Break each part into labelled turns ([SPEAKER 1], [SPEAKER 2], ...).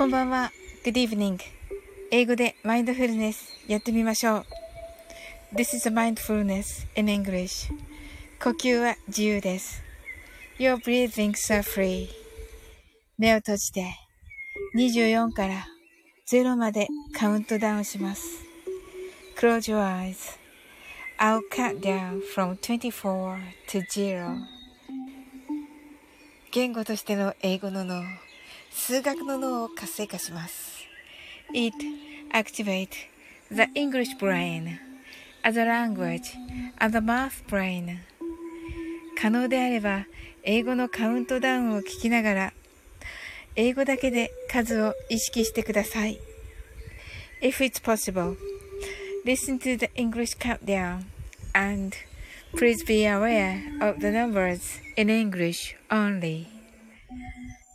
[SPEAKER 1] こんばんは。Good evening. 英語でマインドフルネスやってみましょう。This is a mindfulness in English. 呼吸は自由です。Your breathing are free. 目を閉じて24から0までカウントダウンします。Close your eyes. I'll count down from 24 to 0. 言語としての英語の脳、数学の脳を活性化します。It activates the English brain as a language and the math brain. 可能であれば、英語のカウントダウンを聞きながら、英語だけで数を意識してください。If it's possible, listen to the English countdown and Please be aware of the numbers in English only.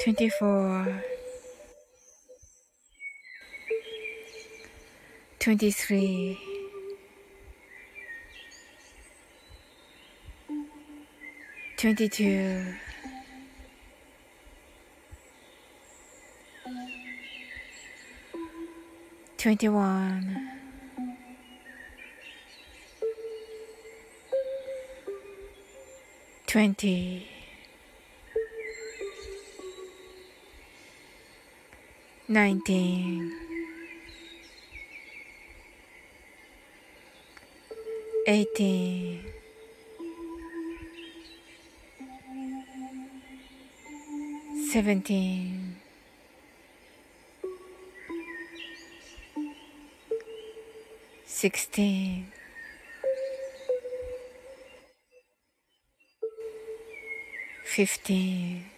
[SPEAKER 1] 24 23 22 21 20 19 18 17 16 15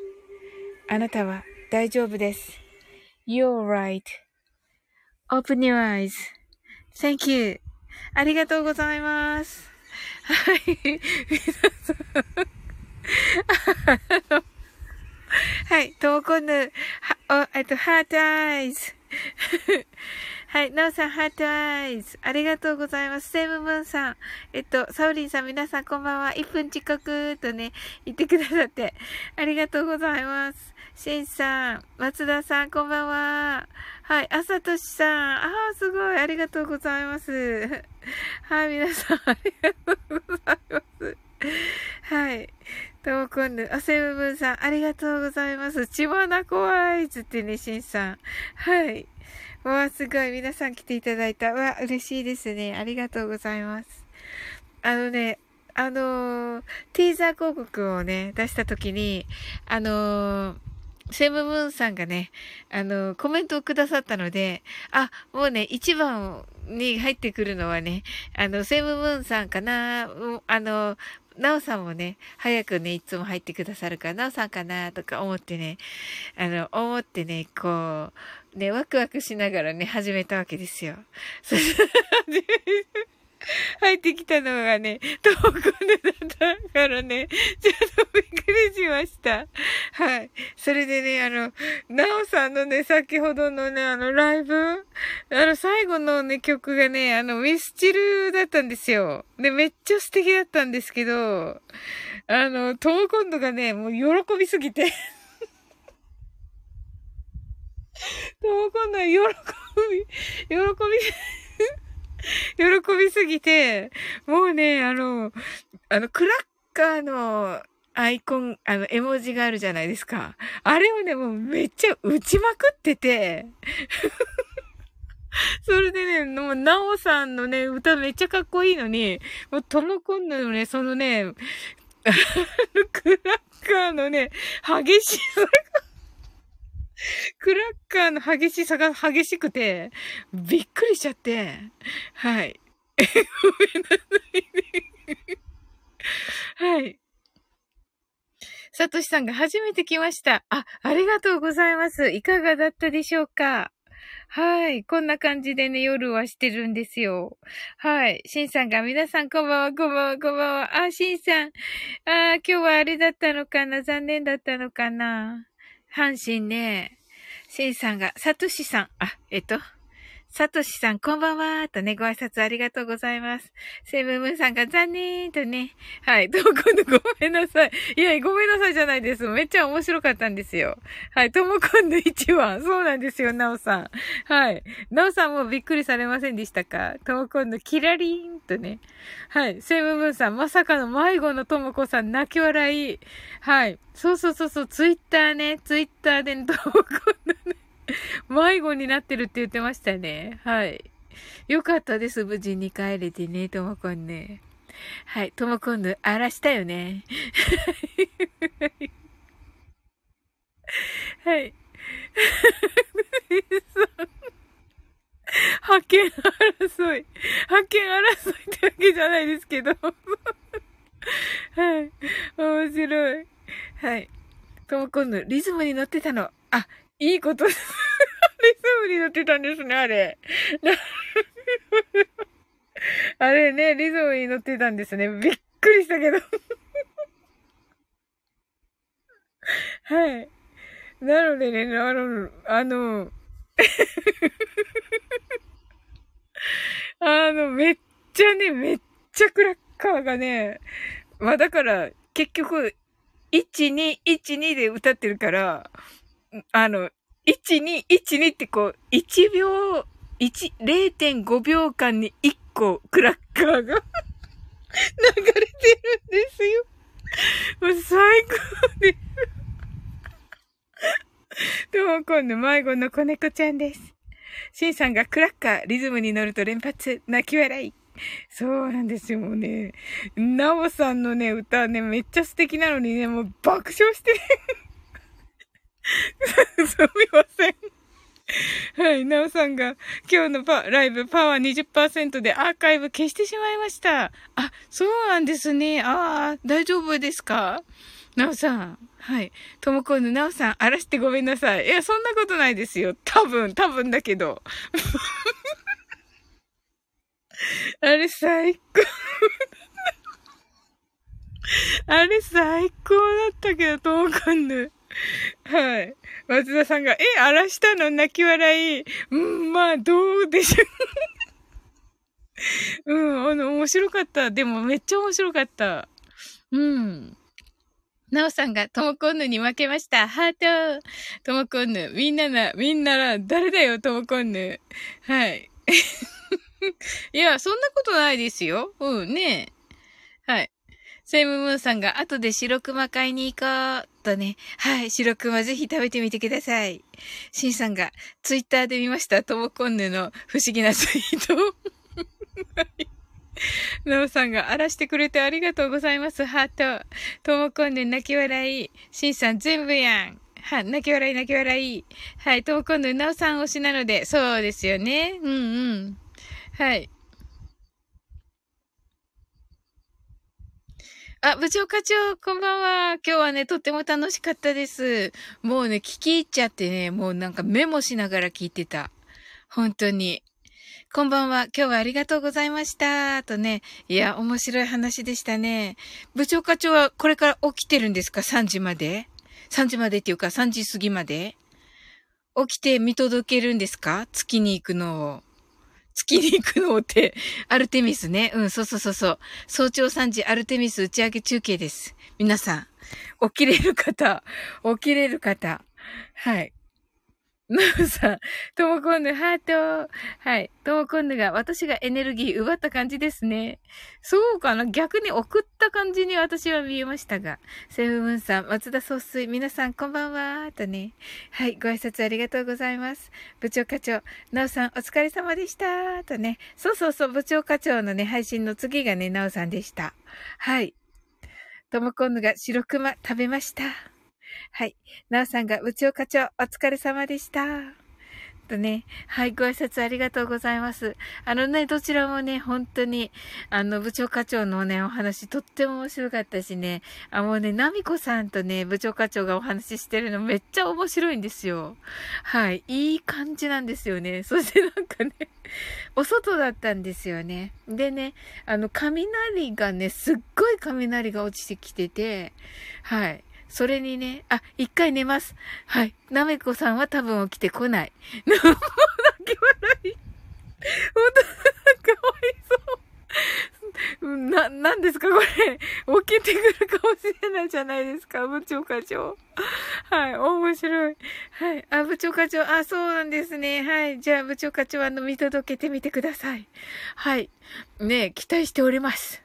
[SPEAKER 1] あなたは大丈夫です。You're right.Open your eyes.Thank you. ありがとうございます。はい。皆さん。はい、ともこんぬ、は、お、えっと、 heart eyes。はい。なおさん、 heart eyes。ありがとうございます。セムムーンさん。えっと、サウリンさん、皆さんこんばんは。1分遅刻とね、言ってくださって、ありがとうございます。シンさん、松田さん、こんばんは。はい。あさとしさん。ああ、すごい。ありがとうございます。はい。皆さん、ありがとうございます。はい。ともこんぬ、あ、セムムーンさん、ありがとうございます。ちまな怖いつってね、シンさん。はい。わあ、すごい。皆さん来ていただいた。わあ、嬉しいですね。ありがとうございます。あのね、あのー、ティーザー広告をね、出した時に、あのー、セムムーンさんがね、あの、コメントをくださったので、あ、もうね、一番に入ってくるのはね、あの、セムムーンさんかな、あの、なおさんもね、早くね、いつも入ってくださるから、なおさんかなとか思ってね、あの、思ってね、こう、ね、ワクワクしながらね、始めたわけですよ。入ってきたのがね、トークンでだったからね、ちょっとびっくりしました。はい。それでね、あの、なおさんのね、先ほどのね、あの、ライブあの、最後のね、曲がね、あの、ミスチルだったんですよ。で、めっちゃ素敵だったんですけど、あの、トーコンドがね、もう喜びすぎてトーコンドが喜び、喜び、喜びすぎて、もうね、あの、あの、クラッカーのアイコン、あの、絵文字があるじゃないですか。あれをね、もうめっちゃ打ちまくってて、それでね、もう、なおさんのね、歌めっちゃかっこいいのに、もう、ともこんのね、そのね、クラッカーのね、激しさが クラッカーの激しさが激しくて、びっくりしちゃって、はい。ごめんなさいね。はい。サトシさんが初めて来ました。あ、ありがとうございます。いかがだったでしょうか？はい。こんな感じでね、夜はしてるんですよ。はい。シンさんが、皆さんこんばんは、こんばんは、こんばんは。あ、シンさん。あ、今日はあれだったのかな？残念だったのかな？阪神ね。せいさんが、サトシさん、あ、えっと、サトシさん、こんばんはとね、ご挨拶ありがとうございます。セブンムーンさんが残念とね。はい。ともこんぬごめんなさい。いや、ごめんなさいじゃないです。めっちゃ面白かったんですよ。はい。ともこんぬ1話。そうなんですよ、なおさん。はい。なおさんもびっくりされませんでしたか？ともこんぬキラリーンとね。はい。セブンムーンさん、まさかの迷子のともこさん、泣き笑い。はい。そうそうそうそう、ツイッターね、ツイッターでともこんぬね。迷子になってるって言ってましたね。はい。よかったです。無事に帰れてね、ともこんね。はい。ともこんぬ、荒らしたよね。はい。派遣争い。派遣争いってわけじゃないですけど。はい。面白い。はい。ともこんぬ、リズムに乗ってたの。あ、いいこと。リズムに乗ってたんですね、あれ。あれね、リズムに乗ってたんですね。びっくりしたけど。はい。なのでね、あの、あの、あの、めっちゃね、めっちゃクラッカーがね、まあだから、結局、1、2、1、2で歌ってるから、あの、1、2、1、2ってこう、1秒、1、0.5秒間に1個クラッカーが 流れてるんですよ。もう最高です。どうも今度迷子の子猫ちゃんです。シンさんがクラッカー、リズムに乗ると連発、泣き笑い。そうなんですよ、もうね。ナオさんのね、歌ね、めっちゃ素敵なのにね、もう爆笑して すみません。はい、なおさんが今日のパライブパワー20%でアーカイブ消してしまいました。あ、そうなんですね。ああ、大丈夫ですか？なおさん。はい。ともこんのなおさん、荒らしてごめんなさい。いや、そんなことないですよ。多分、多分だけど。あれ最高。あれ最高だったけど、ともこんぬ。はい。松田さんが、え、荒らしたの？泣き笑い。うん、まあ、どうでしょう。うん、あの、面白かった。でも、めっちゃ面白かった。うん。なおさんが、ともこんぬに負けました。ハートともこんぬ。みんなな、みんなら、誰だよ、ともこんぬ。はい。いや、そんなことないですよ。うん、ねはい。セイムムーンさんが、後で白熊買いに行こう。とね。はい。白熊ぜひ食べてみてください。シンさんが、ツイッターで見ました。ともこんぬの不思議なツイート。はい。なおさんが荒らしてくれてありがとうございます。ハート。ともこんで泣き笑い。しんさん全部やん。は、泣き笑い泣き笑い。はい。ともこんでなおさん推しなので、そうですよね。うんうん。はい。あ、部長課長、こんばんは。今日はね、とっても楽しかったです。もうね、聞き入っちゃってね、もうなんかメモしながら聞いてた。本当に。こんばんは。今日はありがとうございました。とね。いや、面白い話でしたね。部長課長はこれから起きてるんですか ?3 時まで ?3 時までっていうか3時過ぎまで？起きて見届けるんですか？月に行くのを。月に行くのって、アルテミスね。うん、そうそうそうそう。早朝3時アルテミス打ち上げ中継です。皆さん、起きれる方、起きれる方。はい。なおさん、ともこんぬ、ハート。はい。ともこんぬが、私がエネルギー奪った感じですね。そうかな？逆に送った感じに私は見えましたが。セブブンさん、松田総帥、皆さんこんばんは。とね。はい。ご挨拶ありがとうございます。部長課長、なおさん、お疲れ様でした。とね。そうそうそう、部長課長のね、配信の次がね、なおさんでした。はい。ともこんぬが白熊食べました。はい。なおさんが、部長課長、お疲れ様でした。とね。はい、ご挨拶ありがとうございます。あのね、どちらもね、本当に、あの、部長課長のね、お話、とっても面白かったしね、あ、もうね、ナミコさんとね、部長課長がお話ししてるのめっちゃ面白いんですよ。はい、いい感じなんですよね。そしてなんかね、お外だったんですよね。でね、あの、雷がね、すっごい雷が落ちてきてて、はい。それにね、あ、一回寝ます。はい。なめこさんは多分起きてこない。泣き笑い。本当かわいそう。な、なんですかこれ。起きてくるかもしれないじゃないですか。部長課長。はい。面白い。はい。あ、部長課長。あ、そうなんですね。はい。じゃあ、部長課長、あの、見届けてみてください。はい。ね期待しております。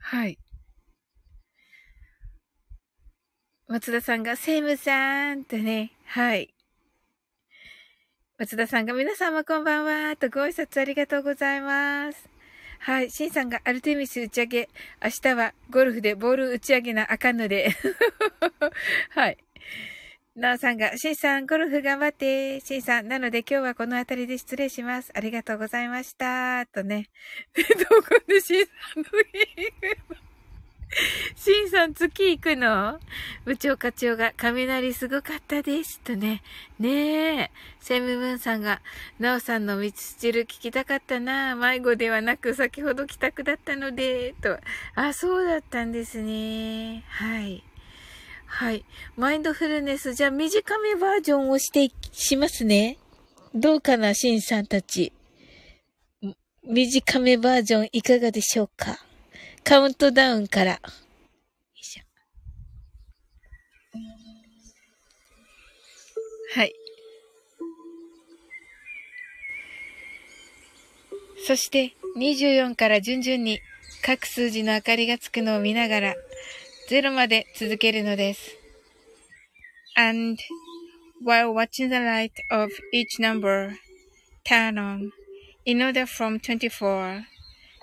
[SPEAKER 1] はい。松田さんが、セイムさんとね、はい。松田さんが、皆様こんばんは、とご挨拶ありがとうございます。はい。シンさんがアルテミス打ち上げ。明日はゴルフでボール打ち上げなあかんので。はい。なおさんが、シンさん、ゴルフ頑張って。シンさん、なので今日はこの辺りで失礼します。ありがとうございました。とね。で どこでシンさんの シンさん月行くの？部長課長が雷すごかったです。とね。ねえ。セムムーンさんが、ナオさんの道スチル聞きたかったな。迷子ではなく先ほど帰宅だったので、と。あ、そうだったんですね。はい。はい。マインドフルネス、じゃあ短めバージョンをして、しますね。どうかな、シンさんたち。短めバージョンいかがでしょうか？カウントダウンから。はい。そして、24から順々に各数字の明かりがつくのを見ながら、0まで続けるのです。And, while watching the light of each number turn on, in order from 24,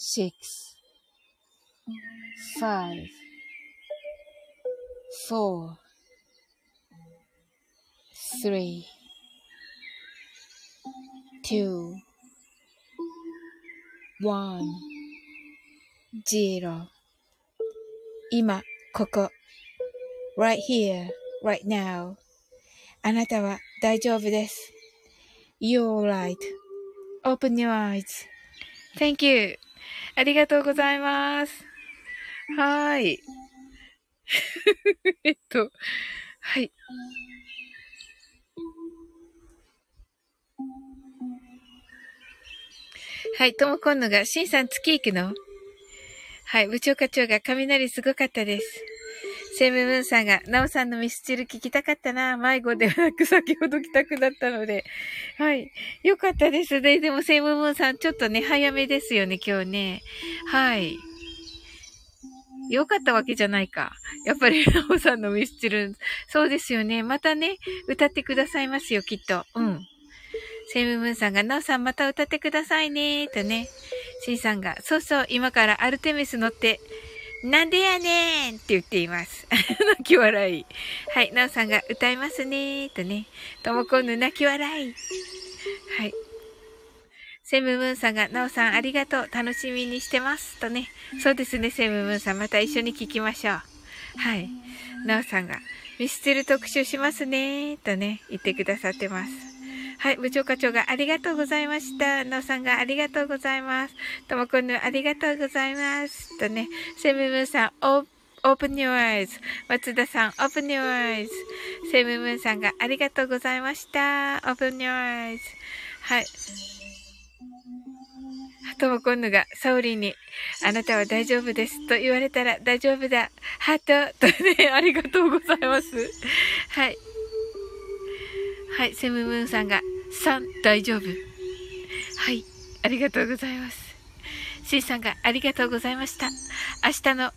[SPEAKER 1] 6 5 4 3 2 1 0今、ここ。right here, right now. あなたは大丈夫です。You're right.Open your eyes.Thank you. ありがとうございます。はーい。えっと、はい。はい、ともこんのが、しんさん月行くの？はい、部長課長が雷すごかったです。セムムーンさんが、ナオさんのミスチル聞きたかったな。迷子ではなく先ほど来たくなったので。はい。よかったですね。でもセムムーンさんちょっとね、早めですよね、今日ね。はい。よかったわけじゃないか。やっぱり、ナオさんのミスチル、そうですよね。またね、歌ってくださいますよ、きっと。うん。セムムーンさんが、ナオさんまた歌ってくださいね、とね。シンさんが、そうそう、今からアルテミス乗って、なんでやねんって言っています。泣き笑い。はい、ナオさんが歌いますねとね。ともこんぬ泣き笑い。はい。セムムーンさんが、ナオさんありがとう。楽しみにしてます。とね。そうですね、セムムーンさん。また一緒に聞きましょう。はい。ナオさんが、ミスチル特集しますねとね、言ってくださってます。はい、部長課長がありがとうございました。なおさんがありがとうございます。ともこんぬありがとうございます。とね、セムムーンさん、オープン your eyes。松田さん、オープン your eyes。セムムーンさんがありがとうございました。オープン your eyes。はい。ともこんぬが、サオリンに、あなたは大丈夫です。と言われたら大丈夫だ。ハート。とね、ありがとうございます。はい。はい、セムムーンさんが、3、大丈夫。はい、ありがとうございます。シンさんが、ありがとうございました。明日の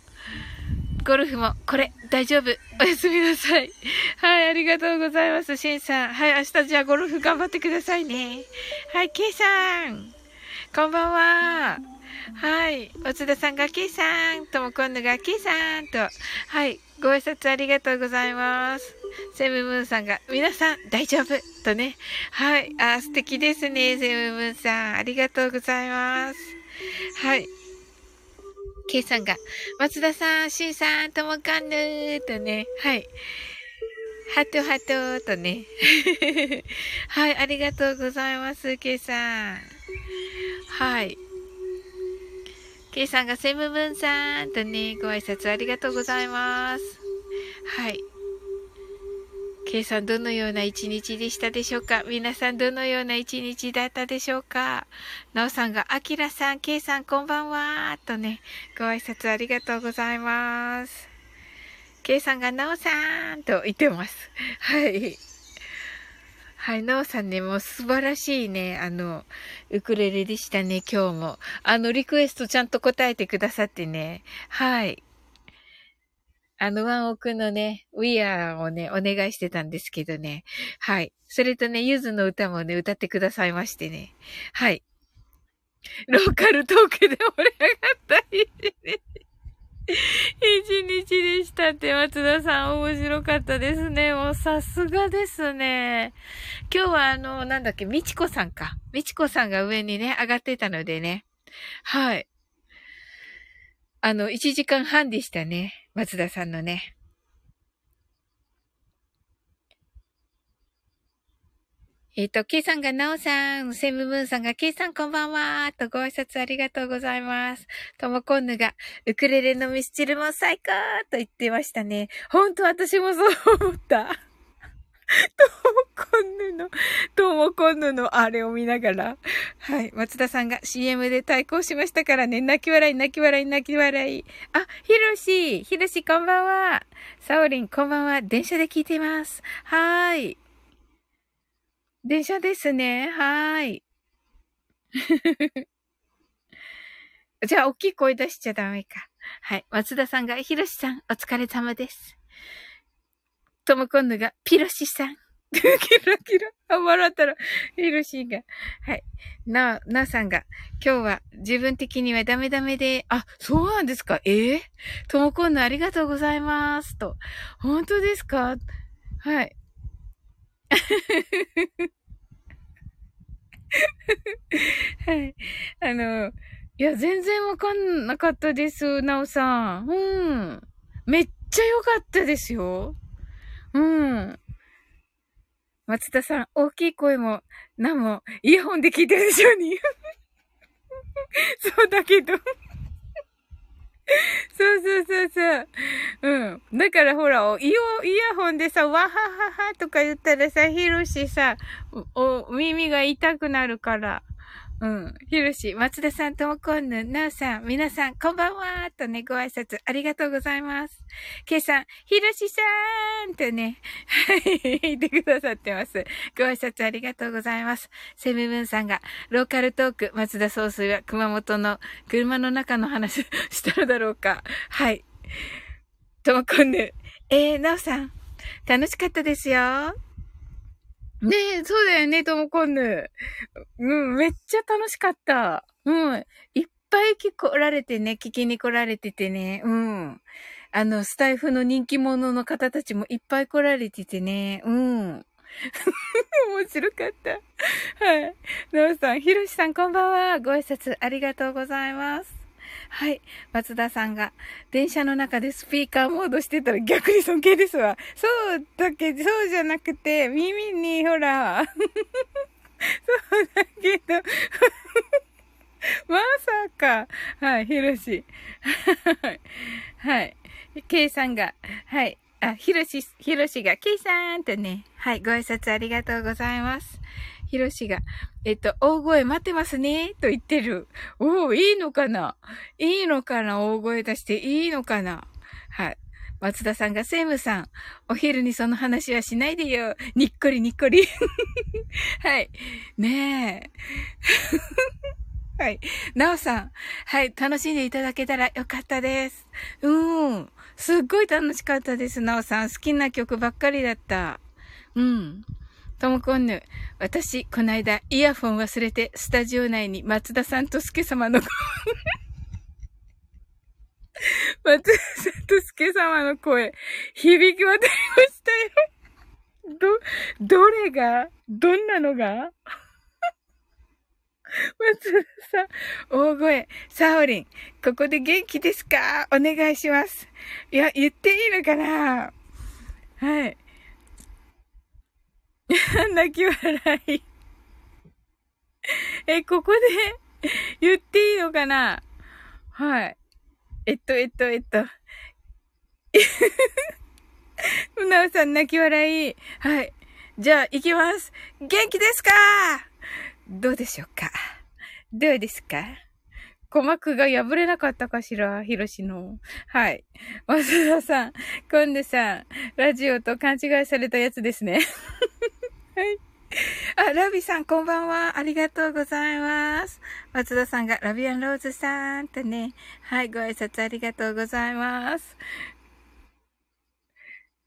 [SPEAKER 1] ゴルフも、これ、大丈夫。おやすみなさい。はい、ありがとうございます、シンさん。はい、明日じゃあゴルフ頑張ってくださいね。はい、ケイさん。こんばんは。はい。松田さんがケイさん。とも今度がケイさんと。はい。ご挨拶ありがとうございます。セムムーンさんが、皆さん大丈夫とね。はい。あ、素敵ですね、セムムーンさん。ありがとうございます。はい。ケイさんが、松田さん、シンさん、ともかんぬーとね。はい。ハトハトとね。はい、ありがとうございます、ケイさん。はい。ケイさんがセムムンさんとね、ご挨拶ありがとうございます。はい。ケイさんどのような一日でしたでしょうか？皆さんどのような一日だったでしょうか？なおさんが、あきらさん、ケイさんこんばんはとね、ご挨拶ありがとうございます。ケイさんが、なおさんと言ってます。はい。はい、なおさんね、もう素晴らしいね、あの、ウクレレでしたね、今日も。あの、リクエストちゃんと答えてくださってね。はい。あの、ワンオクのね、We Are をね、お願いしてたんですけどね。はい。それとね、ゆずの歌もね、歌ってくださいましてね。はい。ローカルトークで盛り上がった一日。でしたって、松田さん面白かったですね。もうさすがですね。今日はあの、なんだっけ、みちこさんか。みちこさんが上にね、上がってたのでね。はい。あの、1時間半でしたね。松田さんのね。えっ、ー、と、ケイさんがなおさん、セムムーンさんがケイさんこんばんはとご挨拶ありがとうございます。ともこんぬが、ウクレレのミスチルも最高と言ってましたね。ほんと私もそう思った。ともこんぬの、ともこんぬのあれを見ながら。はい。松田さんが CM で対抗しましたからね。泣き笑い、泣き笑い、泣き笑い。あ、ひろし、ひろしこんばんは。サオリンこんばんは。電車で聞いています。はーい。電車ですね。はーい。じゃあ、大きい声出しちゃダメか。はい。松田さんが、ひろしさん、お疲れ様です。ともこんぬが、ピロシさん。キラキラ。あ、笑ったら、ヒロシが。はい。な、なさんが、今日は自分的にはダメダメで、あ、そうなんですかええ、ともこんぬありがとうございます。と。本当ですか？はい。はい。あの、いや、全然わかんなかったです、なおさん。うん。めっちゃ良かったですよ。うん。松田さん、大きい声も、何も、イヤホンで聞いてるでしょうに。そうだけどそうそうそうそう。うん。だからほら、イヤイヤホンでさ、わはははとか言ったらさ、ヒロシさ、お、耳が痛くなるから。うん。ひろし、松田さん、ともこんぬ、なおさん、皆さん、こんばんはとね、ご挨拶ありがとうございます。けいさん、ひろしさーんとね、はい、言ってくださってます。ご挨拶ありがとうございます。セムブンさんが、ローカルトーク、松田総帥は熊本の車の中の話したのだろうか。はい。ともこんぬ、えー、なおさん、楽しかったですよ。ねえ、そうだよね、ともこんぬ。うん、めっちゃ楽しかった。うん。いっぱい来られてね、聞きに来られててね。うん。あの、スタイフの人気者の方たちもいっぱい来られててね。うん。面白かった。はい。なおさん、ひろしさんこんばんは。ご挨拶ありがとうございます。はい。松田さんが、電車の中でスピーカーモードしてたら逆に尊敬ですわ。そうだけど、そうじゃなくて、耳に、ほら、そうだけど、まさか。はい、ひろし。はい。ケイさんが、はい。あ、ひろし、ひろしが、ケイさんとね、はい、ご挨拶ありがとうございます。ひろしが、えっと、大声待ってますね、と言ってる。おお、いいのかな？いいのかな？大声出していいのかな？はい。松田さんが、セイムさん、お昼にその話はしないでよ。にっこりにっこり。はい。ねえ。はい。なおさん。はい。楽しんでいただけたらよかったです。うん。すっごい楽しかったです、なおさん。好きな曲ばっかりだった。うん。ともこんぬ、私、こないだ、イヤフォン忘れて、スタジオ内に松田さんと助様の 松田さんと助様の声、響き渡りましたよ。ど、どれがどんなのが？松田さん、大声、サオリン、ここで元気ですか？お願いします。いや、言っていいのかな？はい。泣き笑い。え、ここで 言っていいのかな？はい。えっと、えっと、えっと。う なおさん泣き笑い。はい。じゃあ、行きます。元気ですか？どうでしょうか？どうですか？鼓膜が破れなかったかしら？ひろしの。はい。わすださん、今度さん、ラジオと勘違いされたやつですね。はい。あ、ラビさん、こんばんは。ありがとうございます。松田さんが、ラビアンローズさんとね。はい、ご挨拶ありがとうございます。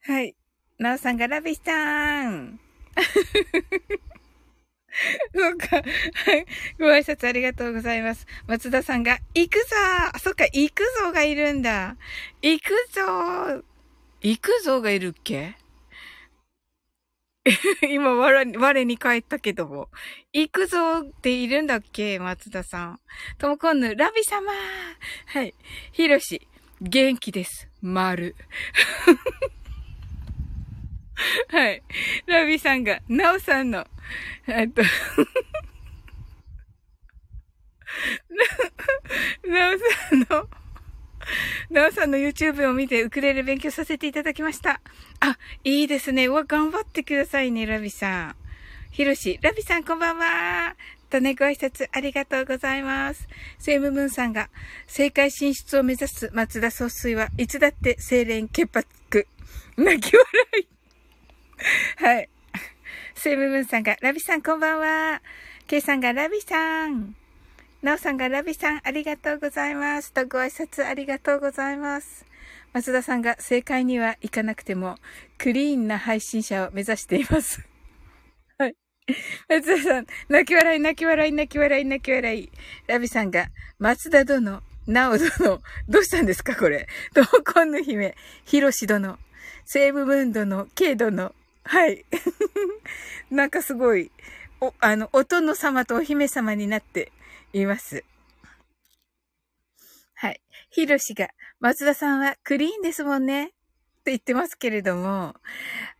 [SPEAKER 1] はい。なおさんが、ラビさん。そうか。はい。ご挨拶ありがとうございます。松田さんが、行くぞーそっか、行くぞがいるんだ。行くぞー行くぞがいるっけ？今、我、我に帰ったけども。行くぞっているんだっけ松田さん。ともこんぬ、ラビ様はい。ひろし、元気です。丸。はい。ラビさんが、ナオさんの、えっと なおさんの、なおさんの YouTube を見てウクレレ勉強させていただきました。あ、いいですね。うわ、頑張ってくださいね、ラビさん。ひろし、ラビさんこんばんは。とね、ご挨拶ありがとうございます。セイムムーンさんが、正解進出を目指す松田総帥はいつだって清廉潔白。泣き笑い。はい。セイムムーンさんが、ラビさんこんばんは。ケイさんが、ラビさん。なおさんがラビさんありがとうございます。とご挨拶ありがとうございます。松田さんが正解にはいかなくても、クリーンな配信者を目指しています。はい。松田さん、泣き笑い、泣き笑い、泣き笑い、泣き笑い。ラビさんが、松田殿、なお殿、どうしたんですかこれ。闘魂の姫、ひろし殿、西武ムーン殿、ケイ殿。はい。なんかすごい、お、あの、お殿様とお姫様になっています。はい。ひろしが、松田さんはクリーンですもんねって言ってますけれども、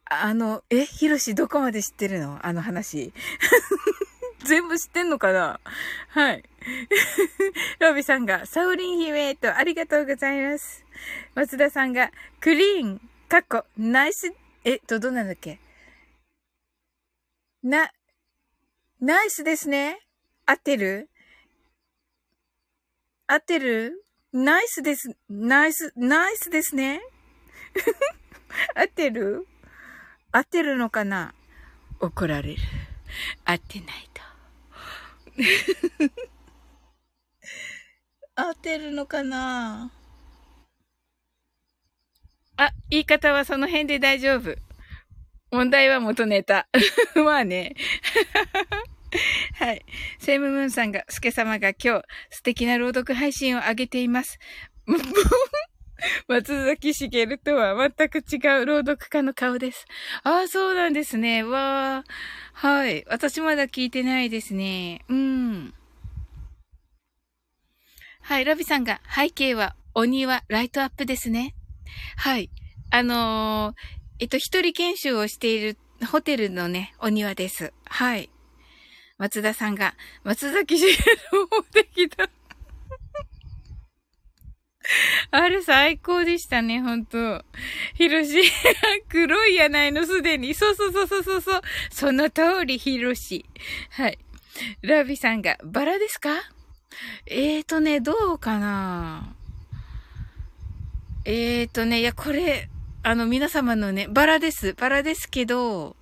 [SPEAKER 1] あの、え、ひろしどこまで知ってるの？あの話。全部知ってんのかな？はい。ロビさんが、サウリン姫とありがとうございます。松田さんが、クリーン、かっこ、ナイス、えっと、どうなんだっけ？な、ナイスですね合ってる？合ってる？ナイスです。ナイス、ナイスですね。合ってる？合ってるのかな？怒られる。合ってないと。合ってるのかな？あ、言い方はその辺で大丈夫。問題は元ネタ。まあね。はい。セイムムーンさんが、スケ様が今日素敵な朗読配信を上げています。松崎しげるとは全く違う朗読家の顔です。ああ、そうなんですね。わあ。はい。私まだ聞いてないですね。うん。はい。ラビさんが、背景はお庭ライトアップですね。はい。あのー、えっと、一人研修をしているホテルのね、お庭です。はい。松田さんが、松崎しげる持ってきた。あれ最高でしたね、ほんと。ひろし、黒いやないの、すでに。そうそうそうそうそうそう。その通り、ひろし。はい。ラビさんが、バラですか？えーとね、どうかな？えーとね、いや、これ、あの、皆様のね、バラです。バラですけど、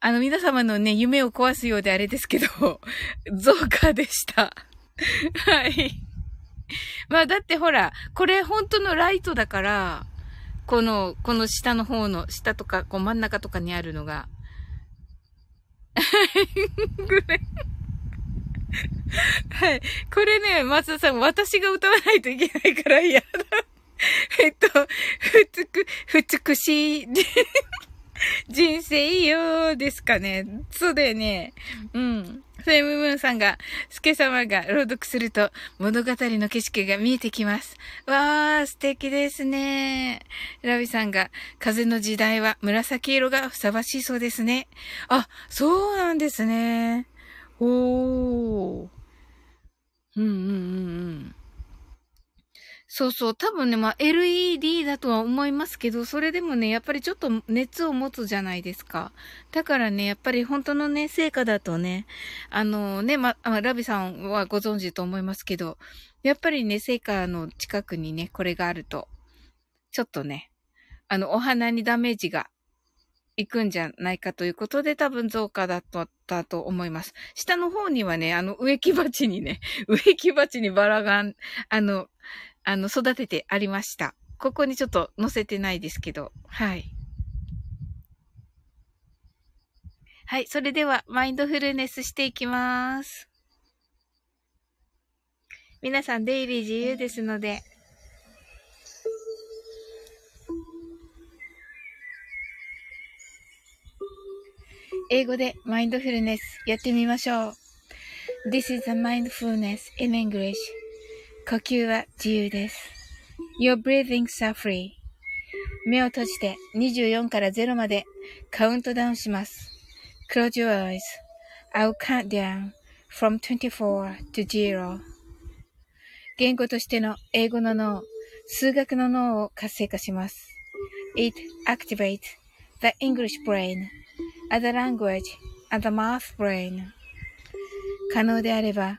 [SPEAKER 1] あの、皆様のね、夢を壊すようであれですけど、増加でした。はい。まあ、だってほら、これ本当のライトだから、この、この下の方の、下とか、こう真ん中とかにあるのが。はい。これね、松田さん、私が歌わないといけないから嫌だ。えっと、ふつく、ふつくしい。人生いいよですかね。そうだよね。うん。フェムムーンさんが、スケ様が朗読すると物語の景色が見えてきます。わー、素敵ですね。ラビさんが、風の時代は紫色がふさわしいそうですね。あ、そうなんですね。おー。うんうんうんうん。そうそう。多分ね、まあ、LED だとは思いますけど、それでもね、やっぱりちょっと熱を持つじゃないですか。だからね、やっぱり本当のね、成果だとね、あのね、ま、あラビさんはご存知と思いますけど、やっぱりね、成果の近くにね、これがあると、ちょっとね、あの、お花にダメージが行くんじゃないかということで多分増加だったと思います。下の方にはね、あの植木鉢にね、植木鉢にバラが、あの、あの、育ててありました。ここにちょっと載せてないですけど、はい。はい。それでは、マインドフルネスしていきます。皆さん、出入り自由ですので、英語でマインドフルネスやってみましょう。This is a mindfulness in English. 呼吸は自由です。Your breathings are free. 目を閉じて24から0までカウントダウンします。Close your eyes. I'll count down from 24 to 0. 言語としての英語の脳、数学の脳を活性化します。It activates the English brain, as a language, and the math brain. 可能であれば、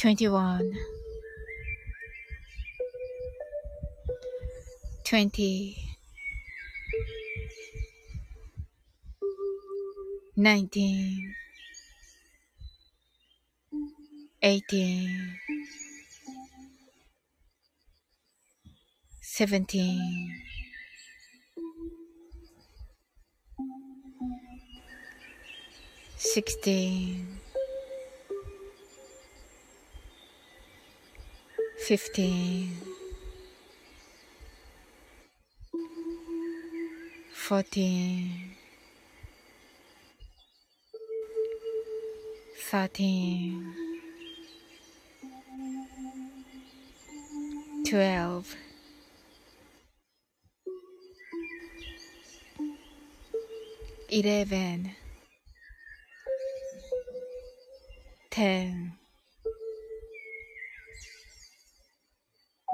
[SPEAKER 1] 21 20 19 18 17 16 15 14 13 12 11 10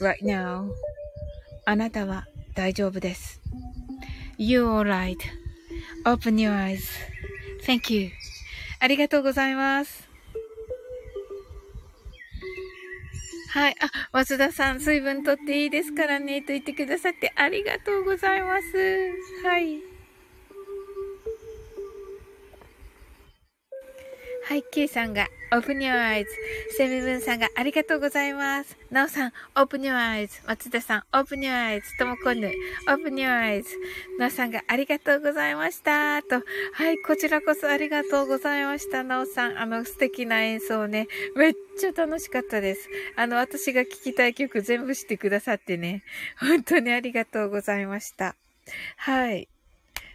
[SPEAKER 1] right now. あなたは大丈夫です。You're alright. Open your eyes. Thank you. ありがとうございます。はい。あ、松田さん、水分取っていいですからね、と言ってくださってありがとうございます。はい。はい、K さんが Open Your Eyes。セミブンさんがありがとうございます。なおさん Open Your Eyes。松田さん Open Your Eyes。ともこぬ Open Your Eyes。なおさんがありがとうございました。と、はい、こちらこそありがとうございました。なおさん、あの素敵な演奏ね。めっちゃ楽しかったです。あの、私が聴きたい曲全部してくださってね。本当にありがとうございました。はい。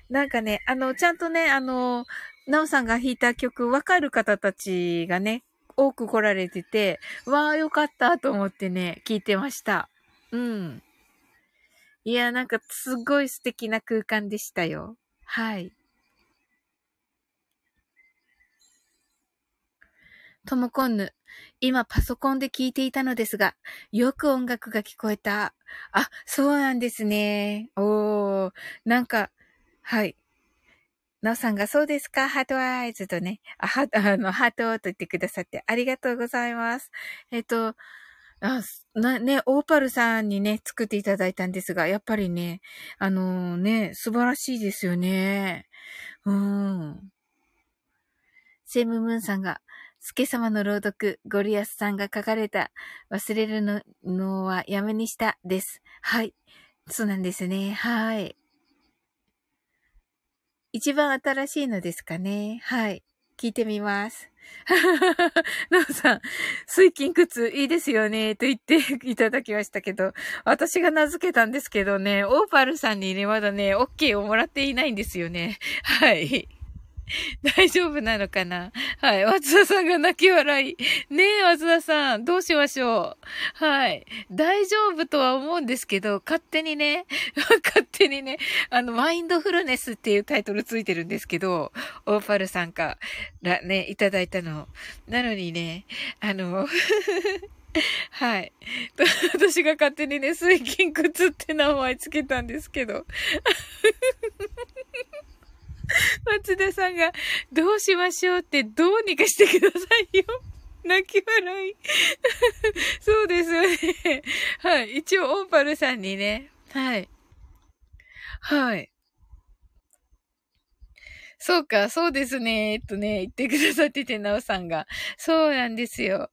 [SPEAKER 1] なんかね、あの、ちゃんとね、あの、なおさんが弾いた曲わかる方たちがね、多く来られてて、わあ、よかったと思ってね、聞いてました。うん。いや、なんかすごい素敵な空間でしたよ。はい。ともこんぬ。今パソコンで聞いていたのですが、よく音楽が聞こえた。あ、そうなんですね。おー。なんか、はい。なおさんがそうですか heart eyes とね、あ、ハ あの、ハートと言ってくださってありがとうございます。えっと、あ、な、ね、オーパルさんにね、作っていただいたんですが、やっぱりね、あのー、ね、素晴らしいですよね。うん。セムムーンさんが、スケ様の朗読、ゴリアスさんが書かれた、忘れるののはやめにしたです。はい。そうなんですね。はい。一番新しいのですかね。はい。聞いてみます。なおさん、水金靴いいですよね、と言っていただきましたけど、私が名付けたんですけどね、オーパルさんにね、まだね、OK をもらっていないんですよね。はい。大丈夫なのかな？はい。松田さんが泣き笑い。ねえ、松田さん。どうしましょう？はい。大丈夫とは思うんですけど、勝手にね、勝手にね、あの、マインドフルネスっていうタイトルついてるんですけど、オーパルさんからね、いただいたの。なのにね、あの、はい。私が勝手にね、水金靴って名前つけたんですけど。松田さんが、どうしましょうってどうにかしてくださいよ。泣き笑い。そうですよね。はい。一応、オンパルさんにね。はい。はい。そうか、そうですね。えっとね、言ってくださってて、なおさんが。そうなんですよ。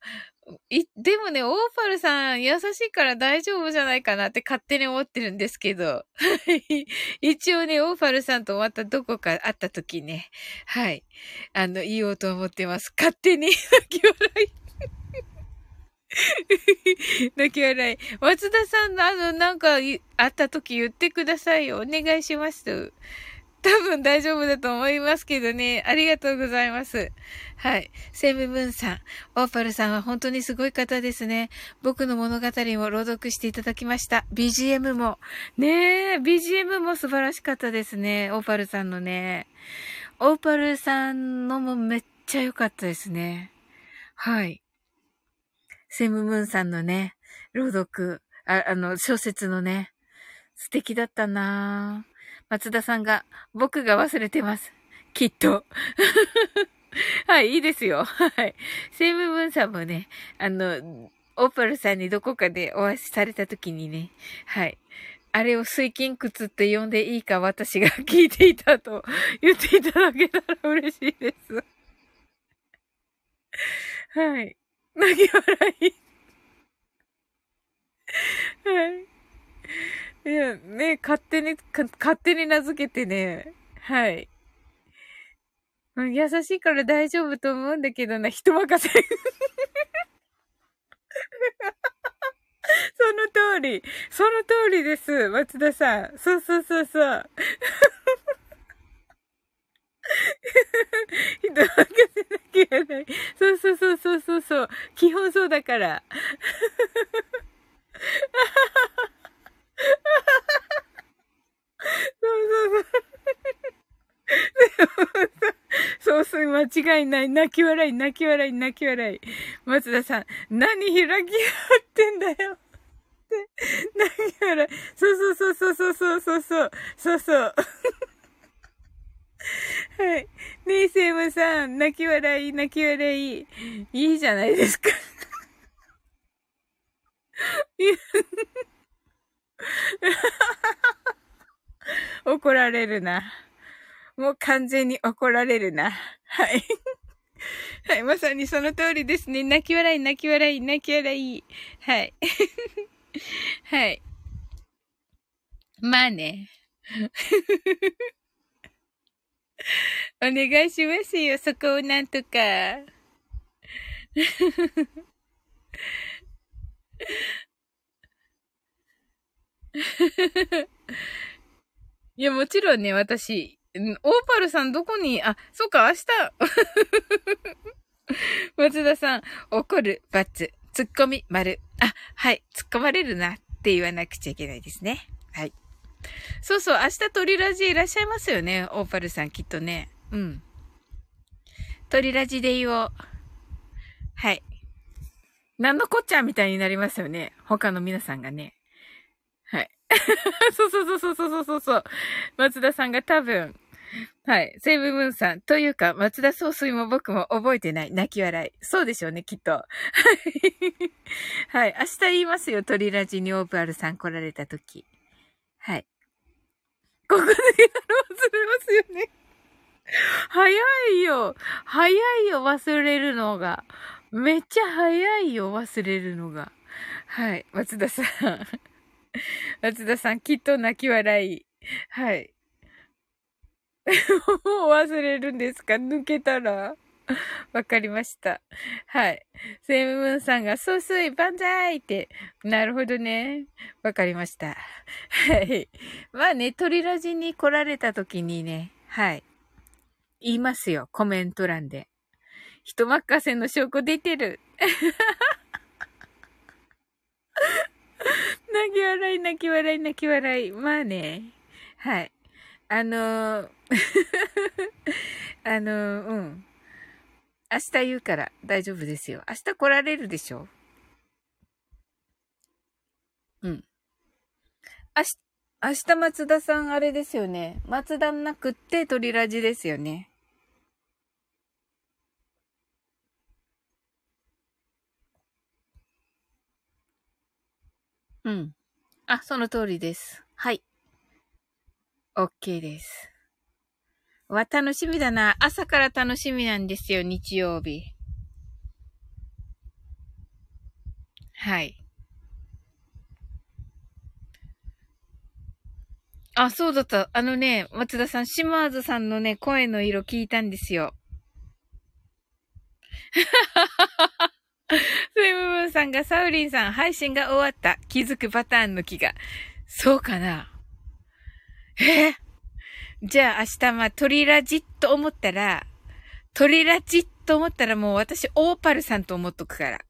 [SPEAKER 1] い、でもね、オーパルさん優しいから大丈夫じゃないかなって勝手に思ってるんですけど。一応ね、オーパルさんとまたどこか会った時ね、はい。あの、言おうと思ってます。勝手に 泣き笑い。泣き笑い。松田さんの、あの、なんか、会った時言ってくださいよ。お願いします。多分大丈夫だと思いますけどね。ありがとうございます。はい。セムムーンさん、オーパルさんは本当にすごい方ですね。僕の物語も朗読していただきました。BGM も。ねえ、BGM も素晴らしかったですね。オーパルさんのね。オーパルさんのもめっちゃ良かったですね。はい。セムムーンさんのね、朗読、あ、あの、小説のね、素敵だったなぁ。松田さんが、僕が忘れてます。きっと。はい、いいですよ。はい。セイムブンさんもね、あの、オーパルさんにどこかでお会いされた時にね、はい。あれを水金窟って呼んでいいか私が聞いていたと言っていただけたら嬉しいです。はい。泣き笑い。はい。いや、ね、勝手に、勝手に名付けてね、はい。優しいから大丈夫と思うんだけどな、人任せ。その通り。その通りです。松田さん。そうそうそうそう。人任せなきゃいけない。そうそうそうそうそうそう。基本そうだから。そうそうそう。そうそう、間違いない。泣き笑い、泣き笑い、泣き笑い。松田さん、何開き合ってんだよ。って泣き笑い。そうそうそうそうそうそうそう。そうそう。はい。ねえ、セイムさん、泣き笑い、泣き笑い。いいじゃないですか。いや 怒られるな。もう完全に怒られるな。はい。はい、まさにその通りですね。泣き笑い、泣き笑い、泣き笑い。はい。はい。まあね。お願いしますよ、そこをなんとか。いや、もちろんね、私、オーパルさんどこに、あ、そうか、明日。松田さん、怒る、バツ、ツッコミ、丸。あ、はい、突っ込まれるなって言わなくちゃいけないですね。はい。そうそう、明日鳥ラジいらっしゃいますよね、オーパルさん、きっとね。うん。鳥ラジで言おう。はい。なんのこっちゃみたいになりますよね。他の皆さんがね。はい。そうそうそうそうそうそう。松田さんが多分、はい。セーブムーンさん。というか、松田総帥も僕も覚えてない。泣き笑い。そうでしょうね、きっと。はい。はい。明日言いますよ。鳥ラジにオープアルさん来られた時。はい。ここでやろう忘れますよね。早いよ。早いよ、忘れるのが。めっちゃ早いよ、忘れるのが。はい。松田さん。松田さん、きっと泣き笑い。はい。もう忘れるんですか？抜けたらわかりました。はい。セムムンさんが、そうすい、万歳って。なるほどね。わかりました。はい。まあね、鳥ラジに来られた時にね、はい。言いますよ、コメント欄で。人任せの証拠出てる。泣き笑い、泣き笑い、泣き笑い。まあね。はい。あのー、あのー、うん。明日言うから大丈夫ですよ。明日来られるでしょ？うん。明日、明日松田さんあれですよね。松田なくって鳥ラジですよね。うん。あ、その通りです。はい。OK です。わ、楽しみだな。朝から楽しみなんですよ、日曜日。はい。あ、そうだった。あのね、松田さん、島津さんのね、声の色聞いたんですよ。スイムムーンさんがサウリンさん配信が終わった。気づくパターンの気が。そうかなえ？じゃあ明日まあ鳥ラジと思ったら、鳥ラジと思ったらもう私オーパルさんと思っとくから。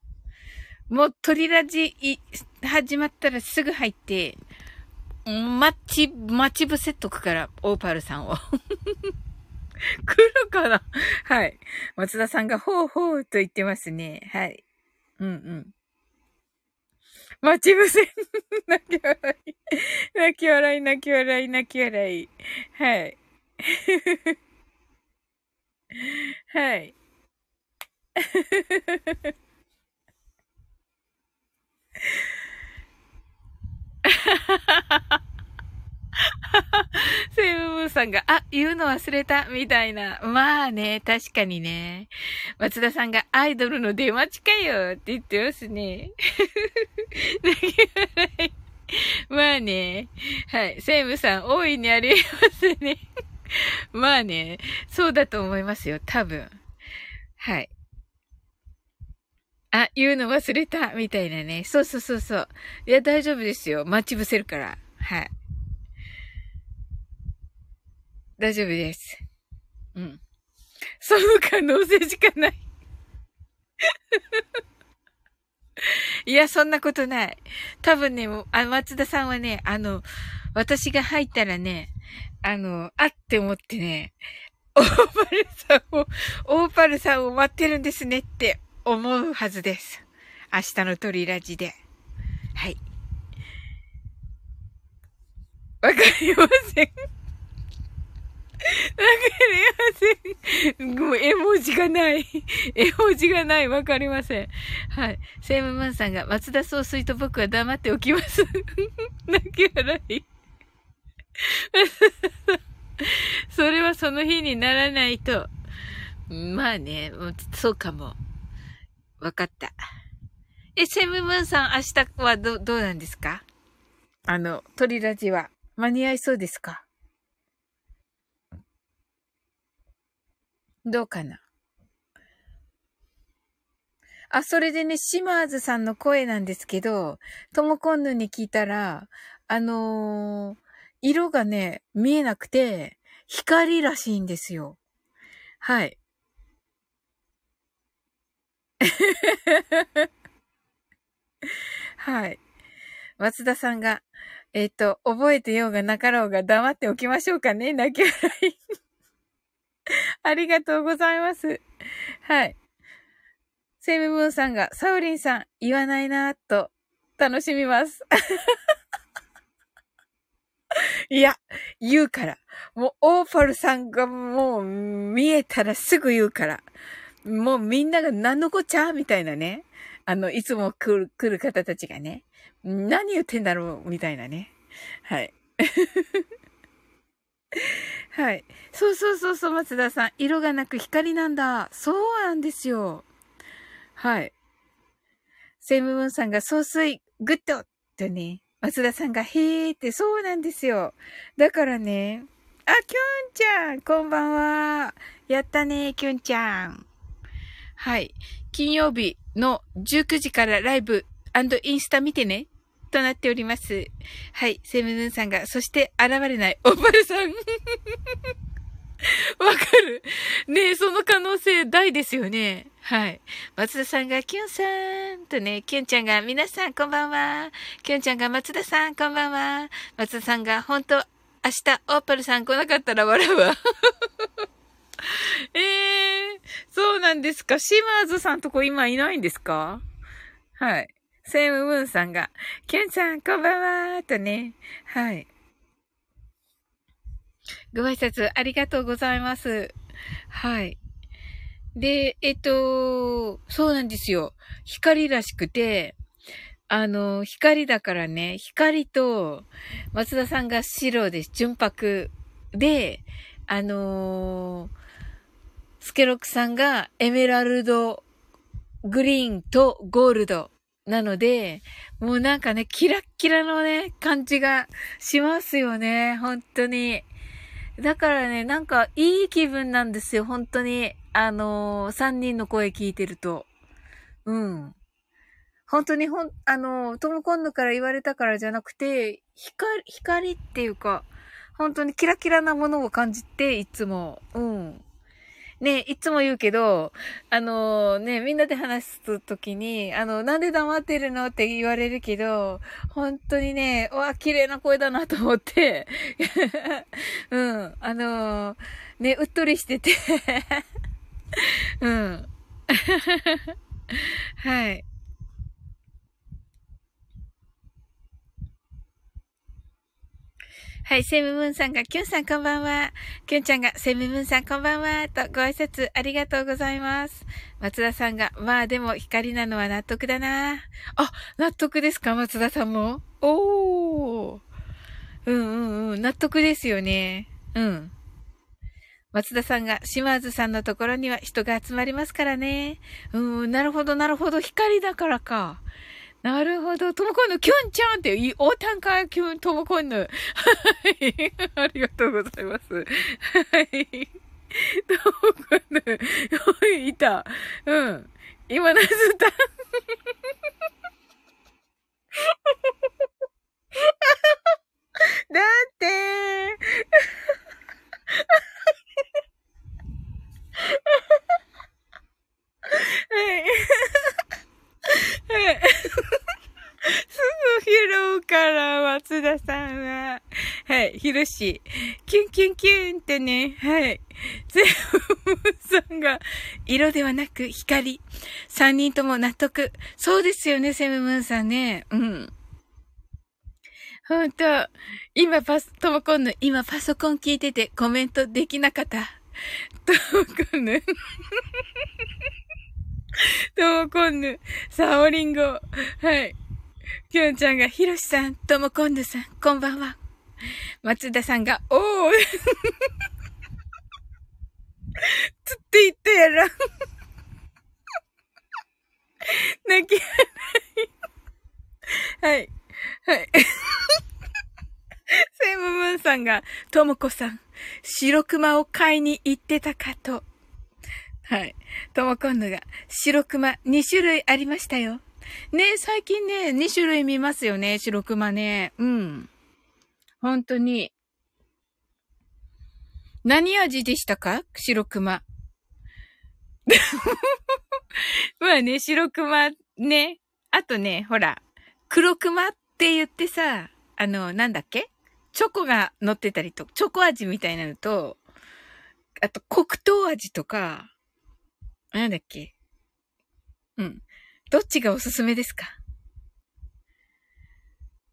[SPEAKER 1] もう鳥ラジ始まったらすぐ入って、待ち、待ち伏せとくから、オーパルさんを。来るかな？はい。松田さんがほうほうと言ってますね。はい。うんうん。待ち伏せ。泣き笑い。泣き笑い、泣き笑い、泣き笑い。はい。はい。セイムムーさんが、あ、言うの忘れた、みたいな。まあね、確かにね。松田さんが、アイドルの出待ちかよって言ってますね。まあね。はい。セイムさん、大いにありますね。まあね。そうだと思いますよ。多分。はい。あ、言うの忘れた、みたいなね。そうそうそうそう。いや、大丈夫ですよ。待ち伏せるから。はい。大丈夫です。うん。その可能性しかない いや、そんなことない。多分ね、あ松田さんはね、あの、私が入ったらね、あの、あって思ってね、オーパルさんを、オーパルさんを待ってるんですねって思うはずです。明日の鳥ラジで。はい。わかりません。わかりません。もう絵文字がない。絵文字がない。わかりません。はい。セイムマンさんが、松田総帥と僕は黙っておきます。泣き笑い。それはその日にならないと、まあね、そうかも。わかった。え、セムムーンさん明日はど、どうなんですか？あの、鳥ラジは間に合いそうですか？どうかな？あ、それでね、シマーズさんの声なんですけど、トモコンヌに聞いたら、あのー、色がね、見えなくて、光らしいんですよ。はい。はい。松田さんが、えっ、ー、と、覚えてようがなかろうが黙っておきましょうかね、泣き笑い。ありがとうございます。はい。セイムムーンさんが、サウリンさん、言わないなと、楽しみます。いや、言うから。もう、オーパルさんがもう、見えたらすぐ言うから。もうみんなが何のこっちゃみたいなね。あの、いつも来る、来る方たちがね。何言ってんだろうみたいなね。はい。はい。そうそうそうそう、松田さん。色がなく光なんだ。そうなんですよ。はい。セイムムーンさんが総帥、グッドとね、松田さんがへーってそうなんですよ。だからね、あ、キュンちゃん、こんばんは。やったね、キュンちゃん。はい。金曜日の19時からライブインスタ見てね。となっております。はい。セムヌンさんが、そして現れないオパルさん。わかる。ねえ、その可能性大ですよね。はい。松田さんが、キュンさんとね、キュンちゃんが、皆さんこんばんは。キュンちゃんが、松田さんこんばんは。松田さんが、本当明日、オーパルさん来なかったら笑うわ。え えー、そうなんですか。シマーズさんとこ今いないんですか？はい。セイムムーンさんが、キュンさんこんばんはとね。はい。ご挨拶ありがとうございます。はい。で、えっと、そうなんですよ。光らしくて、あの、光だからね、光と、松田さんが白です。純白で、あのー、スケロクさんがエメラルドグリーンとゴールドなので、もうなんかね、キラッキラのね、感じがしますよね。本当に。だからね、なんかいい気分なんですよ、本当に。あのー、三人の声聞いてると。うん。本当にほん、あのー、トムコンヌから言われたからじゃなくて、光、光っていうか、本当にキラキラなものを感じて、いつも。うん。ね、いつも言うけど、あのね、みんなで話すときに、あの、なんで黙ってるのって言われるけど、本当にね、わ、綺麗な声だなと思って、うん、あのね、うっとりしてて うん。はい。はい、セムムーンさんが、キュンさんこんばんは。キュンちゃんが、セムムーンさんこんばんは。とご挨拶ありがとうございます。松田さんが、まあでも光なのは納得だな。あ、納得ですか？松田さんも？おー。うんうんうん、納得ですよね。うん。松田さんが、島津さんのところには人が集まりますからね。うん、なるほど、なるほど。光だからか。なるほど。ともこんぬ、キュンちゃんって、おたんか、キュン、ともこんぬ。はい。ありがとうございます。はい。ともこんぬ。いた。うん。今なずた。だって はい。はい。すぐ拾うから、田さんは。はい、ひろし。キュンキュンキュンってね、はい。ゼムさんが、色ではなく光。三人とも納得。そうですよね、セムムーンさんね。うん。ほんと。今パス、ともこんぬ、今パソコン聞いててコメントできなかった。ともこんぬ。ともこんぬ、さおりんご。はい。きょんちゃんが、ひろしさん、ともこんぬさん、こんばんは。松田さんが、おーつって言ったやら。泣き笑い。はい。はい。セイムムーンさんが、ともこさん、白熊を買いに行ってたかと。はい。ともこんぬが、白熊2種類ありましたよ。ね最近ね、2種類見ますよね、白熊ね。うん。本当に。何味でしたか？白熊。まあね、白熊ね。あとね、ほら、黒熊って言ってさ、あの、なんだっけ？チョコが乗ってたりと、チョコ味みたいなのと、あと黒糖味とか、なんだっけ？うん。どっちがおすすめですか？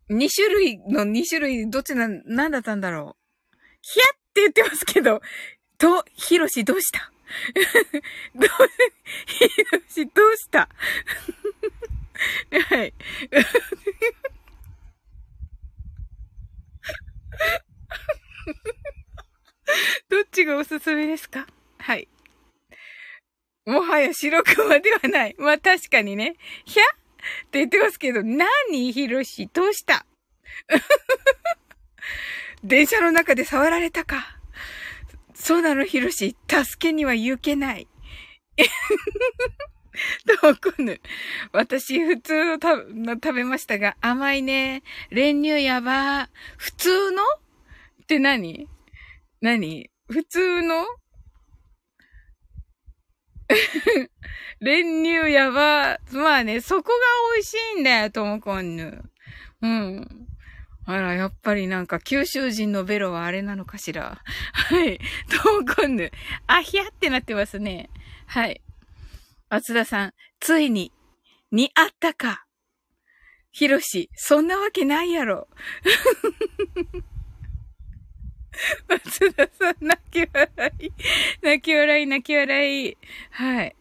[SPEAKER 1] 二種類の二種類、どっちな、なんだったんだろう？ひゃって言ってますけど、と、ひろしどうした？どう、ひろしどうした？はい。どっちがおすすめですか？はい。もはや白熊ではない。まあ確かにね。ひゃっ？て言ってますけど、何ひろしどうした？電車の中で触られたか。そうなの、ひろし。助けには行けない。どうこぬ。私、普通の食べましたが、甘いね。練乳やば。普通の？って何？何？普通の？練乳やば。まあね、そこが美味しいんだよ、ともこんぬ。うん。あら、やっぱりなんか九州人のベロはあれなのかしら。はい。ともこんぬ。あひゃってなってますね。はい。松田さん、ついに、にあったか。ひろし、そんなわけないやろ。松田さん、泣き笑い。泣き笑い、泣き笑い。はい。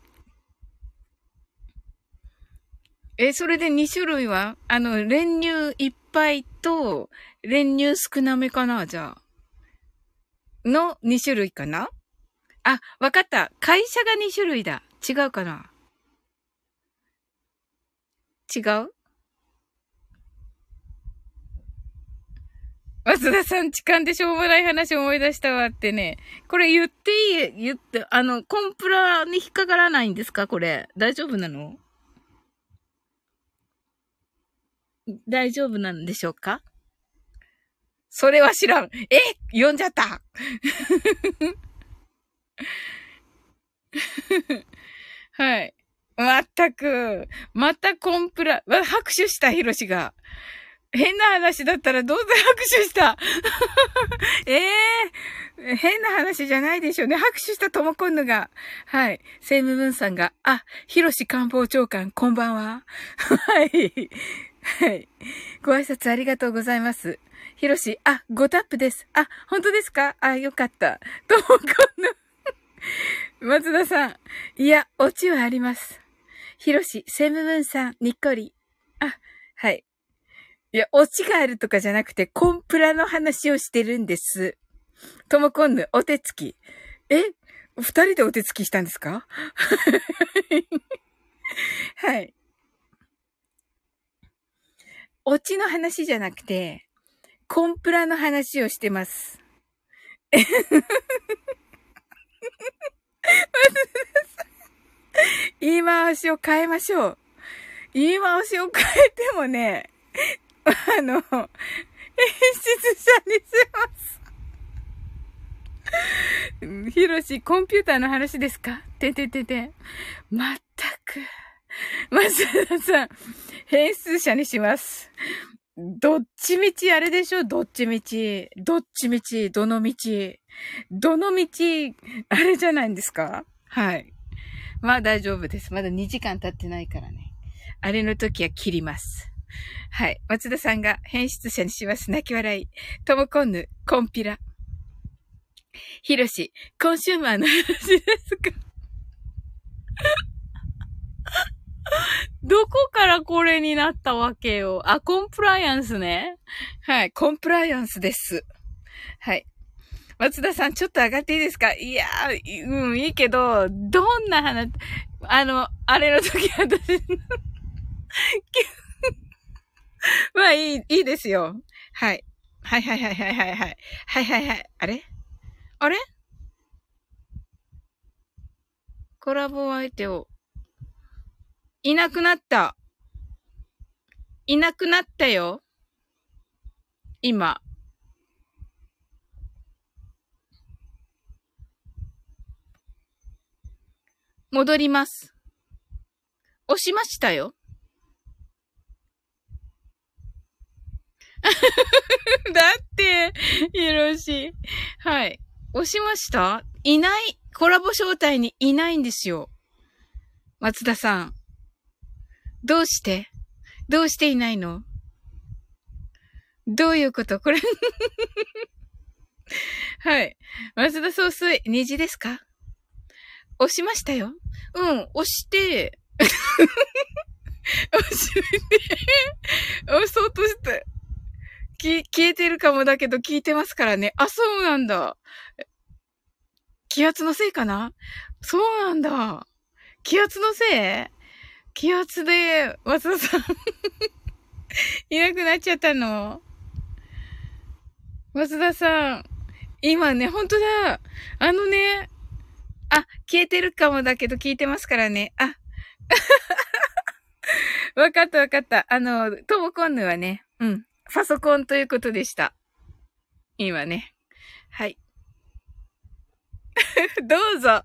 [SPEAKER 1] え、それで2種類は？あの、練乳いっぱいと、練乳少なめかな？じゃあ。の2種類かな？あ、わかった。会社が2種類だ。違うかな？違う？松田さん、痴漢でしょうもない話思い出したわってね。これ言っていい？言って、あの、コンプラに引っかからないんですか？これ。大丈夫なの？大丈夫なんでしょうか？それは知らん。え？読んじゃった はい。まったく、またコンプラ、拍手したヒロシが。変な話だったらどうぞ拍手したえ えー、変な話じゃないでしょうね。拍手したともこんぬが。はい。セイムムーンさんが、あ、ヒロシ官房長官、こんばんは。はい。はい。ご挨拶ありがとうございます。ヒロシ、あ、ごタップです。あ、本当ですか？あ、よかった。ともこんぬ。松田さん。いや、オチはあります。ヒロシ、セムムーンさん、にっこり。あ、はい。いや、オチがあるとかじゃなくて、コンプラの話をしてるんです。ともこんぬ、お手つき。え二人でお手つきしたんですか？はい。オチの話じゃなくて、コンプラの話をしてます。言い回しを変えましょう。言い回しを変えてもね、あの、演出者にします。ひろし、コンピューターの話ですか？てててて。まったく。まず田さん、変数者にします。どっちみちあれでしょ？どっちみち。どっちみち、どのみち。どのみち、あれじゃないんですか？はい。まあ大丈夫です。まだ2時間経ってないからね。あれの時は切ります。はい。松田さんが変質者にします。泣き笑い。ともこんぬ、コンピラ。ひろし、コンシューマーの話ですか？どこからこれになったわけよ？あ、コンプライアンスね。はい、コンプライアンスです。はい。松田さん、ちょっと上がっていいですか？いやー、うん、いいけど、どんな話、あの、あれの時私、まあいい、いいですよ。はい。はいはいはいはいはいはい。はいはいはい。あれ？あれ？コラボ相手を。いなくなった。いなくなったよ。今。戻ります。押しましたよ。だって、ひろしい。はい。押しました？いない？コラボ招待にいないんですよ。松田さん。どうして？どうしていないの？どういうこと？これ はい。松田総帥、虹ですか？押しましたよ。うん、押して、押して、押そうとして、き、消えてるかもだけど聞いてますからね。あ、そうなんだ。気圧のせいかな？そうなんだ。気圧のせい？気圧で、松田さんいなくなっちゃったの？松田さん、今ね、本当だ。あのね、あ、消えてるかもだけど聞いてますからね。あ、わかったわかった。あの、トモコンヌはね、うん、パソコンということでした。今ね。はい。どうぞ。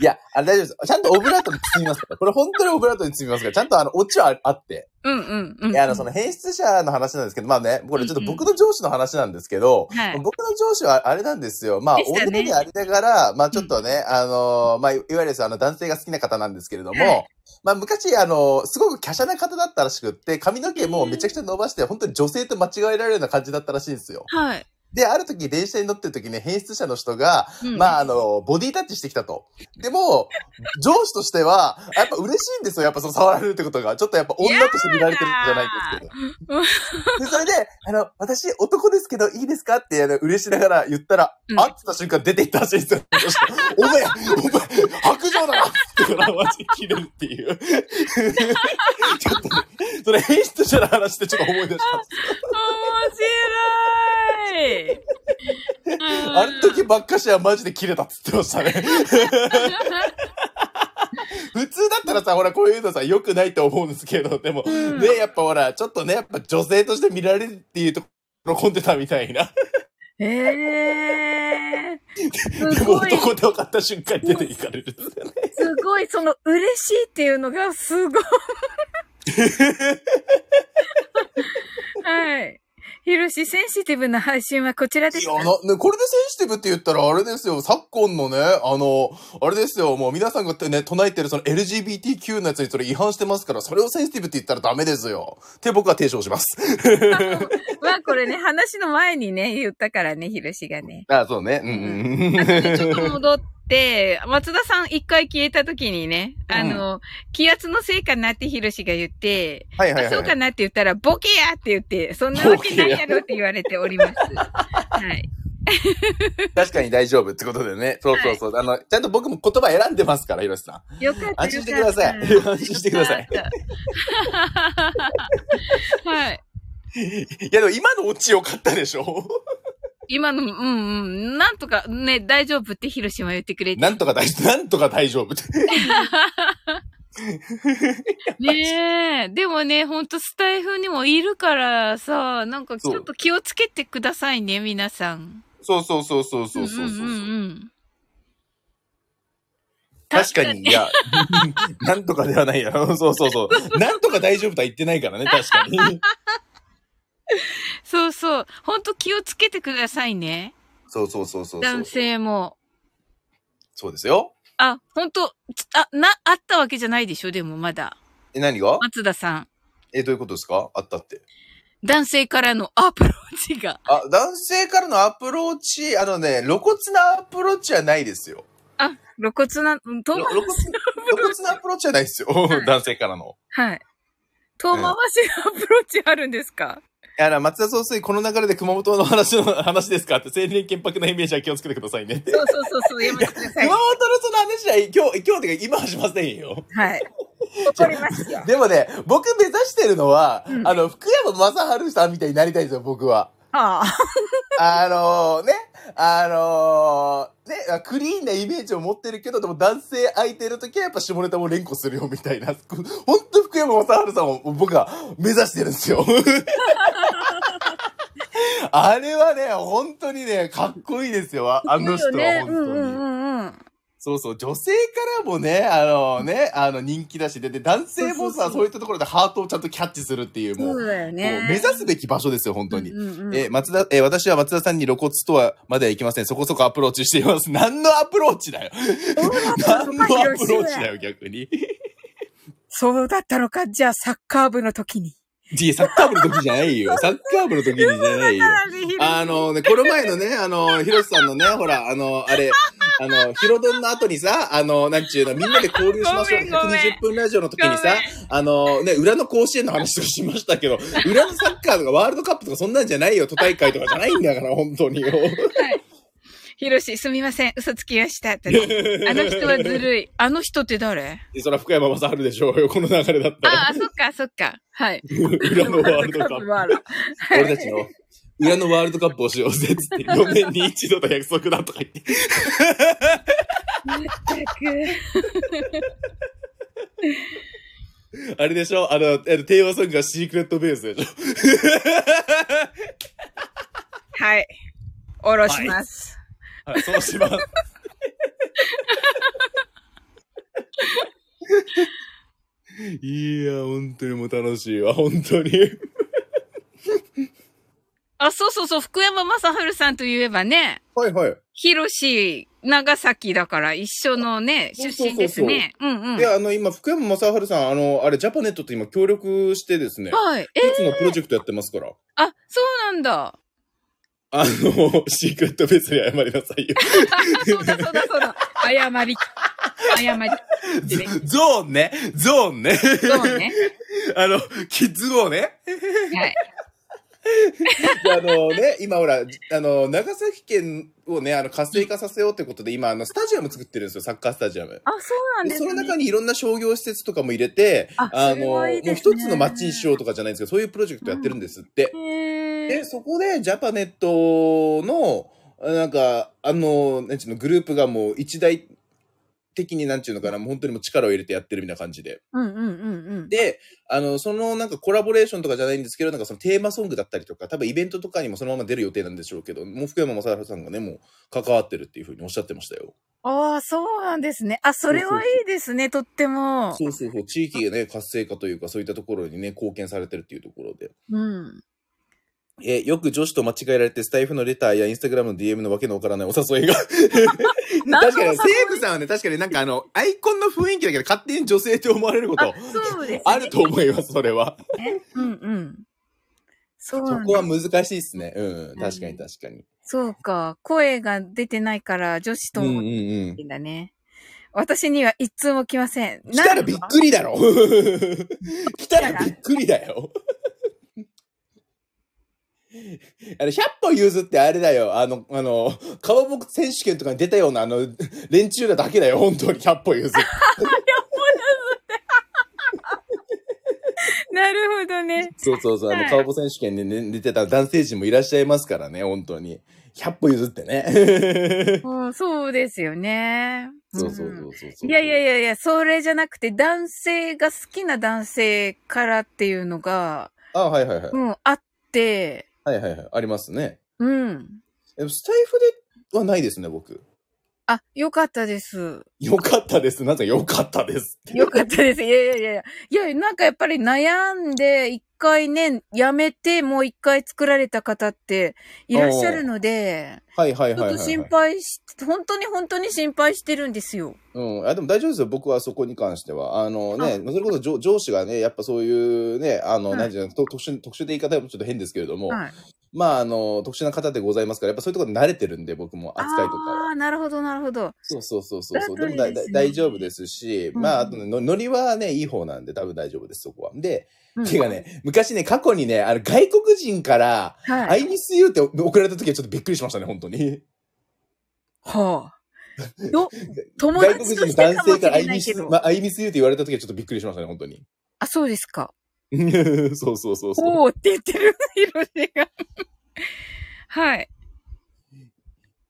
[SPEAKER 2] いや、あれ大丈夫です。ちゃんとオブラートに包みますから。これ本当にオブラートに包みますから。ちゃんとあの、オチはあって。
[SPEAKER 1] うんうんうん。
[SPEAKER 2] いや、あの、その変質者の話なんですけど、まあね、これちょっと僕の上司の話なんですけど、
[SPEAKER 1] はい
[SPEAKER 2] 僕の上司はあれなんですよ。まあ、
[SPEAKER 1] でしたね
[SPEAKER 2] 男でありながら、まあちょっとね、あの、まあ、いわゆるあの、男性が好きな方なんですけれども、
[SPEAKER 1] はい
[SPEAKER 2] まあ昔、あの、すごく華奢な方だったらしくって、髪の毛もめちゃくちゃ伸ばして、本当に女性と間違えられるような感じだったらしいんですよ。
[SPEAKER 1] はい。
[SPEAKER 2] で、ある時電車に乗ってる時ね、変質者の人が、
[SPEAKER 1] うん
[SPEAKER 2] まあ、あの、ボディタッチしてきたと。でも、上司としては、やっぱ嬉しいんですよ。やっぱその触られるってことが。ちょっとやっぱ女として見られてるじゃないんですけど。で、それで、あの、私男ですけどいいですかって、あの、嬉しながら言ったら、
[SPEAKER 1] うん
[SPEAKER 2] あっつった瞬間出て行ったらしいんですよ。お前、お前、白状だなってからマジで切れるっていう。ちょっとね、それ変質者の話でちょっと思い出した
[SPEAKER 1] 面白い。
[SPEAKER 2] あの時ばっかしはマジで切れたっつってましたね。普通だったらさ、ほら、こういうのさ、良くないと思うんですけど、でも、
[SPEAKER 1] うん
[SPEAKER 2] ね、やっぱほら、ちょっとね、やっぱ女性として見られるっていうところ、喜んでたみたいな。
[SPEAKER 1] ええー。
[SPEAKER 2] ですも男で分かった瞬間に出ていかれるんですよね。
[SPEAKER 1] すごい、その嬉しいっていうのがすごい。はい。ひろし、センシティブな配信はこちらですか？
[SPEAKER 2] いや、な、ね、これでセンシティブって言ったらあれですよ、昨今のね、あの、あれですよ、もう皆さんがね、唱えてるその LGBTQ のやつにそれ違反してますから、それをセンシティブって言ったらダメですよ。って僕は提唱します。
[SPEAKER 1] まあこれね、話の前にね、言ったからね、ひろしがね。
[SPEAKER 2] あ、そうね。うんうん。
[SPEAKER 1] あとね、ちょっと戻って、松田さん一回消えた時にね、あの、気圧のせいかなってひろしが言って、
[SPEAKER 2] はいはいはい。
[SPEAKER 1] あそうかなって言ったら、ボケやって言って、そんなわけないやろって言われております。はい。
[SPEAKER 2] 確かに大丈夫ってことでね。そうそうそう。あの、ちゃんと僕も言葉選んでますから、ひろしさん。
[SPEAKER 1] よかった。
[SPEAKER 2] 安心してください安心してください。
[SPEAKER 1] はい。
[SPEAKER 2] いやでも今のオチ良かったでしょ？
[SPEAKER 1] 今の、うんうん。なんとかね、大丈夫ってヒロシは言ってくれて。
[SPEAKER 2] なんとか大丈夫、なんとか大丈夫って。
[SPEAKER 1] ねえ。でもね、ほんとスタイフにもいるからさ、なんかちょっと気をつけてくださいね、皆さん。
[SPEAKER 2] そうそうそうそうそうそうそう。
[SPEAKER 1] んんうんうん
[SPEAKER 2] 確かに、いや、なんとかではないやろ。そうそうそう。なんとか大丈夫とは言ってないからね、確かに。
[SPEAKER 1] そうそう。ほんと気をつけてくださいね。
[SPEAKER 2] そうそうそうそう。
[SPEAKER 1] 男性も。
[SPEAKER 2] そうですよ。
[SPEAKER 1] あ、ほんと、あ、な、あったわけじゃないでしょ？でもまだ。
[SPEAKER 2] え、何が？
[SPEAKER 1] 松田さん。
[SPEAKER 2] え、どういうことですか？あったって。
[SPEAKER 1] 男性からの アプローチが。
[SPEAKER 2] あ、男性からのアプローチ、あのね、露骨なアプローチはないですよ。
[SPEAKER 1] あ、露骨な、うん遠回
[SPEAKER 2] 露骨
[SPEAKER 1] し。
[SPEAKER 2] 露骨なアプローチはないですよ。男性からの。
[SPEAKER 1] はい。遠回しのアプローチあるんですか、
[SPEAKER 2] あの、松田総帥、この流れで熊本の話の 話ですかって、青年潔白なイメージは気をつけてくださいねって。
[SPEAKER 1] そうそうそうそう、やめてください。
[SPEAKER 2] 熊本のその話は、今日、今日ってか今はしませんよ。
[SPEAKER 1] はい。怒りますよ。
[SPEAKER 2] でもね、僕目指してるのは、
[SPEAKER 1] うん
[SPEAKER 2] あの、福山雅治さんみたいになりたいんですよ、僕は。
[SPEAKER 1] ああ。
[SPEAKER 2] あのね、あのね、クリーンなイメージを持ってるけど、でも男性相手の時はやっぱ下ネタも連呼するよみたいな。本当福山雅治さんを僕は目指してるんですよ。あれはね、本当にね、かっこいいですよ、あの人は。本当に。そうそう、女性からもね、あのね、あの人気だし、で、で男性もさ、
[SPEAKER 1] そう
[SPEAKER 2] いったところでハートをちゃんとキャッチするっていう、もう、
[SPEAKER 1] そうだよ
[SPEAKER 2] もう
[SPEAKER 1] ね。
[SPEAKER 2] 目指すべき場所ですよ、本当に。
[SPEAKER 1] うんうんうん
[SPEAKER 2] えー松田、えー私は松田さんに露骨とはまではいきません。そこそこアプローチしています。何のアプローチだよ。何のアプローチだよ、逆に。
[SPEAKER 1] そうだったのか。じゃあ、サッカー部の時に。
[SPEAKER 2] いや、サッカー部の時じゃないよ。サッカー部の時にじゃないよ。あのね、この前のね、あの、ヒロシさんのね、ほら、あの、あれ、あの、ヒロドンの後にさ、あの、なんちゅうの、みんなで交流しましょう。
[SPEAKER 1] ごめんごめん
[SPEAKER 2] 120分ラジオの時にさあの、ね、裏の甲子園の話とかしましたけど、裏のサッカーとかワールドカップとかそんなんじゃないよ。都大会とかじゃないんだから、本当によ。
[SPEAKER 1] ひろし、すみません。嘘つきました。って あの人はずるい。あの人って誰？
[SPEAKER 2] でそら福山雅治でしょうよ、この流れだったら。
[SPEAKER 1] ああ、そっか、そっか。はい。
[SPEAKER 2] 裏のワールドカップ。
[SPEAKER 1] はい
[SPEAKER 2] 俺たちの裏のワールドカップをしようぜっつって、4年に一度の約束だとか言って。あれでしょ？あの、あのテーマソングがシークレットベースでしょ？
[SPEAKER 1] はい。おろします。
[SPEAKER 2] はい、そうします。いや、本当にもう楽しいわ、本当に。
[SPEAKER 1] あ、そうそうそう。福山雅治さんといえばね、
[SPEAKER 2] はいはい。
[SPEAKER 1] ひろし、長崎だから一緒のね、出
[SPEAKER 2] そうそうそうそう
[SPEAKER 1] 身ですね。うんうん。
[SPEAKER 2] で、あの、今、福山雅治さん、あの、あれ、ジャパネットって今協力してですね、
[SPEAKER 1] はい。え
[SPEAKER 2] 一つのプロジェクトやってますから。
[SPEAKER 1] あ、そうなんだ。
[SPEAKER 2] あの、シークレットベースに謝りなさいよ。
[SPEAKER 1] そうだそうだそうだ。謝り。謝り。
[SPEAKER 2] ゾーンね。ゾーンね。
[SPEAKER 1] そうね。
[SPEAKER 2] あの、キッズ号ね。
[SPEAKER 1] はい。
[SPEAKER 2] であのね、今ほら、あの、長崎県をね、あの、活性化させようってことで、今、あの、スタジアム作ってるんですよ、サッカースタジアム。
[SPEAKER 1] あ、そうなん
[SPEAKER 2] で、
[SPEAKER 1] ですね。
[SPEAKER 2] その中にいろんな商業施設とかも入れて、
[SPEAKER 1] あ
[SPEAKER 2] あの、
[SPEAKER 1] いい
[SPEAKER 2] もう一つの街にしようとかじゃないんですけど、そういうプロジェクトやってるんですって。
[SPEAKER 1] へ
[SPEAKER 2] で、そこで、ジャパネットの、なんか、あの、なんちゅうの、グループがもう一大的になんちゅうのかな、もう本当にもう力を入れてやってるみたいな感じで。
[SPEAKER 1] うんうんうんうん。
[SPEAKER 2] で、あの、そのなんかコラボレーションとかじゃないんですけど、なんかそのテーマソングだったりとか、多分イベントとかにもそのまま出る予定なんでしょうけど、もう福山雅治さんがね、もう関わってるっていうふうにおっしゃってましたよ。
[SPEAKER 1] ああ、そうなんですね。あ、それはいいですね、とっても。
[SPEAKER 2] そうそうそう、地域がね、活性化というか、そういったところにね、貢献されてるっていうところで。
[SPEAKER 1] うん。
[SPEAKER 2] えーよく女子と間違えられて、スタイフのレターやインスタグラムの DM のわけのわからないお誘いが。確かに、セーブさんはね、確かになんかあの、アイコンの雰囲気だけど、勝手に女性って思われること
[SPEAKER 1] あ、
[SPEAKER 2] ると思います、それは。
[SPEAKER 1] ね。うんうん。そ
[SPEAKER 2] こは難しいですね。うん、確かに確かに。
[SPEAKER 1] そうか。声が出てないから女子と
[SPEAKER 2] うんうん
[SPEAKER 1] 思っ
[SPEAKER 2] うん
[SPEAKER 1] て。んだね。私には一通も来ません。
[SPEAKER 2] 来たらびっくりだろ 来たらびっくりだよ。あの、100歩譲ってあれだよ。あの、あの、川ボク選手権とかに出たような、あの、連中らだけだよ。本当に100 歩譲って。
[SPEAKER 1] なるほどね。
[SPEAKER 2] そうそうそう。あの、
[SPEAKER 1] はい
[SPEAKER 2] 川ボ選手権に、ね、出てた男性陣もいらっしゃいますからね。本当に。100歩譲ってね。
[SPEAKER 1] うんそうですよね。
[SPEAKER 2] そうそうそうそうそう。
[SPEAKER 1] いやいやいやいや、それじゃなくて、男性が好きな男性からっていうのが、
[SPEAKER 2] あ、はいはいはい。
[SPEAKER 1] うん、あって、
[SPEAKER 2] はいはいはい。ありますね。
[SPEAKER 1] うん。
[SPEAKER 2] でもスタイフではないですね、僕。
[SPEAKER 1] あ、よかったです。
[SPEAKER 2] よかったです。なぜよかったですって。
[SPEAKER 1] よかったです。いやいやいやいや。いや、なんかやっぱり悩んで、一回ね、やめて、もう一回作られた方っていらっしゃるので、
[SPEAKER 2] はいはいはいはい、はい。
[SPEAKER 1] ちょっと心配し、本当に本当に心配してるんですよ。
[SPEAKER 2] うん。あ、でも大丈夫ですよ。僕はそこに関しては。あのね、それこそ上上司がね、やっぱそういうね、あの、
[SPEAKER 1] はい
[SPEAKER 2] なんていうの、と特殊、特殊で言い方はちょっと変ですけれども、
[SPEAKER 1] はい。
[SPEAKER 2] まあ、あの、特殊な方でございますから、やっぱそういうところで慣れてるんで、僕も扱いとか
[SPEAKER 1] あ
[SPEAKER 2] は。
[SPEAKER 1] あ、なるほど、なるほど。
[SPEAKER 2] そうそうそうそうでもだ
[SPEAKER 1] いいですね
[SPEAKER 2] 大丈夫ですし、
[SPEAKER 1] うん
[SPEAKER 2] まあ、あとね、のノリはね、いい方なんで、多分大丈夫です、そこは。で、
[SPEAKER 1] うん
[SPEAKER 2] ていうかね、昔ね、過去にね、あの、外国人から、
[SPEAKER 1] はい。
[SPEAKER 2] I miss you って送られた時はちょっとびっくりしましたね、本当に。
[SPEAKER 1] はあ。ど、友
[SPEAKER 2] 外国
[SPEAKER 1] 達としてかもし
[SPEAKER 2] 男性から I
[SPEAKER 1] れない
[SPEAKER 2] miss,
[SPEAKER 1] けど。
[SPEAKER 2] まあ、I miss you って言われた時はちょっとびっくりしましたね、本当に。
[SPEAKER 1] あ、そうですか。
[SPEAKER 2] そうそうそうそう。
[SPEAKER 1] おーって言ってる、ヒロシが。はい。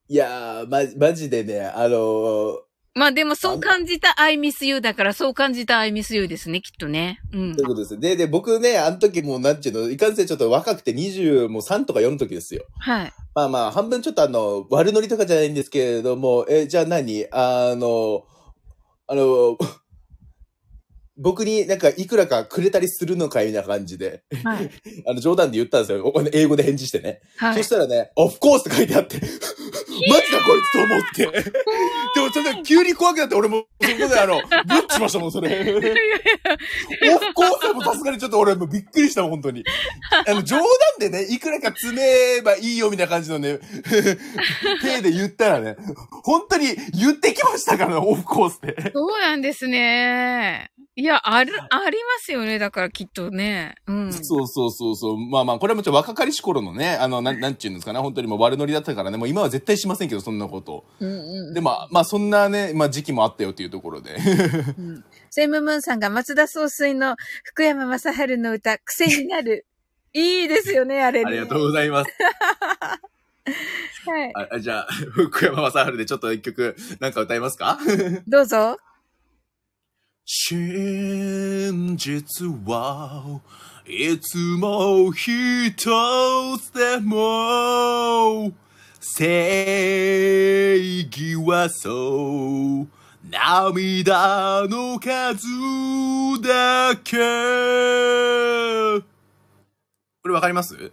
[SPEAKER 2] いやー、ま、マジでね、あのー、
[SPEAKER 1] まあでもそう感じた I miss you だからそう感じた I miss you ですね、きっとね。うん
[SPEAKER 2] という。ことです。で、で、僕ね、あの時もう、なんちゅうの、いかんせんちょっと若くて20、もう3とか4の時ですよ。
[SPEAKER 1] はい。
[SPEAKER 2] まあまあ、半分ちょっとあの、悪ノリとかじゃないんですけれども、え、じゃあ何？あの、あの、僕になんかいくらかくれたりするのかいな感じで、
[SPEAKER 1] はい。
[SPEAKER 2] あの、冗談で言ったんですよ。お英語で返事してね。
[SPEAKER 1] はい
[SPEAKER 2] そし。たらね、of course って書いてあって、マジだこいつと思って。でもそれで急に怖くなって俺も、そこであの、ブッチしましたもん、それ。オフコースもさすがにちょっと俺もびっくりしたもん、本当に。あの、冗談でね、いくらか詰めばいいよみたいな感じのね、手で言ったらね、本当に言ってきましたからね、オフコースって。
[SPEAKER 1] そうなんですね。いや、ある、ありますよね。だからきっとね。うん。
[SPEAKER 2] そうそうそうそう。まあまあ、これはもちろん若かりし頃のね、あの、なん、なんちゅうんですかね、本当にもう悪ノリだったからね、もう今は絶対しませんけど、そんなこと。
[SPEAKER 1] うんうん。
[SPEAKER 2] で、まあ、まあ、そんなね、まあ時期もあったよっていうところで。
[SPEAKER 1] うん。セムムーンさんが松田総帥の福山雅治の歌、癖になる。いいですよね、あれね。
[SPEAKER 2] ありがとうございます。
[SPEAKER 1] はい。
[SPEAKER 2] ああじゃあ、福山雅治でちょっと一曲、なんか歌いますか？
[SPEAKER 1] どうぞ。
[SPEAKER 2] 真実はいつも一つでも正義はそう涙の数だけこれわかります？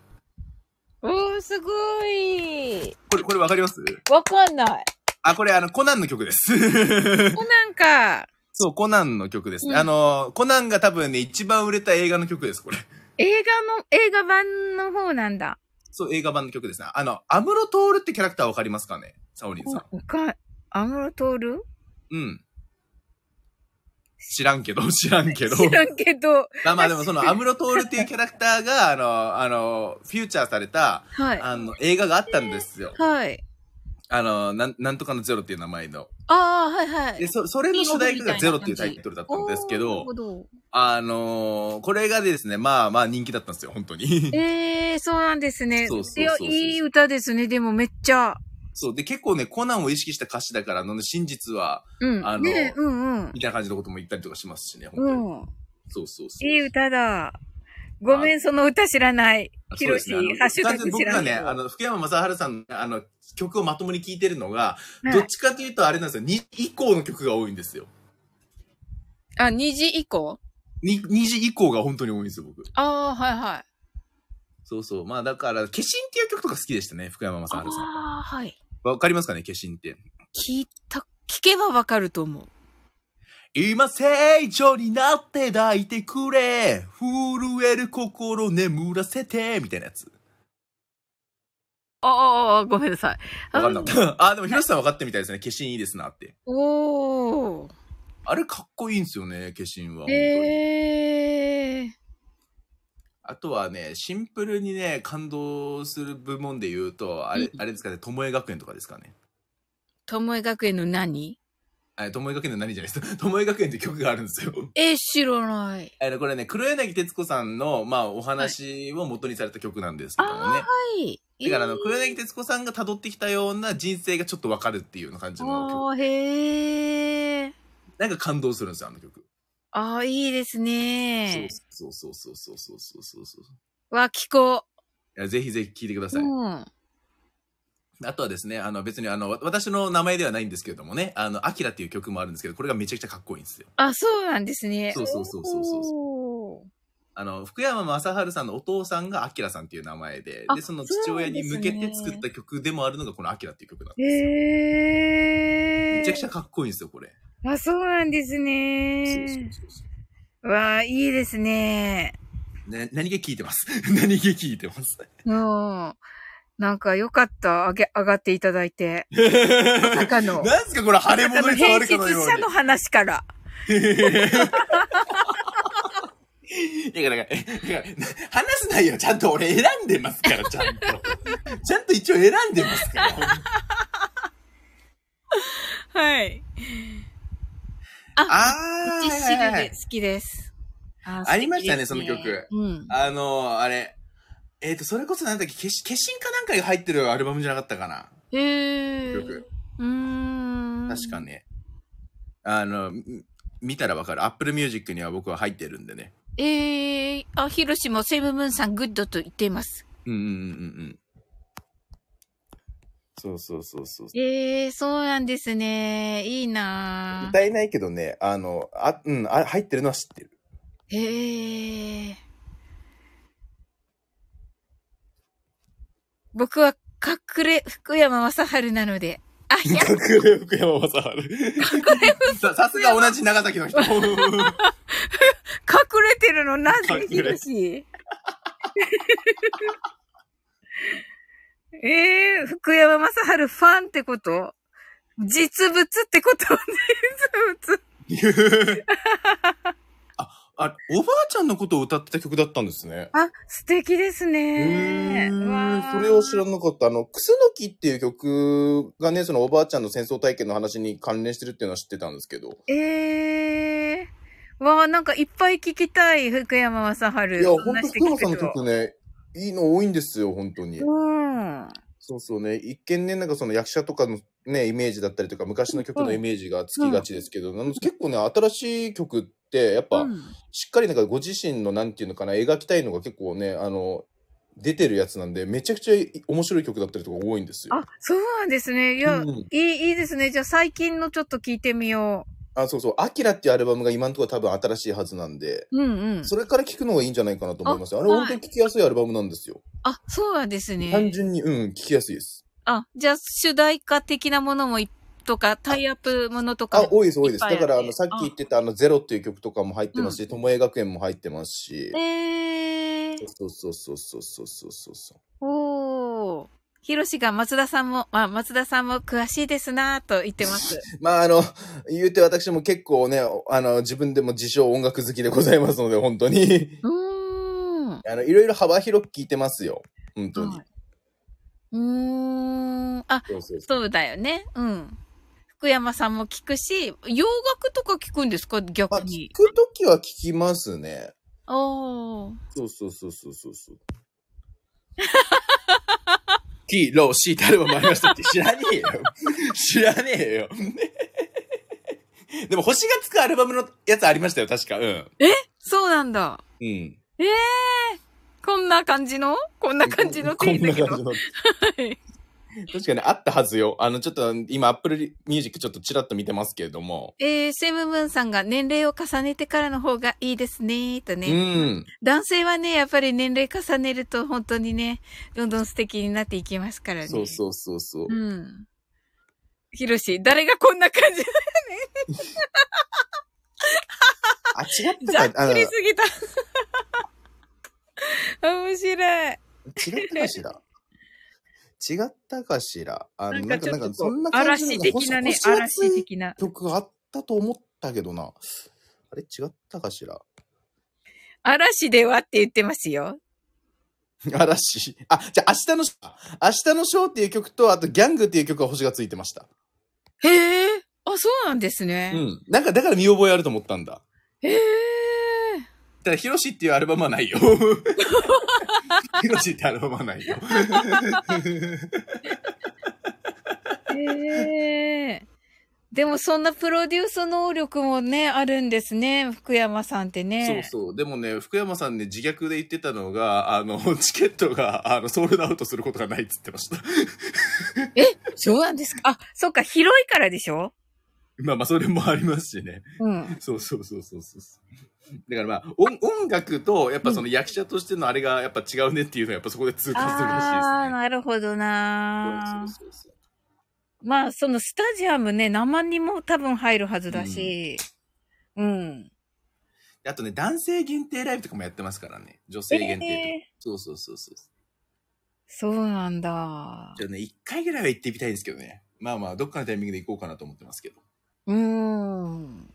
[SPEAKER 1] おー、すごい。
[SPEAKER 2] これ、これわかります？
[SPEAKER 1] わかんない。
[SPEAKER 2] あ、これあの、コナンの曲です。
[SPEAKER 1] コナンか。
[SPEAKER 2] そう、コナンの曲ですね。
[SPEAKER 1] うん
[SPEAKER 2] あの、コナンが多分ね、一番売れた映画の曲です、これ。
[SPEAKER 1] 映画の、映画版の方なんだ。
[SPEAKER 2] そう、映画版の曲ですね。あの、アムロトールってキャラクターわかりますかね？サオリンさん。
[SPEAKER 1] おか、アムロトール？
[SPEAKER 2] うん。知らんけど、知らんけど。
[SPEAKER 1] 知らんけど。
[SPEAKER 2] まあまあでもそのアムロトールっていうキャラクターが、あの、あの、フューチャーされた、
[SPEAKER 1] はい。
[SPEAKER 2] あの、映画があったんですよ。
[SPEAKER 1] はい。
[SPEAKER 2] あの、なん、なんとかのゼロっていう名前の。
[SPEAKER 1] ああ、はいはい。
[SPEAKER 2] で、そ、それの主題歌がゼロっていうタイトルだったんですけど
[SPEAKER 1] ほ、ど。
[SPEAKER 2] あのこれがですね、まあまあ人気だったんですよ、本当に。
[SPEAKER 1] ええー、そうなんですね。
[SPEAKER 2] そうそうそうそう
[SPEAKER 1] いや、いい歌ですね。でもめっちゃ。
[SPEAKER 2] そう。で、結構ね、コナンを意識した歌詞だから、あの、真実は、
[SPEAKER 1] うん。
[SPEAKER 2] あの
[SPEAKER 1] ねうんうん。
[SPEAKER 2] みたいな感じのことも言ったりとかしますしね、本当に。
[SPEAKER 1] うん。
[SPEAKER 2] そうそうそう。
[SPEAKER 1] いい歌だ。ごめん、その歌知らない。
[SPEAKER 2] あ
[SPEAKER 1] ヒロシ、ハッシュタグ知らない。
[SPEAKER 2] あの、福山雅治さんの、あの、曲をまともに聴いてるのが、
[SPEAKER 1] はい
[SPEAKER 2] どっちかというとあれなんですよ、2以降の曲が多いんですよ。
[SPEAKER 1] あ、2時以降
[SPEAKER 2] ？2, 2時以降が本当に多いんですよ、僕。
[SPEAKER 1] ああ、はいはい。
[SPEAKER 2] そうそう。まあだから、化身っていう曲とか好きでしたね、福山雅治さん。
[SPEAKER 1] ああ、はい。
[SPEAKER 2] わかりますかね、化身って。
[SPEAKER 1] 聞いた、聞けばわかると思う。
[SPEAKER 2] 今成長になって抱いてくれ震える心眠らせてみたいなやつ。
[SPEAKER 1] ああ、ごめんなさい。
[SPEAKER 2] わかんなかった。あ、でも、ひろしさん分かってみたいですね。化身いいですなって。
[SPEAKER 1] おー。
[SPEAKER 2] あれかっこいいんですよね、化身は。
[SPEAKER 1] ええー。
[SPEAKER 2] あとはね、シンプルにね、感動する部門で言うと、あれ、
[SPEAKER 1] うん
[SPEAKER 2] あれですかね、ともえ学園とかですかね。
[SPEAKER 1] ともえ学園の何？
[SPEAKER 2] あともえ学園の何じゃないですか。ともえ学園って曲があるんですよ。
[SPEAKER 1] え、知らない。
[SPEAKER 2] あの、これね、黒柳徹子さんの、まあ、お話を元にされた曲なんですけ
[SPEAKER 1] あ
[SPEAKER 2] どもね。
[SPEAKER 1] はい。
[SPEAKER 2] だから、あの、
[SPEAKER 1] えー
[SPEAKER 2] 黒柳徹子さんが辿ってきたような人生がちょっとわかるっていうような感じの曲。
[SPEAKER 1] あーへえ。
[SPEAKER 2] なんか感動するんですよ、あの曲。
[SPEAKER 1] ああ、いいですね。
[SPEAKER 2] そうそうそうそうそうそうそうそう。
[SPEAKER 1] わ、聞こ
[SPEAKER 2] いやぜひぜひ聴いてくだ
[SPEAKER 1] う。
[SPEAKER 2] さい。
[SPEAKER 1] うん。
[SPEAKER 2] あとはですね、あの別にあの、わ私の名前ではないんですけれどもね、あの、アキラっていう曲もあるんですけど、これがめちゃくちゃかっこいいんですよ。
[SPEAKER 1] あ、そうなんですね。
[SPEAKER 2] そうそうそうそうそうあの、福山雅治さんのお父さんがアキラさんっていう名前で、
[SPEAKER 1] あ
[SPEAKER 2] で、その父親に向けて作った曲でもあるのがこのアキラっていう曲なんですよ。
[SPEAKER 1] へえ。
[SPEAKER 2] めちゃくちゃかっこいいんですよ、これ。
[SPEAKER 1] あ、そうなんです
[SPEAKER 2] そう
[SPEAKER 1] ね。
[SPEAKER 2] そうそうそう。
[SPEAKER 1] わあ、いいですね。
[SPEAKER 2] ね、何気聞いてます。何気聞いてます。
[SPEAKER 1] うん。なんかよかった。上げ、上がっていただいて。まさかの。
[SPEAKER 2] なんすかこれ、腫れ
[SPEAKER 1] あ
[SPEAKER 2] 物に
[SPEAKER 1] 変質
[SPEAKER 2] るかのように。
[SPEAKER 1] 者の話から。
[SPEAKER 2] いや、だから、話す内容ちゃんと俺選んでますから、ちゃんと。ちゃんと一応選んでますから。
[SPEAKER 1] はい。
[SPEAKER 2] あー、
[SPEAKER 1] チシル
[SPEAKER 2] はいはいはい
[SPEAKER 1] で好きです。あ
[SPEAKER 2] ありましたねその曲
[SPEAKER 1] うん。
[SPEAKER 2] あの、あれ、えっ、と、それこそなんだっけ、消し、消印かなんかが入ってるアルバムじゃなかったかな。
[SPEAKER 1] へえ。
[SPEAKER 2] 曲。
[SPEAKER 1] うーん。
[SPEAKER 2] 確かね。あの、み見たらわかる。Apple Music には僕は入ってるんでね。
[SPEAKER 1] えー、あ、ヒロシもセブムーンさんグッドと言っています。
[SPEAKER 2] うんうんうんうんうん。そうそうそうそう。
[SPEAKER 1] えー、そうなんですね。いいな
[SPEAKER 2] 歌えないけどね、あの、あ、うん、あ入ってるのは知ってる。
[SPEAKER 1] へえー。僕は隠れ福山雅治なので。あ、いや、
[SPEAKER 2] 隠れ福山雅治。さ、さすが同じ長崎の人。
[SPEAKER 1] 隠れてるのなぜヒ
[SPEAKER 2] 隠れ
[SPEAKER 1] ロシええー、福山雅治ファンってこと？実物ってこと？実物。
[SPEAKER 2] あ、あ、おばあちゃんのことを歌ってた曲だったんですね。
[SPEAKER 1] あ、素敵です
[SPEAKER 2] へ
[SPEAKER 1] ね。
[SPEAKER 2] ー
[SPEAKER 1] わー
[SPEAKER 2] それを知らなかった。あの、クスノキっていう曲がね、そのおばあちゃんの戦争体験の話に関連してるっていうのは知ってたんですけど。
[SPEAKER 1] ええー。わあ、なんかいっぱい聞きたい、福山雅治。
[SPEAKER 2] いや、
[SPEAKER 1] そんな
[SPEAKER 2] ほんと
[SPEAKER 1] して聞く
[SPEAKER 2] 福山さんの曲ね、いいの多いんですよ、本当に。
[SPEAKER 1] うん。
[SPEAKER 2] そうそうね。一見ね、なんかその役者とかのね、イメージだったりとか、昔の曲のイメージがつきがちですけど、あの結構ね、新しい曲って、やっぱ、
[SPEAKER 1] うん
[SPEAKER 2] しっかりなんかご自身のなんていうのかな、描きたいのが結構ね、あの、出てるやつなんで、めちゃくちゃ面白い曲だったりとか多いんですよ。
[SPEAKER 1] あ、そうなんですね。いや、
[SPEAKER 2] うん
[SPEAKER 1] いい、いいですね。じゃあ最近のちょっと聞いてみよ
[SPEAKER 2] あ、そうそう。アキラっていうアルバムが今のところ多分新しいはずなんで、
[SPEAKER 1] う。うんうん。
[SPEAKER 2] それから聴くのがいいんじゃないかなと思いますよ。あれ
[SPEAKER 1] はい
[SPEAKER 2] 本当に聴きやすいアルバムなんですよ。
[SPEAKER 1] あ、そうなんですね。
[SPEAKER 2] 単純に、うん、聴きやすいです。
[SPEAKER 1] あ、じゃあ主題歌的なものもいとか、タイアップものとか
[SPEAKER 2] あ、
[SPEAKER 1] も。
[SPEAKER 2] 多いです、多いです。だから、あの、さっき言ってた、あの、ゼロっていう曲とかも入ってますし、ともえ学園も入ってますし。
[SPEAKER 1] えー、
[SPEAKER 2] そうそうそうそうそうそうそうそう。
[SPEAKER 1] おー。ヒロシが松田さんも、あ、松田さんも詳しいですなぁと言ってます。
[SPEAKER 2] まあ、あの、言うて私も結構ね、あの、自分でも自称音楽好きでございますので、本当に。
[SPEAKER 1] うーん。
[SPEAKER 2] あの、いろいろ幅広く聞いてますよ。本当に。
[SPEAKER 1] はいうーん。あ、
[SPEAKER 2] そう。そう
[SPEAKER 1] だよね。うん。福山さんも聞くし、洋楽とか聞くんですか？逆に。
[SPEAKER 2] くときは聞きますね。
[SPEAKER 1] おー。
[SPEAKER 2] そうそうそうそうそうそう。キー、ロー、シーってアルバムありましたって知らねえよ。知らねえよ。でも星がつくアルバムのやつありましたよ、確か。うん。
[SPEAKER 1] そうなんだ。
[SPEAKER 2] うん。
[SPEAKER 1] ええこんな感じの？こんな感じの
[SPEAKER 2] こん。な感じの。
[SPEAKER 1] はい。
[SPEAKER 2] 確かにあったはずよ。あの、ちょっと今、 Apple Music ちょっとチラッと見てますけれども。
[SPEAKER 1] えー、セムムーンさんが年齢を重ねてからの方がいいですね、とね。
[SPEAKER 2] うん。
[SPEAKER 1] 男性はね、やっぱり年齢重ねると本当にね、どんどん素敵になっていきますからね。
[SPEAKER 2] そうそうそうそう。
[SPEAKER 1] うん。ひろし、誰がこんな感じ
[SPEAKER 2] あ、違っ
[SPEAKER 1] ざ
[SPEAKER 2] たか、あの、違
[SPEAKER 1] っくりすぎた。面白い。
[SPEAKER 2] ったかしら？違ったかしら？あの、
[SPEAKER 1] なん
[SPEAKER 2] か、なんか、そんな感じ
[SPEAKER 1] 嵐的なね、嵐
[SPEAKER 2] い
[SPEAKER 1] 的な。
[SPEAKER 2] 曲があったと思ったけどな。あれ？違ったかしら？
[SPEAKER 1] 嵐ではって言ってますよ。
[SPEAKER 2] 嵐？あ、じゃあ明日のショー、明日のショーっていう曲と、あとギャングっていう曲が星がついてました。
[SPEAKER 1] へえ。あ、そうなんですね。
[SPEAKER 2] うん。なんか、だから見覚えあると思ったんだ。
[SPEAKER 1] へえ。
[SPEAKER 2] ただ、ヒロシっていうアルバムはないよ。ヒロシってアルバムはないよ。
[SPEAKER 1] へえ。でもそんなプロデュース能力もね、あるんですね、福山さんってね。
[SPEAKER 2] そうそう。でもね、福山さんね、自虐で言ってたのが、あの、チケットが、あの、ソールドアウトすることがないっつってました。
[SPEAKER 1] え、そうなんですか？あ、そっか、広いからでしょ？
[SPEAKER 2] まあまあ、それもありますしね。
[SPEAKER 1] うん。
[SPEAKER 2] そうそうそうそうそう。だからまあ、音音楽と、やっぱその役者としてのあれがやっぱ違うねっていうのはやっぱそこで通過するらしいですね。
[SPEAKER 1] ああ、なるほどな
[SPEAKER 2] そうそうそうそう。
[SPEAKER 1] まあ、そのスタジアムね、何万人も多分入るはずだし。うん。
[SPEAKER 2] であとね、男性限定ライブとかもやってますからね。女性限定とか。
[SPEAKER 1] えー
[SPEAKER 2] そうそうそうそう。
[SPEAKER 1] そうなんだ。
[SPEAKER 2] じゃあね、一回ぐらいは行ってみたいですけどね。まあまあ、どっかのタイミングで行こうかなと思ってますけど。
[SPEAKER 1] うーん。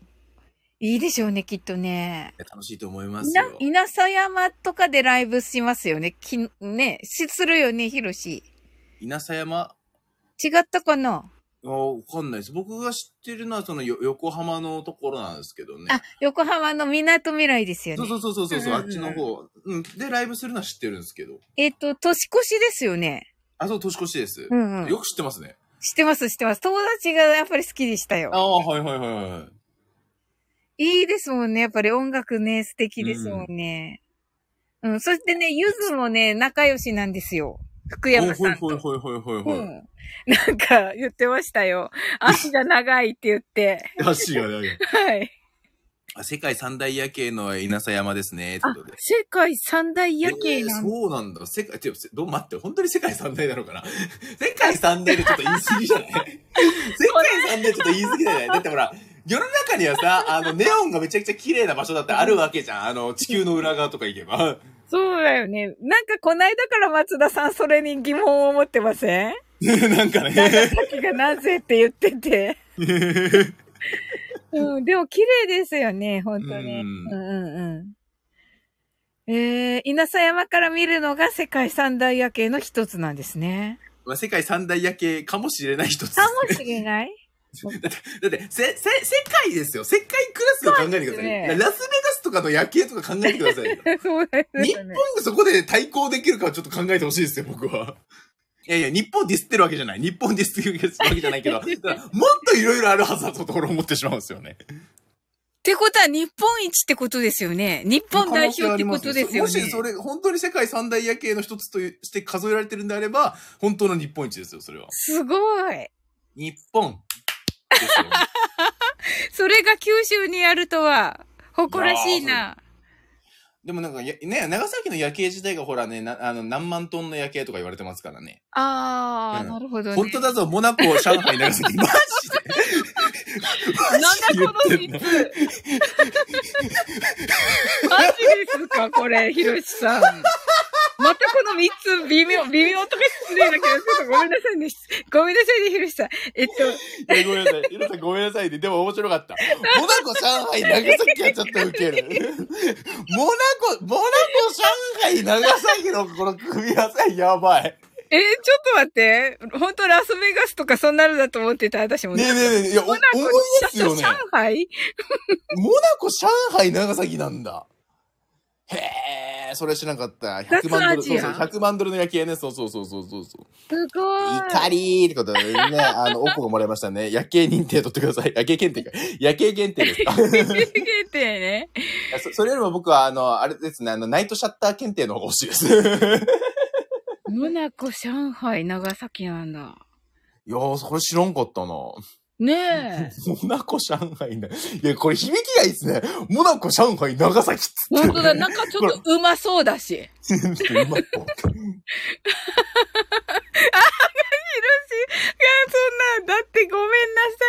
[SPEAKER 1] いいでしょうね、きっとね。
[SPEAKER 2] 楽しいと思います
[SPEAKER 1] な
[SPEAKER 2] よ。
[SPEAKER 1] 稲佐山とかでライブしますよね。きね、しするよね、ひろし。
[SPEAKER 2] 稲佐山？
[SPEAKER 1] 違ったかな？
[SPEAKER 2] あわかんないです。僕が知ってるのは、そのよ横浜のところなんですけどね。
[SPEAKER 1] あ、横浜の港未来ですよね。
[SPEAKER 2] そうそうそうそうそう、あっちの方。うん。で、ライブするのは知ってるんですけど。
[SPEAKER 1] えっ、と、年越しですよね。
[SPEAKER 2] あ、そう、年越しです。
[SPEAKER 1] うんうん
[SPEAKER 2] よく知ってますね。
[SPEAKER 1] 知ってます、知ってます。友達がやっぱり好きでしたよ
[SPEAKER 2] あ。あ、はいはいはいはい。
[SPEAKER 1] いいですもんね。やっぱり音楽ね、素敵ですもんね。うん、そしてね、ゆずもね、仲良しなんですよ。福山さんと。
[SPEAKER 2] ほいほいほいほいほいほい。
[SPEAKER 1] うん。なんか言ってましたよ。足が長いって言って。
[SPEAKER 2] 足が長い。
[SPEAKER 1] はい。
[SPEAKER 2] あ世界三大夜景の稲佐山ですね。
[SPEAKER 1] あ世界三大夜景なんだ。
[SPEAKER 2] そうなんだ。世界、てどう待って、本当に世界三大なのかな？世界三大でちょっと言い過ぎじゃない？世界三大ちょっと言い過ぎじゃない？だってほら、世の中にはさ、あの、ネオンがめちゃくちゃ綺麗な場所だってあるわけじゃん。あの、地球の裏側とか行けば。
[SPEAKER 1] そうだよね。なんかこないだから松田さんそれに疑問を持ってません？
[SPEAKER 2] なんかね。
[SPEAKER 1] 先がなぜって言ってて。うん、でも綺麗ですよね、本当に。
[SPEAKER 2] う
[SPEAKER 1] うんんうんうん。えー、稲佐山から見るのが世界三大夜景の一つなんですね。
[SPEAKER 2] まあ、世界三大夜景かもしれない一つ。
[SPEAKER 1] かもしれない？
[SPEAKER 2] だって、せ、せ、世界ですよ。世界クラスを考えてください。
[SPEAKER 1] そうですね
[SPEAKER 2] ラスベガスとかの夜景とか考えてくださいよ。
[SPEAKER 1] そうです
[SPEAKER 2] 日本
[SPEAKER 1] ね。
[SPEAKER 2] がそこで対抗できるかはちょっと考えてほしいですよ、僕は。いやいや、日本ディスってるわけじゃない。日本ディスってるわけじゃないけど、もっといろいろあるはずだとところを思ってしまうんですよね。
[SPEAKER 1] ってことは日本一ってことですよね。日本代表ってことですよね。
[SPEAKER 2] もしそれ、本当に世界三大夜景の一つとして数えられてるんであれば、本当の日本一ですよ、それは。
[SPEAKER 1] すごい。
[SPEAKER 2] 日本ですよ。
[SPEAKER 1] それが九州にあるとは、誇らしいな。
[SPEAKER 2] でもなんかや、ね、長崎の夜景自体がほらね、なあの何万トンの夜景とか言われてますからね。
[SPEAKER 1] ああ、
[SPEAKER 2] うん
[SPEAKER 1] なるほどね。
[SPEAKER 2] 本当だぞ、モナコ、上海、長崎。マジで
[SPEAKER 1] なんだこの
[SPEAKER 2] 言ってんの
[SPEAKER 1] 三つ。マジですかこれ、ひろしさん。またこの三つ、微妙、微妙とか失礼だけど、ちょっとごめんなさいね。ごめんなさいね、ひろしさん。えっと、
[SPEAKER 2] いやごめんなさい。ヒロさんごめんなさいね。でも面白かった。モナコ、上海、長崎はちょっとウケる。モナコ、モナコ、上海、長崎のこの組み合わせやばい。
[SPEAKER 1] えーちょっと待って。本当ラスベガスとかそんなのだと思ってた、私も。
[SPEAKER 2] ねえねえねえ、いや、お思いますよね。
[SPEAKER 1] 上海？
[SPEAKER 2] モナコ、上海、長崎なんだ。へえ、それ知らなかった。100万ドル、そうそう、100万ドルの夜景ね。そうそうそうそうそう。
[SPEAKER 1] すごい。
[SPEAKER 2] イタリーってことでね、あの、オポがもらいましたね。夜景認定取ってください。夜景検定か。夜景限定ですか
[SPEAKER 1] 限定ね。
[SPEAKER 2] そそれよりも僕は、あの、あれですね、あの、ナイトシャッター検定の方が欲しいです。
[SPEAKER 1] モナコ、上海、長崎なんだ。
[SPEAKER 2] いやー、それ知らんかったな。
[SPEAKER 1] ねえ。
[SPEAKER 2] モナコ、上海ね。いや、これ響きがいいですね。モナコ、上海、長崎っつって。
[SPEAKER 1] 本当だ、なんかちょっとうまそうだし。
[SPEAKER 2] ちょっとうまい
[SPEAKER 1] いや、そんな、だってごめんなさ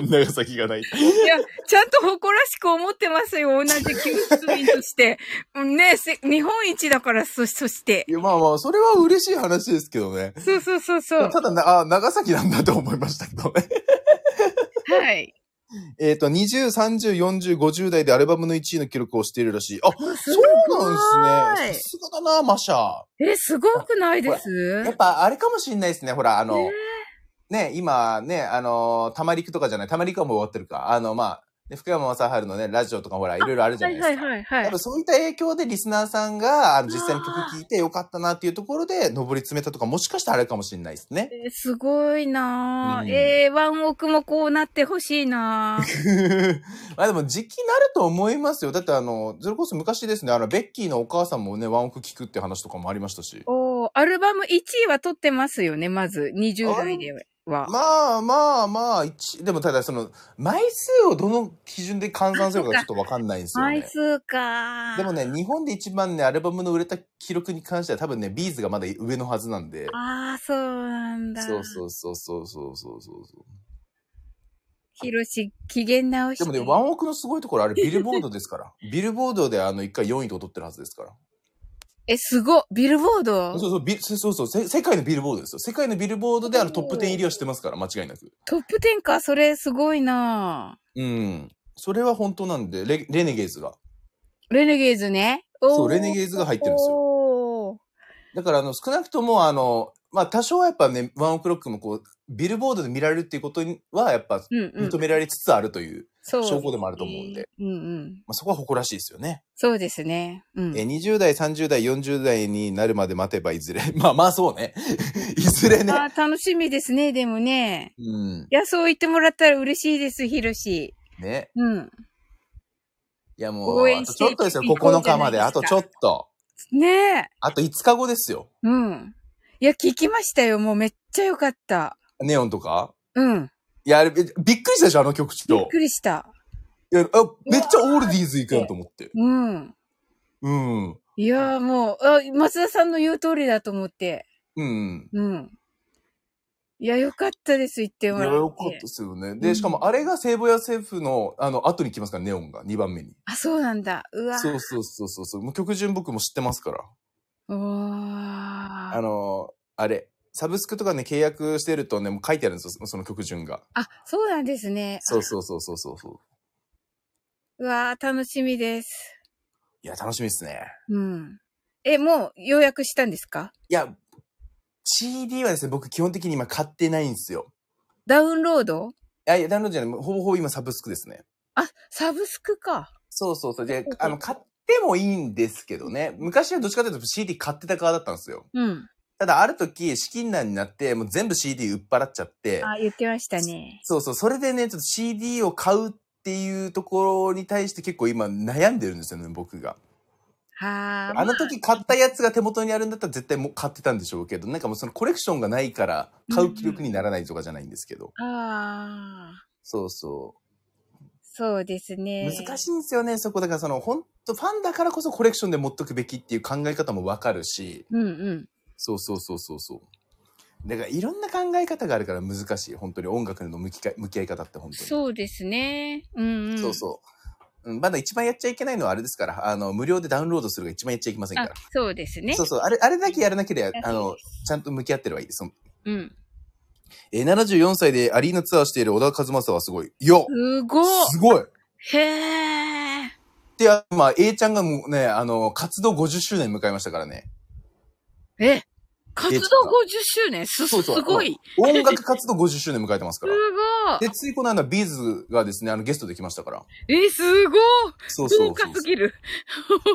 [SPEAKER 1] い。
[SPEAKER 2] 長崎がない。
[SPEAKER 1] いや、ちゃんと誇らしく思ってますよ、同じ九州民として。うんねせ日本一だから、そ、そして
[SPEAKER 2] い。や、まあまあ、それは嬉しい話ですけどね。
[SPEAKER 1] そうそうそうそう。
[SPEAKER 2] ただな、あ、長崎なんだと思いましたけどね。
[SPEAKER 1] はい。
[SPEAKER 2] えっと、20、30、40、50代でアルバムの1位の記録をしているらしい。あ、そうなんですね。さすがだな、マシャ。
[SPEAKER 1] え、すごくないです？
[SPEAKER 2] やっぱ、あれかもしんないですね。ほら、あの、
[SPEAKER 1] ね
[SPEAKER 2] ね、今ね、あの、たまりくとかじゃない、たまりくはもう終わってるか。あの、まあ、ね福山雅治のね、ラジオとかほら、いろいろあるじゃないですか。
[SPEAKER 1] はいはいはいはい
[SPEAKER 2] 多分。そういった影響でリスナーさんが、あの、実際に曲聴いてよかったなっていうところで、上り詰めたとか、もしかしたらあれかもしれないですね。
[SPEAKER 1] えーすごいなぁ。
[SPEAKER 2] うん
[SPEAKER 1] えー、ワンオクもこうなってほしいなぁ。
[SPEAKER 2] まあでも時期なると思いますよ。だってあの、それこそ昔ですね、あの、ベッキーのお母さんもね、ワンオク聞くって話とかもありましたし。
[SPEAKER 1] おーアルバム1位は取ってますよね、まず。20代では。
[SPEAKER 2] まあまあまあ、一、でもただその、枚数をどの基準で換算するかがちょっとわかんないんですよね。
[SPEAKER 1] 枚数か
[SPEAKER 2] でもね、日本で一番ね、アルバムの売れた記録に関しては多分ね、ビーズがまだ上のはずなんで。
[SPEAKER 1] ああ、そうなんだ。
[SPEAKER 2] そうそうそうそうそうそうそう。
[SPEAKER 1] ヒロシ、機嫌直して。
[SPEAKER 2] でもね、ワンオクのすごいところ、あれビルボードですから。ビルボードであの、一回4位と取ってるはずですから。
[SPEAKER 1] え、すごっビルボード？
[SPEAKER 2] そうそう、ビそうそうそう、せ世界のビルボードですよ。世界のビルボードであのトップ10入りはしてますから、間違いなく。
[SPEAKER 1] トップ10か、それすごいな
[SPEAKER 2] うん。それは本当なんで、レレネゲーズが。
[SPEAKER 1] レネゲーズね。
[SPEAKER 2] そう、レネゲーズが入ってるんですよ。だから、あの、少なくとも、あの、まあ、多少はやっぱね、ワンオクロックもこう、ビルボードで見られるっていうことには、やっぱ、認。められつつあるという、
[SPEAKER 1] そう
[SPEAKER 2] 証拠でもあると思うんで。
[SPEAKER 1] うんうん。
[SPEAKER 2] まあ、そこは誇らしいですよね。
[SPEAKER 1] そうですね。うん。
[SPEAKER 2] え、20代、30代、40代になるまで待てばいずれ。まあまあそうね。いずれね。
[SPEAKER 1] あー楽しみですね、でもね。
[SPEAKER 2] うん。
[SPEAKER 1] いや、そう言ってもらったら嬉しいです、ヒロシ。
[SPEAKER 2] ね。
[SPEAKER 1] うん。
[SPEAKER 2] いやもう、
[SPEAKER 1] 応
[SPEAKER 2] あとちょっとですよ。
[SPEAKER 1] いこう
[SPEAKER 2] 9日まで。あとちょっと。
[SPEAKER 1] ねえ。
[SPEAKER 2] あと5日後ですよ。
[SPEAKER 1] うん。いや、聞きましたよ。もうめっちゃよかった。
[SPEAKER 2] ネオンとか？
[SPEAKER 1] うん。
[SPEAKER 2] いや、あれ、びっくりしたでしょ、あの曲
[SPEAKER 1] びっ
[SPEAKER 2] と。
[SPEAKER 1] くりした。
[SPEAKER 2] いや、あ、めっちゃオールディーズ行くやんと思って。
[SPEAKER 1] うん。
[SPEAKER 2] うん。
[SPEAKER 1] いやーもう、あ、松田さんの言う通りだと思って。
[SPEAKER 2] うん。
[SPEAKER 1] うん。いや、よかったです、言って
[SPEAKER 2] いや、
[SPEAKER 1] もらって。
[SPEAKER 2] よかったですよね。
[SPEAKER 1] うん
[SPEAKER 2] で、しかもあれが聖母屋政府の、あの、後に来ますから、ネオンが、2番目に。
[SPEAKER 1] あ、そうなんだ。うわ。
[SPEAKER 2] そうそうそうそうそう。もう曲順僕も知ってますから。あの、あれ、サブスクとかね、契約してるとね、もう書いてあるんですよ、その曲順が。
[SPEAKER 1] あ、そうなんですね。
[SPEAKER 2] そうそうそうそうそうそう。
[SPEAKER 1] うわー楽しみです。
[SPEAKER 2] いや、楽しみですね。
[SPEAKER 1] うん。え、もう予約したんですか？
[SPEAKER 2] いや、CD はですね、僕基本的に今買ってないんですよ。
[SPEAKER 1] ダウンロード？
[SPEAKER 2] いや、いや、ダウンロードじゃない、ほぼほぼ今サブスクですね。
[SPEAKER 1] あ、サブスクか。
[SPEAKER 2] そうそうそう。で、あの、買ってもいいんですけどね。昔はどっちかというと CD 買ってた側だったんですよ。
[SPEAKER 1] うん。
[SPEAKER 2] ただ、ある時、資金難になって、もう全部 CD 売っ払っちゃって、
[SPEAKER 1] あ、言ってましたね。
[SPEAKER 2] そうそう、それでね、ちょっと CD を買うっていうところに対して結構今悩んでるんですよね、僕が。
[SPEAKER 1] は
[SPEAKER 2] あの時買ったやつが手元にあるんだったら絶対もう買ってたんでしょうけど、なんかもうそのコレクションがないから買う気力にならないとかじゃないんですけど。
[SPEAKER 1] ああ、
[SPEAKER 2] そうそ
[SPEAKER 1] そうです
[SPEAKER 2] う。
[SPEAKER 1] ね。
[SPEAKER 2] 難しいんですよね、そこ。だからその、本当ファンだからこそコレクションで持っとくべきっていう考え方もわかるし、
[SPEAKER 1] うんうん。
[SPEAKER 2] そうそうそうそうそう。だからいろんな考え方があるから難しい。本当に音楽の向きか向き合い方って本当に。
[SPEAKER 1] そうですね。うんうん。
[SPEAKER 2] そうそう。うん、まだ一番やっちゃいけないのはあれですから、あの、無料でダウンロードするが一番やっちゃいけませんか
[SPEAKER 1] あ
[SPEAKER 2] ら。、
[SPEAKER 1] そうですね。
[SPEAKER 2] そうそう。あれ、あれだけやらなければ、あの、ちゃんと向き合ってればいいです。
[SPEAKER 1] うん。
[SPEAKER 2] えー、74歳でアリーナツアーしている小田和正はすごい。いや、
[SPEAKER 1] すごい。
[SPEAKER 2] すごい。
[SPEAKER 1] へえ。
[SPEAKER 2] で、あまあ、A ちゃんがもうね、あの、活動50周年迎えましたからね。
[SPEAKER 1] え、活動50周年？す、すごい。
[SPEAKER 2] 音楽活動50周年迎えてます
[SPEAKER 1] す
[SPEAKER 2] から。
[SPEAKER 1] ごい。
[SPEAKER 2] で、ついこの間、ビーズがですね、あの、ゲストで来ましたから。
[SPEAKER 1] え、すごい。
[SPEAKER 2] そうそう
[SPEAKER 1] 豪
[SPEAKER 2] そう
[SPEAKER 1] 華すぎる。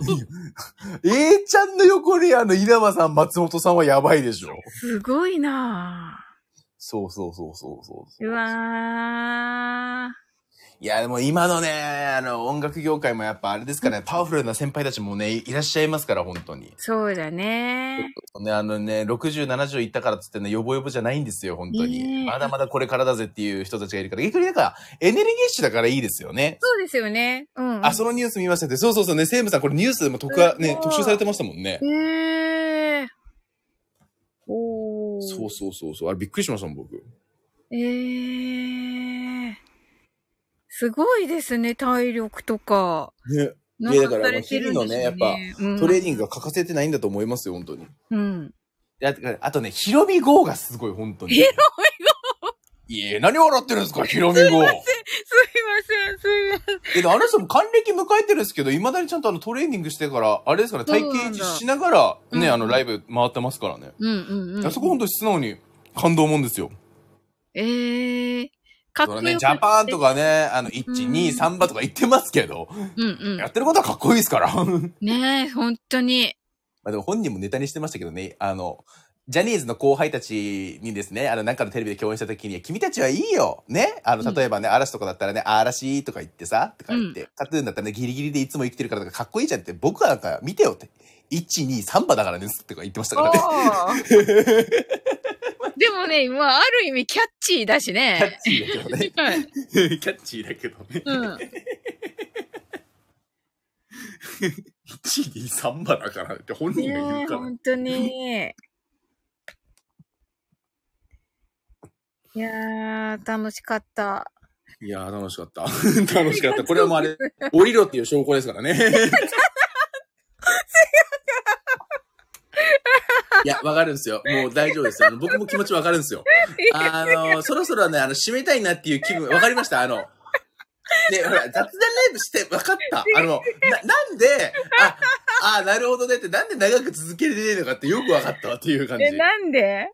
[SPEAKER 2] A ちゃんの横にあの、稲葉さん、松本さんはやばいでしょ。
[SPEAKER 1] すごいな
[SPEAKER 2] そうそうそうそうそう
[SPEAKER 1] ぁ。うわー。
[SPEAKER 2] いや、でも今のね、あの、音楽業界もやっぱあれですからね、パワフルな先輩たちもね、いらっしゃいますから、本当に。
[SPEAKER 1] そうだね。
[SPEAKER 2] ね、あのね、60、70いったからっつってね、ヨボヨボじゃないんですよ、本当に。まだまだこれからだぜっていう人たちがいるから、逆になんか、エネルギッシュだからいいですよね。
[SPEAKER 1] そうですよね。うん、うん。
[SPEAKER 2] あ、そのニュース見ましたって、そうそうそうね、セームさん、これニュースでも特はね
[SPEAKER 1] う、ん
[SPEAKER 2] 特集されてましたもんね。
[SPEAKER 1] へえ。おー。
[SPEAKER 2] そうそうそうそう、あれびっくりしましたもん、僕。
[SPEAKER 1] ええ。すごいですね、体力とか。
[SPEAKER 2] ね、
[SPEAKER 1] ない
[SPEAKER 2] やだから
[SPEAKER 1] ね
[SPEAKER 2] 日々のね
[SPEAKER 1] うん
[SPEAKER 2] トレーニングが欠かせてないんだと思いますよ、本当に。
[SPEAKER 1] うん。
[SPEAKER 2] あとね、ヒロミ号がすごい、本当に。
[SPEAKER 1] ヒロ
[SPEAKER 2] いや、何笑ってるんですか、ヒロミ号。
[SPEAKER 1] すいません、すいません。
[SPEAKER 2] え、であの人も還暦迎えてるんですけど、未だにちゃんとあのトレーニングしてから、あれですから、体型維持しながら、ね、
[SPEAKER 1] うん
[SPEAKER 2] あのライブ回ってますからね。
[SPEAKER 1] うんうんうん。
[SPEAKER 2] あそこ本当に素直に感動もんですよ。
[SPEAKER 1] ええかっこよく
[SPEAKER 2] そのね、ジャパンとかね、あの、1、
[SPEAKER 1] うん
[SPEAKER 2] 2、3番とか言ってますけど、
[SPEAKER 1] うんうん
[SPEAKER 2] や。ってることはかっこいいですから。ま
[SPEAKER 1] ねえ、本当に。
[SPEAKER 2] あでも本人もネタにしてましたけどね、あの、ジャニーズの後輩たちにですね、あの、なんかのテレビで共演した時に、君たちはいいよね？あの、例えばね、嵐とかだったらね、嵐とか言ってさ、とか言って、カトゥーンだったらね、ギリギリでいつも生きてるからとかかっこいいじゃんって、僕はなんか見てよって。1、2、3番だからね、とか言ってましたからね。
[SPEAKER 1] でもね、まあ、ある意味キャッチーだし
[SPEAKER 2] キャ
[SPEAKER 1] ね
[SPEAKER 2] ッ。チーだけどね。
[SPEAKER 1] はい。
[SPEAKER 2] キャッチーだけどね。
[SPEAKER 1] うん。
[SPEAKER 2] 1、2、3番だからって本人が言うから。
[SPEAKER 1] 本当に。いやー、楽しかった。
[SPEAKER 2] いやー、楽しかった。楽しかった。これはもうあれ、降りろっていう証拠ですからね。いや、わかるんですよ。もう大丈夫ですよ。あの僕も気持ちわかるんですよ。あの、そろそろね、あの、締めたいなっていう気分、わかりました？あの、で、ほら、雑談ライブして分かった。あの、な、なんで、あ、あ、なるほどねって、なんで長く続けれねえのかってよく分かったわっていう感じ。
[SPEAKER 1] え、なんで？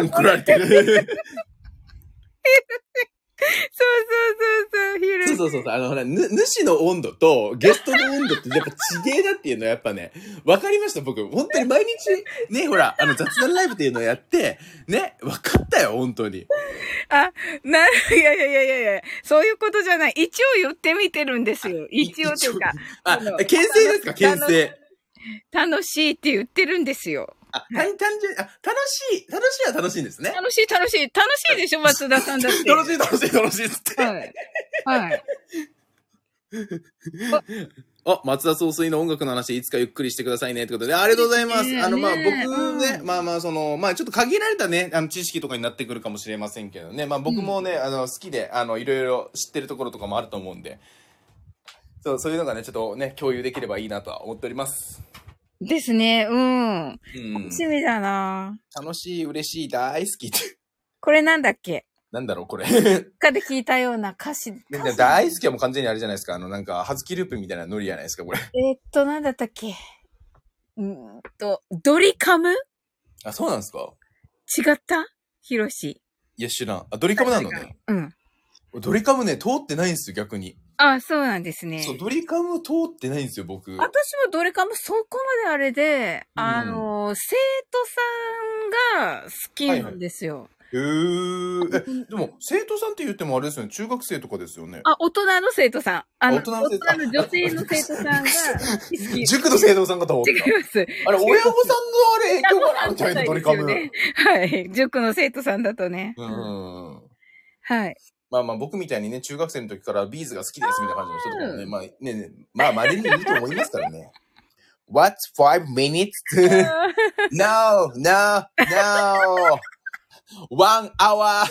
[SPEAKER 2] うん、来られてる。
[SPEAKER 1] そうそうそうそう、
[SPEAKER 2] そうそうそうそう。あの、ほら、ぬ、主の温度とゲストの温度ってやっぱ違えだっていうのはやっぱね、分かりました、僕。本当に毎日、ね、ほら、あの雑談ライブっていうのをやって、ね、分かったよ、本当に。
[SPEAKER 1] あ、な、いやいやいやいやいや、そういうことじゃない。一応言ってみてるんですよ。一応というか、
[SPEAKER 2] あ、牽制ですか、牽制。
[SPEAKER 1] 楽しいって言ってるんですよ。
[SPEAKER 2] あ、単単純に、あ、楽しい、楽しいは楽しいんですね。
[SPEAKER 1] 楽しい楽しい。楽しいでしょ、松田さんだって。
[SPEAKER 2] 楽しい、楽しい、楽しいっつって。
[SPEAKER 1] はい。はい。
[SPEAKER 2] あ、松田総帥の音楽の話、いつかゆっくりしてくださいねってことで、ありがとうございます。
[SPEAKER 1] ねえ
[SPEAKER 2] あの、まあ、僕
[SPEAKER 1] ねうん
[SPEAKER 2] まあまあ、その、まあ、ちょっと限られたね、あの、知識とかになってくるかもしれませんけどね、まあ、僕もね、あの、好きで、あの、いろいろ知ってるところとかもあると思うんで、そう、そういうのがね、ちょっとね、共有できればいいなとは思っております。
[SPEAKER 1] ですね、うん。
[SPEAKER 2] うん
[SPEAKER 1] 楽。しみだな
[SPEAKER 2] 楽しい、嬉しい、大好きって。
[SPEAKER 1] これなんだっけ？
[SPEAKER 2] なんだろう、これ。
[SPEAKER 1] かで聞いたような歌詞。歌詞
[SPEAKER 2] 大好きはもう完全にあれじゃないですか。あの、なんか、はずきループみたいなノリじゃないですか、これ。
[SPEAKER 1] えーっと、なんだったっけ？うーんと、ドリカム？
[SPEAKER 2] あ、そうなんですか
[SPEAKER 1] 違った？ヒロシ。
[SPEAKER 2] いや、知らん。あ、ドリカムなのね。
[SPEAKER 1] うん。
[SPEAKER 2] ドリカムね、通ってないんですよ、逆に。
[SPEAKER 1] あ、そうなんですね。
[SPEAKER 2] そう、ドリカム通ってないんですよ、僕。
[SPEAKER 1] 私もドリカムそこまであれで、
[SPEAKER 2] うん
[SPEAKER 1] あの、生徒さんが好きなんですよ。
[SPEAKER 2] へー。え、でも、生徒さんって言ってもあれですよね、中学生とかですよね。
[SPEAKER 1] あ、大人の生徒さん。あの、
[SPEAKER 2] 大人の
[SPEAKER 1] の女性の生徒さんが好き。
[SPEAKER 2] 塾の生徒さんかと思っ
[SPEAKER 1] 違います。
[SPEAKER 2] た。あれ、親御さんのあれ影響かなみたいな、ドリカム。
[SPEAKER 1] ね。はい。塾の生徒さんだとね。
[SPEAKER 2] うん。
[SPEAKER 1] はい。
[SPEAKER 2] まあまあ、僕みたいにね、中学生の時からビーズが好きですみたいな感じの人とかもね、まあね、ねまあ、稀にいると思いますからね。What's five minutes? no, no, no. One hour,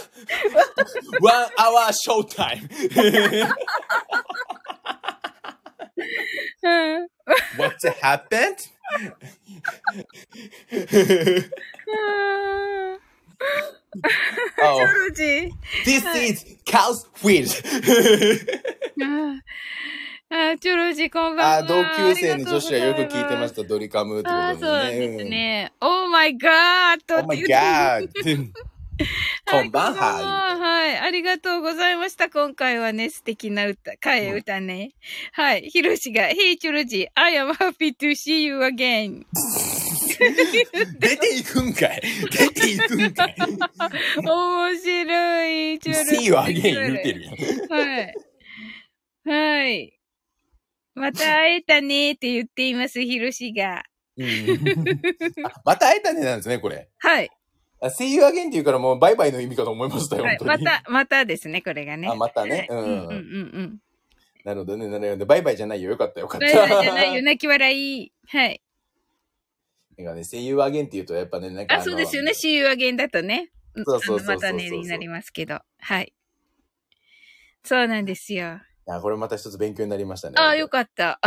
[SPEAKER 2] one hour show time.
[SPEAKER 1] うん。
[SPEAKER 2] What's happened? Oh,
[SPEAKER 1] チョロジー。
[SPEAKER 2] this is cow's wheel.
[SPEAKER 1] あチョロジーこんばんは。
[SPEAKER 2] あ、同級生の女子はよく聞いてま
[SPEAKER 1] し
[SPEAKER 2] した、ドリカムってこと
[SPEAKER 1] そうなん
[SPEAKER 2] でね。
[SPEAKER 1] ですね。Oh my god!
[SPEAKER 2] Oh my god! こんばんは。
[SPEAKER 1] はい。ありがとうございました。今回はね、素敵な歌、替え歌ね。はい。ひろしが、Hey チョロジー、I am happy to see you again.
[SPEAKER 2] 出ていくんかい出ていくんかい
[SPEAKER 1] 面白い、チョロジー。
[SPEAKER 2] ?See you again 言うてるやん。
[SPEAKER 1] はい。はい。また会えたねって言っています、ひろしが。
[SPEAKER 2] うんあまた会えたねなんですね、これ。
[SPEAKER 1] はい。
[SPEAKER 2] あ See you again って言うからもうバイバイの意味かと思いましたよ、
[SPEAKER 1] はい。また、またですね、これがね。
[SPEAKER 2] あ、またね。う
[SPEAKER 1] はいうんうんうん
[SPEAKER 2] ん。
[SPEAKER 1] うん。
[SPEAKER 2] なるほどね、なるほど。バイバイじゃないよ。よかったよかった。
[SPEAKER 1] バイバイじゃないよ、泣き笑い。はい。
[SPEAKER 2] なんかね、See you again って言うとやっぱね、なんか
[SPEAKER 1] あ、そうですよね。。See you again だとね。
[SPEAKER 2] そうそうそう
[SPEAKER 1] またね、になりますけど。はい。そうなんですよ。
[SPEAKER 2] あ、これまた一つ勉強になりましたね。
[SPEAKER 1] あ、よかった。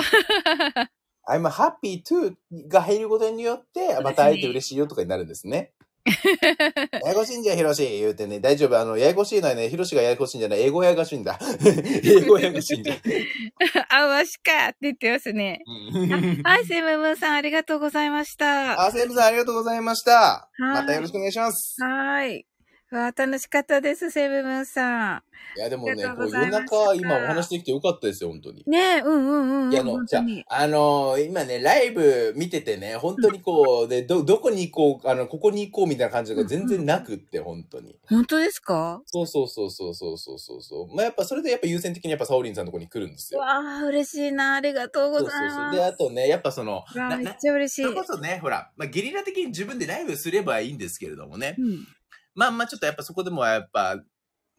[SPEAKER 2] I'm happy to が入ることによって、また会えて嬉しいよとかになるんですね。ややこしいんじゃ、ヒロシ言うてね、大丈夫。あの、ややこしいのはね、ヒロシがややこしいんじゃない、英語ややこしいんだ。英語ややこしいんだ。
[SPEAKER 1] あわしかって言ってますね。
[SPEAKER 2] うん
[SPEAKER 1] はい、セムムーンさんありがとうございました。
[SPEAKER 2] あ、セーブさんありがとうございました。
[SPEAKER 1] い
[SPEAKER 2] またよろしくお願いします。
[SPEAKER 1] はい。わあ、楽しかったです、セブムーンさん。
[SPEAKER 2] いや、でもね、こう夜中、今お話できてよかったですよ、本当に。
[SPEAKER 1] ねえ、うんうんうん、
[SPEAKER 2] いや、あの、じゃあ、あのー、今ね、ライブ見ててね、本当にこう、で、ど、どこに行こう、あの、ここに行こうみたいな感じが全然なくって、ん、本当に。
[SPEAKER 1] 本当ですか？
[SPEAKER 2] そうそうそうそうそうそうそうまあ、やっぱそれでやっぱ優先的にやっぱサオリンさんのとこに来るんですよ。
[SPEAKER 1] わあ、嬉しいな、ありがとうご
[SPEAKER 2] ざいます。そう
[SPEAKER 1] そうそう
[SPEAKER 2] で、あとね、やっぱその、
[SPEAKER 1] めっちゃ嬉しい。
[SPEAKER 2] それこそね、ほら、まあ、ゲリラ的に自分でライブすればいいんですけれどもね。
[SPEAKER 1] うん
[SPEAKER 2] まあまあちょっとやっぱそこでもやっぱ、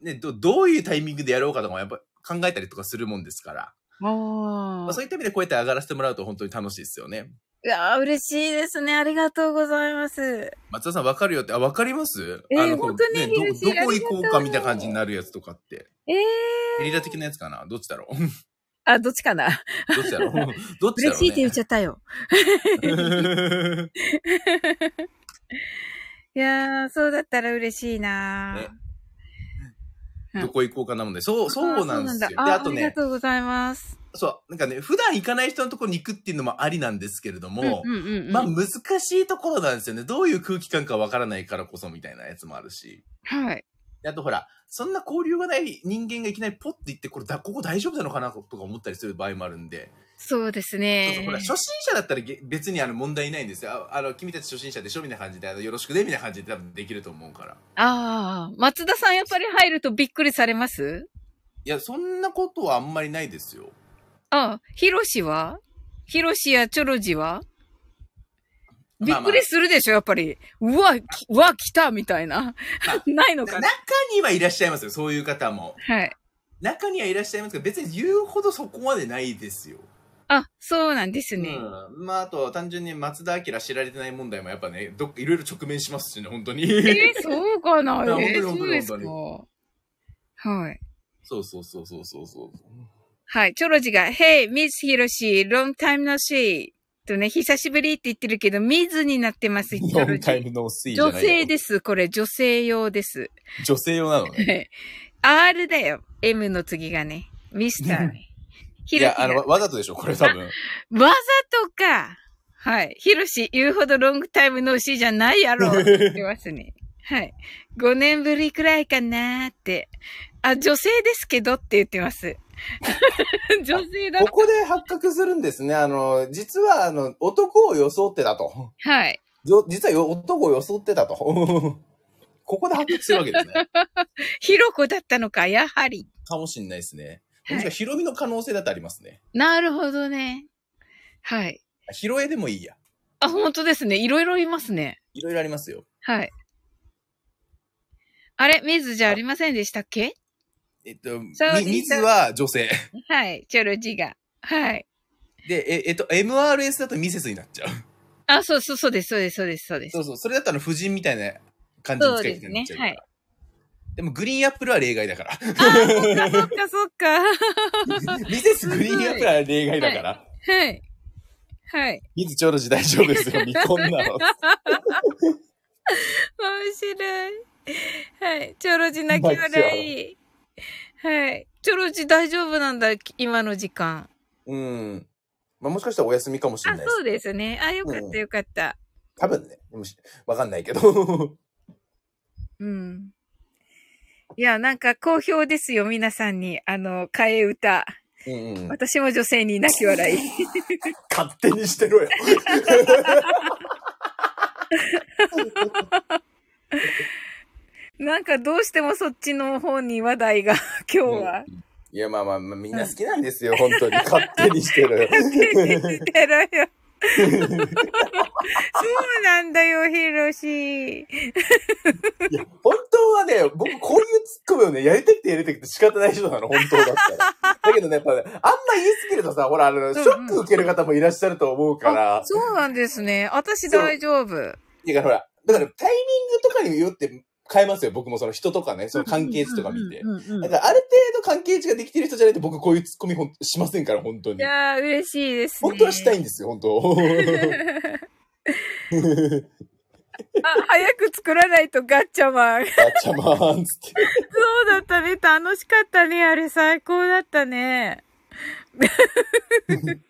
[SPEAKER 2] ね、どどういうタイミングでやろうかとかもやっぱ考えたりとかするもんですから。ま
[SPEAKER 1] あ
[SPEAKER 2] あ、そういった意味でこうやって上がらせてもらうと本当に楽しいですよね。
[SPEAKER 1] いやー、嬉しいですね。ありがとうございます。
[SPEAKER 2] 松田さんわかるよって、あ、わかります？
[SPEAKER 1] えー
[SPEAKER 2] あの、
[SPEAKER 1] 本当に
[SPEAKER 2] ね、ど、どこ行こうかみたいな感じになるやつとかって。
[SPEAKER 1] ええ
[SPEAKER 2] ゲリラ的なやつかな？どっちだろう？
[SPEAKER 1] あ、どっちかな？
[SPEAKER 2] どっちだろう？どっちだろう、ね、
[SPEAKER 1] 嬉しいって言っちゃったよ。いやー、そうだったら嬉しいなー
[SPEAKER 2] ねどこ行こうかなもんで。そう、そうなんですよ。で、
[SPEAKER 1] あ
[SPEAKER 2] あとね、
[SPEAKER 1] ありがとうございます。
[SPEAKER 2] そう、なんかね、普段行かない人のところに行くっていうのもありなんですけれども、
[SPEAKER 1] うんうんうんうん、
[SPEAKER 2] まあ難しいところなんですよね。どういう空気感かわからないからこそみたいなやつもあるし。
[SPEAKER 1] はい。
[SPEAKER 2] であとほら、そんな交流がない人間がいきなりポッて行って、これだ、ここ大丈夫なのかなとか思ったりする場合もあるんで。
[SPEAKER 1] そうです
[SPEAKER 2] そう
[SPEAKER 1] ね。
[SPEAKER 2] そうほら、初心者だったらげ別にあの問題ないんですよ。ああの、君たち初心者でしょみたいな感じで、あのよろしくねみたいな感じで多分できると思うから。
[SPEAKER 1] ああ、松田さんやっぱり入るとびっくりされます？
[SPEAKER 2] いや、そんなことはあんまりないですよ。
[SPEAKER 1] ああ、ヒロシは？ヒロシやチョロジは？びっくりするでしょ、やっぱり。うわ、きうわ、来たみたいな。
[SPEAKER 2] ま
[SPEAKER 1] ないのか
[SPEAKER 2] 中
[SPEAKER 1] な
[SPEAKER 2] にはいらっしゃいますよ。そういう方も。
[SPEAKER 1] はい。
[SPEAKER 2] 中にはいらっしゃいますけど、別に言うほどそこまでないですよ。
[SPEAKER 1] あ、そうなんですね。
[SPEAKER 2] うん。まあ、あと、単純に松田明知られてない問題もやっぱね、どっいろいろ直面しますしね、本当に。
[SPEAKER 1] えーそうかな？
[SPEAKER 2] 本当に
[SPEAKER 1] そうですか？
[SPEAKER 2] 本
[SPEAKER 1] はい。
[SPEAKER 2] そうそうそうそうそうそう。
[SPEAKER 1] はい。チョロジが、Hey, Miss ヒロシ、long time no see. とね、久しぶりって言ってるけど、ミズになってます、チョロジ。
[SPEAKER 2] ムノースイじゃ
[SPEAKER 1] 女性です。これ、女性用です。
[SPEAKER 2] 女性用なのね。
[SPEAKER 1] R だよ。M の次がね。ミスターね。ヒ
[SPEAKER 2] いや、あの。わざとでしょ、これ多分。
[SPEAKER 1] わざとか。はい。ヒロシ、言うほどロングタイムのしじゃないやろ。っ て言ってますね。はい。5年ぶりくらいかなーって。あ、女性ですけどって言ってます。女性だ
[SPEAKER 2] こ。こで発覚するんですね。あの、実は、あの、男を装ってたと。
[SPEAKER 1] はい。
[SPEAKER 2] じょ実はよ男を装ってたと。ここで発覚するわけですね。
[SPEAKER 1] ヒロコだったのか、やはり。
[SPEAKER 2] かもしんないですね。
[SPEAKER 1] はい
[SPEAKER 2] もしかヒロミの可能性だってありますね。
[SPEAKER 1] なるほどね。はい。
[SPEAKER 2] ヒロエでもいいや。
[SPEAKER 1] あ、本当ですね。いろいろいますね。
[SPEAKER 2] いろいろありますよ。
[SPEAKER 1] はい。あれ？ミズじゃありませんでしたっけ？
[SPEAKER 2] えっと、
[SPEAKER 1] そう
[SPEAKER 2] み水は女性。
[SPEAKER 1] はい。チョロジが。はい。
[SPEAKER 2] で、え、えっと、MRS だとミセスになっちゃう。
[SPEAKER 1] あ、そうそう、そうです、そうです、そうです、そうです
[SPEAKER 2] そ。うそう。それだったら婦人みたいな感じに使い方になっちゃうから。
[SPEAKER 1] そうで
[SPEAKER 2] もグリーンアップルは例外だから。
[SPEAKER 1] あ、そっか、そっか、そっか。
[SPEAKER 2] ミセスグリーンアップルは例外だから。
[SPEAKER 1] はい。はい。
[SPEAKER 2] 水長の時大丈夫ですよ。未婚なの。
[SPEAKER 1] 面白い。はい。チョロジ泣き笑い。はい。チョロジ大丈夫なんだ、今の時間。
[SPEAKER 2] うん。まあ、もしかしたらお休みかもしれ
[SPEAKER 1] あ、
[SPEAKER 2] ないです。
[SPEAKER 1] そうですね。あ、よかっ
[SPEAKER 2] うん
[SPEAKER 1] た、よかった。
[SPEAKER 2] 多分ね。わかんないけど。
[SPEAKER 1] うん。いや、なんか好評ですよ、皆さんに。あの、替え歌。
[SPEAKER 2] うんうん。
[SPEAKER 1] 私も女性に泣き笑い。
[SPEAKER 2] 勝手にしてろよ。
[SPEAKER 1] なんかどうしてもそっちの方に話題が、今日は。
[SPEAKER 2] いや、まあまあまあ、みんな好きなんですよ。本当に。勝手にしてろよ。
[SPEAKER 1] してろよ。そうなんだよ、ヒロシ。
[SPEAKER 2] いや、本当はね、僕こういうツッコミをね、やりたくてやりたくて仕方ない人なの、本当だったら。だけどね、やっぱね、あんま言いすぎるとさ、ほら、あの、ショック受ける方もいらっしゃると思うから。
[SPEAKER 1] そうなんですね。私大丈夫。
[SPEAKER 2] だからほら、だからタイミングとかによって変えますよ。僕もその人とかね、その関係値とか見て。だからある程度関係値ができてる人じゃないと僕こういうツッコミほんしませんから、本当に。
[SPEAKER 1] いやー、嬉しいですね。
[SPEAKER 2] 本当はしたいんですよ、本当。
[SPEAKER 1] あ、早く作らないとガッチャマン。
[SPEAKER 2] ガチャマーンつって。
[SPEAKER 1] そうだったね。楽しかったね。あれ最高だったね。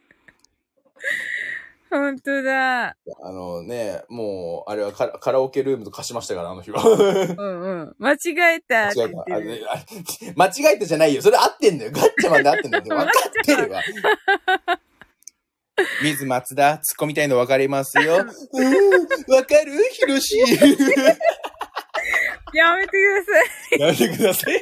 [SPEAKER 1] 本当だ。
[SPEAKER 2] あのね、もう、あれはカラカラオケルームと貸しましたから、あの日は。
[SPEAKER 1] うんうん。間違えた
[SPEAKER 2] 間違えた。間違えたじゃないよ。それ合ってんだよ。ガッチャマンで合ってんだよ。分かってるわ。水松田、突っ込みたいの分かりますよ。うん、分かる？ヒロシ。
[SPEAKER 1] やめてください。
[SPEAKER 2] やめてください。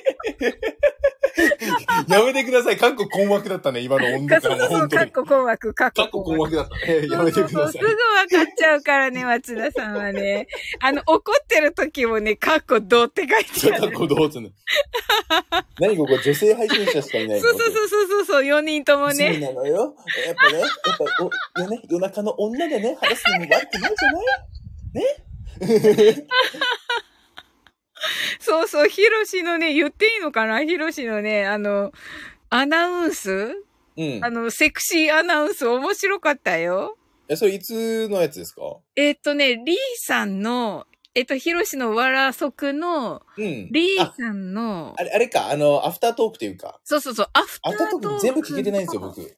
[SPEAKER 2] やめてください。かっこ困惑だったね、今の温度感は。
[SPEAKER 1] そうそうそう、
[SPEAKER 2] 本当に。
[SPEAKER 1] かっこ困惑、かっ
[SPEAKER 2] かっこ困
[SPEAKER 1] 惑。
[SPEAKER 2] 惑だったね。やめてください
[SPEAKER 1] そうそうそう。すぐ分かっちゃうからね、松田さんはね。あの、怒ってる時もね、かっこどうって書いてある。
[SPEAKER 2] こうどうすんの何ここ女性配信者しかいないの？
[SPEAKER 1] そうそうそうそうそう、そう4人とも
[SPEAKER 2] そう
[SPEAKER 1] ね。
[SPEAKER 2] なのよ。やっぱね、やっぱお、よね、夜中の女でね、話すのも悪くないじゃない？ね？
[SPEAKER 1] そうそう、ヒロシのね、言っていいのかな？ヒロシのね、あの、アナウンス？
[SPEAKER 2] うん
[SPEAKER 1] あ。の、セクシーアナウンス面白かったよ。
[SPEAKER 2] え、それいつのやつですか？
[SPEAKER 1] えっ、とね、リーさんの、えっ、と、ヒロシのわらそくの、
[SPEAKER 2] うん。
[SPEAKER 1] リー
[SPEAKER 2] あ
[SPEAKER 1] さんの
[SPEAKER 2] あ、れ、あれか、あの、アフタートークというか。
[SPEAKER 1] そうそうそう、アフタ
[SPEAKER 2] アフタートー
[SPEAKER 1] ートーク。
[SPEAKER 2] ク全部聞けてないんですよ、僕。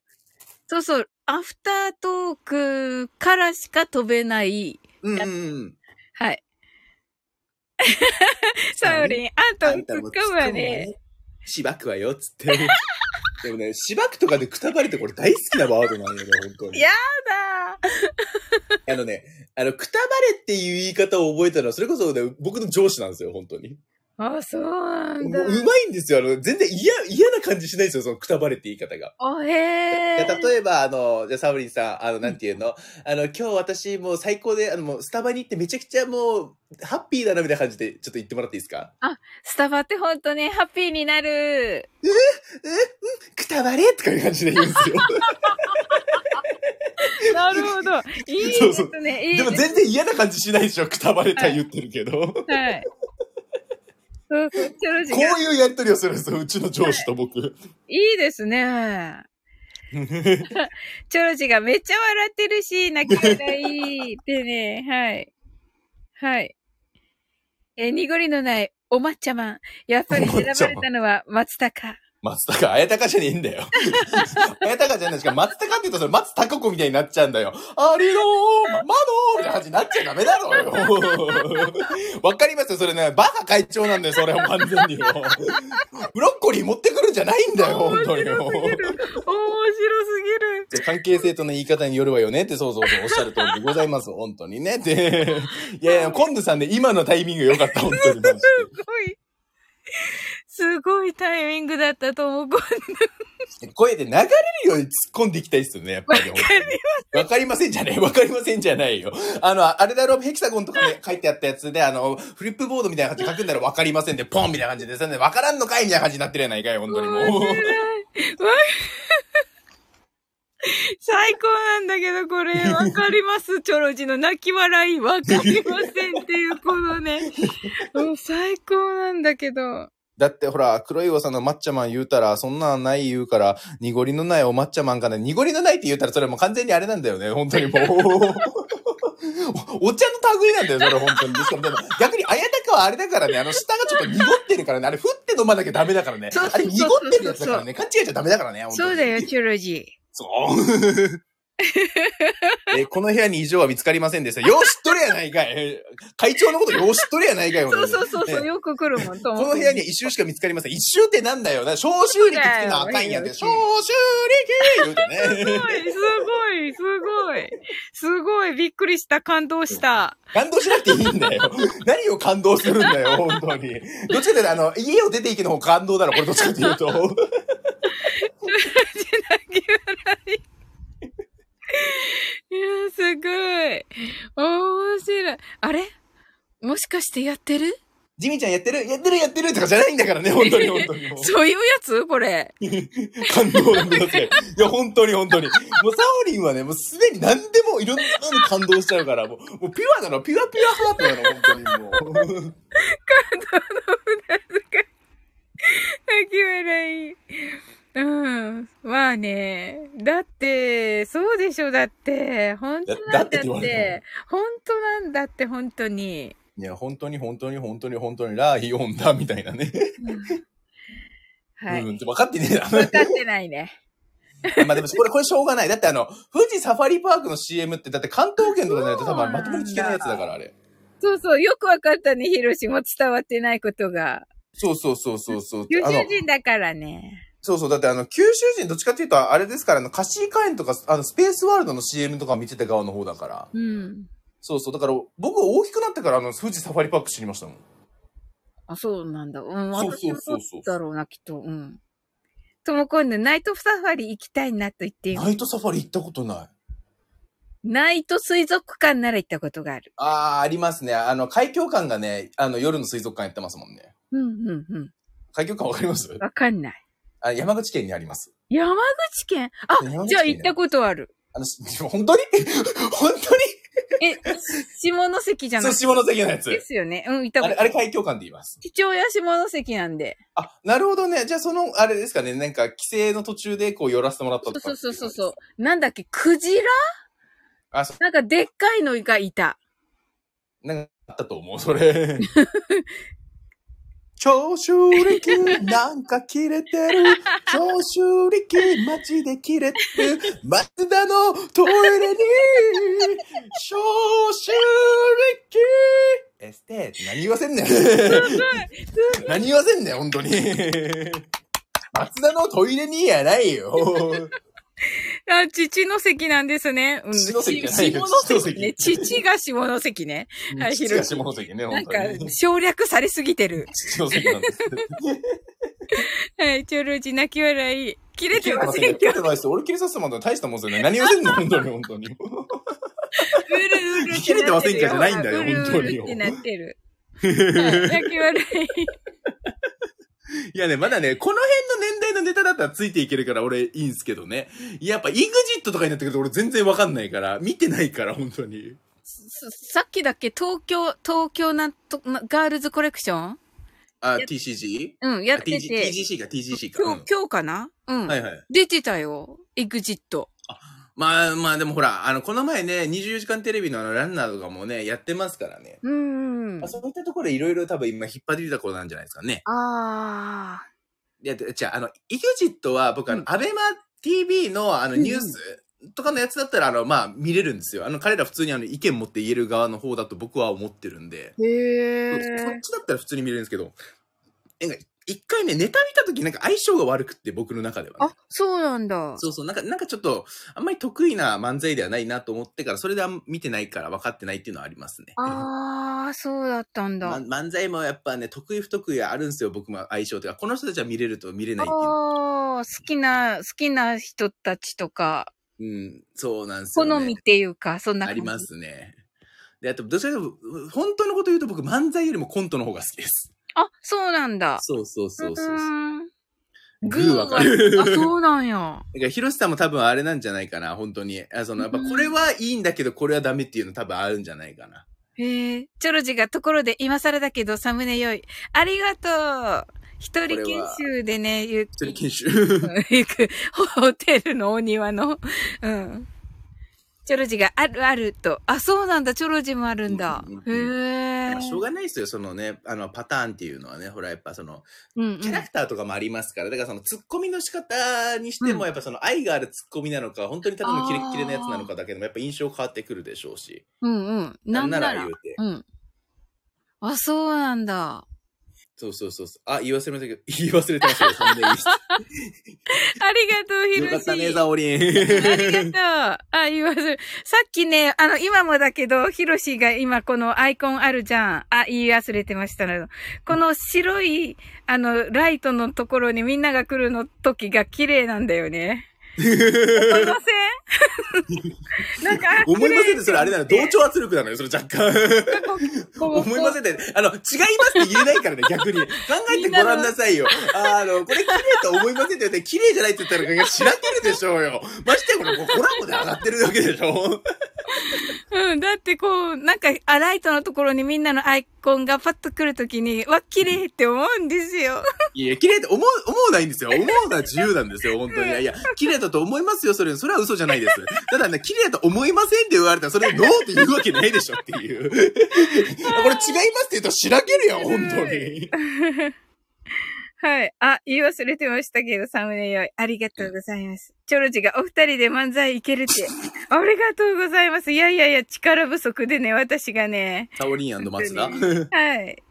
[SPEAKER 1] そうそう、アフタートークからしか飛べない。
[SPEAKER 2] うんうんうん。
[SPEAKER 1] はい。サオリン、あと突っ込むわね。。
[SPEAKER 2] しばくわよ、つって。でもね、しばくとかでくたばれてこれ大好きなワードなんよね、本当に。
[SPEAKER 1] やだ
[SPEAKER 2] あのね、あの、くたばれっていう言い方を覚えたのは、それこそね、僕の上司なんですよ、本当に。
[SPEAKER 1] あ、そうなんだ。
[SPEAKER 2] もううまいんですよ。あの、全然嫌、嫌な感じしないんですよ、そのくたばれって言い方が。
[SPEAKER 1] おへー。
[SPEAKER 2] で例えば、あの、じゃあサブリンさん、あの、なんていうの、あの、今日私もう最高で、あの、もうスタバに行ってめちゃくちゃもう、ハッピーだな、みたいな感じで、ちょっと言ってもらっていいですか？
[SPEAKER 1] スタバってほんとね、ハッピーになる。
[SPEAKER 2] くたばれとかいう感じで言うんですよ。
[SPEAKER 1] なるほど。いいですね。いい
[SPEAKER 2] でも
[SPEAKER 1] です
[SPEAKER 2] 全然嫌な感じしないでしょ、くたばれた言ってるけど。こ
[SPEAKER 1] はい。そうそう、チョロジ
[SPEAKER 2] う
[SPEAKER 1] が。
[SPEAKER 2] いうやりとりをするんですよ、うちの上司と僕。
[SPEAKER 1] いいですね。チョロジがめっちゃ笑ってるし、泣き笑いってね、はい。はい。えー、濁りのないお抹茶マン。やっぱり選ばれたのは松高。
[SPEAKER 2] 松高、あやたかじゃねえんだよ。あやたかじゃないしか、松高って言うとそれ松高子みたいになっちゃうんだよ。ありのー、ま、窓みたいな感じになっちゃダメだろうよ。わかりますよ、それね。バカ会長なんだよ、それは完全によ。ブロッコリー持ってくるんじゃないんだよ、本当によ。
[SPEAKER 1] 面白すぎる。
[SPEAKER 2] 関係性との言い方によるわよねって、そうそうそう、おっしゃる通りでございます、本当にね。で、いやいや、コンヌさんね、今のタイミング良かった、本当に。
[SPEAKER 1] すごい。すごいタイミングだったと思う。
[SPEAKER 2] 声で流れるように突っ込んでいきたいっすよね、やっぱり。わかりませんじゃねえ。わかりませんじゃないよ。あの、あれだろ、ヘキサゴンとかで書いてあったやつで、あの、フリップボードみたいな感じで書くんだろ、わかりませんで、ポンみたいな感じで、それでわからんのかいみたいな感じになってるやないかい、本当にもう。
[SPEAKER 1] 最高なんだけど、これ、わかります。チョロジの泣き笑い、わかりませんっていう、このね、も う最高なんだけど。
[SPEAKER 2] だってほら、黒いおさんの抹茶マン言うたら、そんなんない言うから、濁りのないお抹茶マンかね。濁りのないって言うたら、それもう完全にあれなんだよね、本当にもう。おお茶の類なんだよ、それ本当に。しかもでも逆に、あやたかはあれだからね、あの、下がちょっと濁ってるからね、あれ、振って飲まなきゃダメだからね。あれ、濁ってるやつだからね、勘違いしちゃダメだからね、
[SPEAKER 1] そうだよ、チョロジ。
[SPEAKER 2] そう。えこの部屋に異常は見つかりませんでした。よう知っとるやないかい。会長のことよう知っとるやないかい。
[SPEAKER 1] そうそうそうそう、
[SPEAKER 2] ね
[SPEAKER 1] よく来るもん、と
[SPEAKER 2] この部屋には一周しか見つかりません。一周ってなんだよ。な消臭力つけなあかんやんで。消臭力言うてね。
[SPEAKER 1] すごい、すごい、すごい。すごい、びっくりした、感動した。
[SPEAKER 2] 感動しなくていいんだよ。何を感動するんだよ、本当に。どっちかというと、あの、家を出ていくの方感動だろ、これどっちかというと。
[SPEAKER 1] い。いや、すごい。面白い。あれ？もしかしてやってる？
[SPEAKER 2] ジミちゃんやってる？やってるやってるとかじゃないんだからね、本当に本当に。
[SPEAKER 1] そういうやつ？これ。
[SPEAKER 2] 感動なんだって。いや、本当に本当に。もうサオリンはね、もうすでに何でもいろんなのに感動しちゃうから、もう、もうピュアなの、ピュアピュアハートなの、本当にもう。
[SPEAKER 1] 泣き笑い。うん。まあね。だって、そうでしょ、だって。本当なんだっ
[SPEAKER 2] てって。
[SPEAKER 1] 本当なんだって、本当に。
[SPEAKER 2] いや、本当に本当に本当に本当にラーイオンだ、みたいなね。
[SPEAKER 1] はい。
[SPEAKER 2] うん、分かってねえな。
[SPEAKER 1] 分かってないね。
[SPEAKER 2] まあでも、これ、これしょうがない。だってあの、富士サファリパークの CM って、だって関東圏とかじゃないと多分まともに聞けないやつだから、あれ。
[SPEAKER 1] そうそう、よく分かったね、ヒロシも伝わってないことが。
[SPEAKER 2] そうそうそうそうそう。
[SPEAKER 1] 九州人だからね。
[SPEAKER 2] そうそう。だってあの、九州人どっちかっていうと、あれですから、あの、カシーカエンとか、あの、スペースワールドの CM とか見てた側の方だから。
[SPEAKER 1] うん。
[SPEAKER 2] そうそう。だから、僕大きくなってから、あの、富士サファリパーク知りましたもん。
[SPEAKER 1] あ、そうなんだ。うん、
[SPEAKER 2] そう
[SPEAKER 1] 私も
[SPEAKER 2] そう
[SPEAKER 1] だろうな、きっと。うん。とも今度ナイトサファリ行きたいなと言って
[SPEAKER 2] ナイトサファリ行ったことない。
[SPEAKER 1] ナイト水族館なら行ったことがある。
[SPEAKER 2] ああ、ありますね。あの、海峡館がね、あの、夜の水族館やってますもんね。
[SPEAKER 1] うん、うん、うん。
[SPEAKER 2] 海峡館わかります？
[SPEAKER 1] わかんない。
[SPEAKER 2] あ山口県にあります。
[SPEAKER 1] 山口県？あ
[SPEAKER 2] 山口県、ね
[SPEAKER 1] じゃあ行ったことある。
[SPEAKER 2] あの、し本当に？本当
[SPEAKER 1] え、下関じゃ
[SPEAKER 2] にそう、
[SPEAKER 1] ない
[SPEAKER 2] 下関のやつ
[SPEAKER 1] で。すよね。うん、行った
[SPEAKER 2] あれ、
[SPEAKER 1] こと
[SPEAKER 2] あれ海峡館で言います。
[SPEAKER 1] 父親下関なんで。
[SPEAKER 2] あ、なるほどね。じゃあその、あれですかね。なんか、帰省の途中でこう寄らせてもらったとか。
[SPEAKER 1] そうそうそうそう。なんだっけ、クジラ？
[SPEAKER 2] あ、そう、
[SPEAKER 1] なんかでっかいのがいた。
[SPEAKER 2] なんかあったと思う、それ。長州力なんか切れてる。長州力マジで切れてる。松田のトイレに、長州力エステ何言わせんねん。何言わせんねん、本当に。松田のトイレにやないよ。
[SPEAKER 1] あ、父の関なんですね。うん。
[SPEAKER 2] 父の関じゃないよ
[SPEAKER 1] 下関ね。父が下関ね。はい
[SPEAKER 2] 父が下関ね、
[SPEAKER 1] なんか
[SPEAKER 2] 本当に。、
[SPEAKER 1] 省略されすぎてる。
[SPEAKER 2] 父の関なんです。
[SPEAKER 1] はい、ちょろじ泣き笑い。切れてません。
[SPEAKER 2] 切れてないですよ。俺切れさせてもらったら大したもんですよね。何言わせんの本当に、本当に。
[SPEAKER 1] うるうる。
[SPEAKER 2] 切れてませんかじゃないんだよ
[SPEAKER 1] うるうる
[SPEAKER 2] 本当に
[SPEAKER 1] ってなってる。はい泣き笑い。
[SPEAKER 2] いやね、まだね、この辺の年代のネタだったらついていけるから俺いいんすけどね。やっぱ、イグジットとかになってくると俺全然わかんないから、見てないから、本当に。
[SPEAKER 1] ささっきだっけ東京、東京なんと、なガールズコレクション？
[SPEAKER 2] あ、
[SPEAKER 1] や
[SPEAKER 2] TCG?
[SPEAKER 1] うん、や
[SPEAKER 2] あ
[SPEAKER 1] ってて。
[SPEAKER 2] TGC か、TGC か。
[SPEAKER 1] 今日、今日かな？うん。
[SPEAKER 2] うんはいはい。
[SPEAKER 1] 出てたよ。エグジット。
[SPEAKER 2] まあまあ、でもほら、あの、この前ね、24時間テレビのあの、ランナーとかもね、やってますからね。
[SPEAKER 1] うん。
[SPEAKER 2] そういったところでいろいろ多分今引っ張り出た頃なんじゃないですかね。
[SPEAKER 1] あ
[SPEAKER 2] いや、でじゃあ、あの、イグジットは僕、あ
[SPEAKER 1] うん
[SPEAKER 2] の、アベマ TV のあの、ニュースとかのやつだったら、あの、まあ、見れるんですよ。あの、彼ら普通にあの、意見持って言える側の方だと僕は思ってるんで。
[SPEAKER 1] ー。へ
[SPEAKER 2] そっ
[SPEAKER 1] ー。
[SPEAKER 2] ちだったら普通に見れるんですけど、なんか、一回ね、ネタ見た時なんか相性が悪くって、僕の中では、ね
[SPEAKER 1] あ。、そうなんだ。
[SPEAKER 2] そうそう、なんか、なんかちょっと、あんまり得意な漫才ではないなと思ってから、それで見てないから分かってないっていうのはありますね。
[SPEAKER 1] あー、そうだったんだ。
[SPEAKER 2] ま漫才もやっぱね、得意不得意あるんですよ、僕も相性とか、この人たちは見れると見れないっていう。
[SPEAKER 1] あー、好きな、好きな人たちとか、
[SPEAKER 2] うん、そうなんですよ、ね。
[SPEAKER 1] 好みっていうか、そんな感じ。
[SPEAKER 2] ありま。すね。で、あと、どちらかというと、本当のこと言うと僕、漫才よりもコントの方が好きです。
[SPEAKER 1] あ、そうなんだ。
[SPEAKER 2] そうそうそうそうそう。グーわかる
[SPEAKER 1] あ、そうなんや。
[SPEAKER 2] だから、ヒロシさんも多分あれなんじゃないかな、本当に。あその、やっぱこれはいいんだけど、これはダメっていうの多分あるんじゃないかな。
[SPEAKER 1] へえ。チョロジがところで今更だけどサムネ良い。ありがとう。一人研修でね、ゆ
[SPEAKER 2] 一人研修。
[SPEAKER 1] 行く、ホテルのお庭の。うん。チョロジがあるあると。あ、そうなんだ。チョロジもあるんだ
[SPEAKER 2] うん。
[SPEAKER 1] へえ
[SPEAKER 2] まあ。しょうがないですよ、そのね、あの、パターンっていうのはね、ほら、やっぱその、
[SPEAKER 1] うんうん
[SPEAKER 2] キャラクターとかもありますから、だからその、ツッコミの仕方にしても、
[SPEAKER 1] うん
[SPEAKER 2] やっぱその、愛があるツッコミなのか、本当にただのキレッキレなやつなの
[SPEAKER 1] あ
[SPEAKER 2] かだけでも、やっぱ印象変わってくるでしょうし。
[SPEAKER 1] うんうん。なんなら
[SPEAKER 2] なんなら言う。て。
[SPEAKER 1] うん。あ、そうなんだ。
[SPEAKER 2] そうそうそうそう。あ、言い忘れましたけど、言い忘れてましたよ、そんないい人
[SPEAKER 1] ありがとう、ひろし。
[SPEAKER 2] よかったね、ザオリン。
[SPEAKER 1] ありがとう。あ、言わず。さっきね、あの、今もだけど、ヒロシが今このアイコンあるじゃん。あ、言い忘れてましたね。この白い、あの、ライトのところにみんなが来るの時が綺麗なんだよね。思いません？なんか、あ
[SPEAKER 2] 思いませんって、それあれなの、同調圧力なのよ、それ若干。思いませんって、あの、違いますって言えないからね、逆に。考えてごらんなさいよ。あの、これ綺麗と思いませんって言って、綺麗じゃないって言ったら、しらけるでしょうよ。ましてやこれ、コラボで上がってるだけでしょ。
[SPEAKER 1] うん、だってこう、なんか、あ、ライトのところにみんなのアイコンがパッと来るときに、わ、綺麗って思うんですよ。
[SPEAKER 2] いや、綺麗って思う、思うないんですよ。思うのは自由なんですよ、本当に。いやいや、綺麗だと思いますよ、それ。それは嘘じゃないです。ただね、綺麗と思いませんって言われたら、それでノーって言うわけないでしょっていう。これ違いますって言うと、しらけるよ、本当に。
[SPEAKER 1] はい。あ、言い忘れてましたけど、サムネよい。ありがとうございます。チョロジがお二人で漫才いけるって。ありがとうございます。いやいやいや、力不足でね、私がね。
[SPEAKER 2] サオリン松田。
[SPEAKER 1] はい。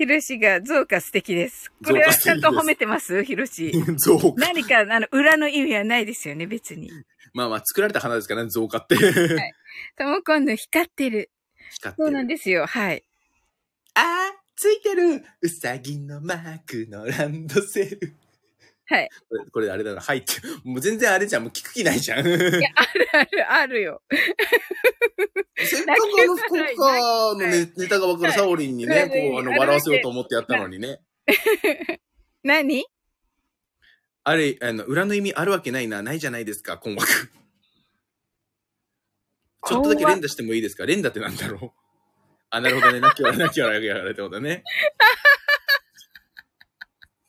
[SPEAKER 1] ヒロシが増加素敵です。これはちゃんと褒めてます？ヒロシ。
[SPEAKER 2] 増加。
[SPEAKER 1] 何か、あの、裏の意味はないですよね、別に。
[SPEAKER 2] まあまあ、作られた花ですからね、増加って。
[SPEAKER 1] とも今度光ってる。
[SPEAKER 2] 光って
[SPEAKER 1] そうなん
[SPEAKER 2] る。
[SPEAKER 1] ですよ。はい。
[SPEAKER 2] あー、ついてる。うさぎのマークのランドセル。
[SPEAKER 1] はい。
[SPEAKER 2] これ、これあれだな、はいって。もう全然あれじゃん。もう聞く気ないじゃん。
[SPEAKER 1] いや、あるある、あるよ。
[SPEAKER 2] せっかくあの福岡のネネタがわかるサオリンにね、
[SPEAKER 1] はい
[SPEAKER 2] こう、あの、
[SPEAKER 1] はい
[SPEAKER 2] 笑わせようと思ってやったのにね。
[SPEAKER 1] 何？
[SPEAKER 2] あれ、あの、裏の意味あるわけないな、ないじゃないですか、困惑。ちょっとだけ連打してもいいですか？連打ってなんだろう？あ、なるほどね。なきゃ、なきゃ、なきゃ、なきゃってことね。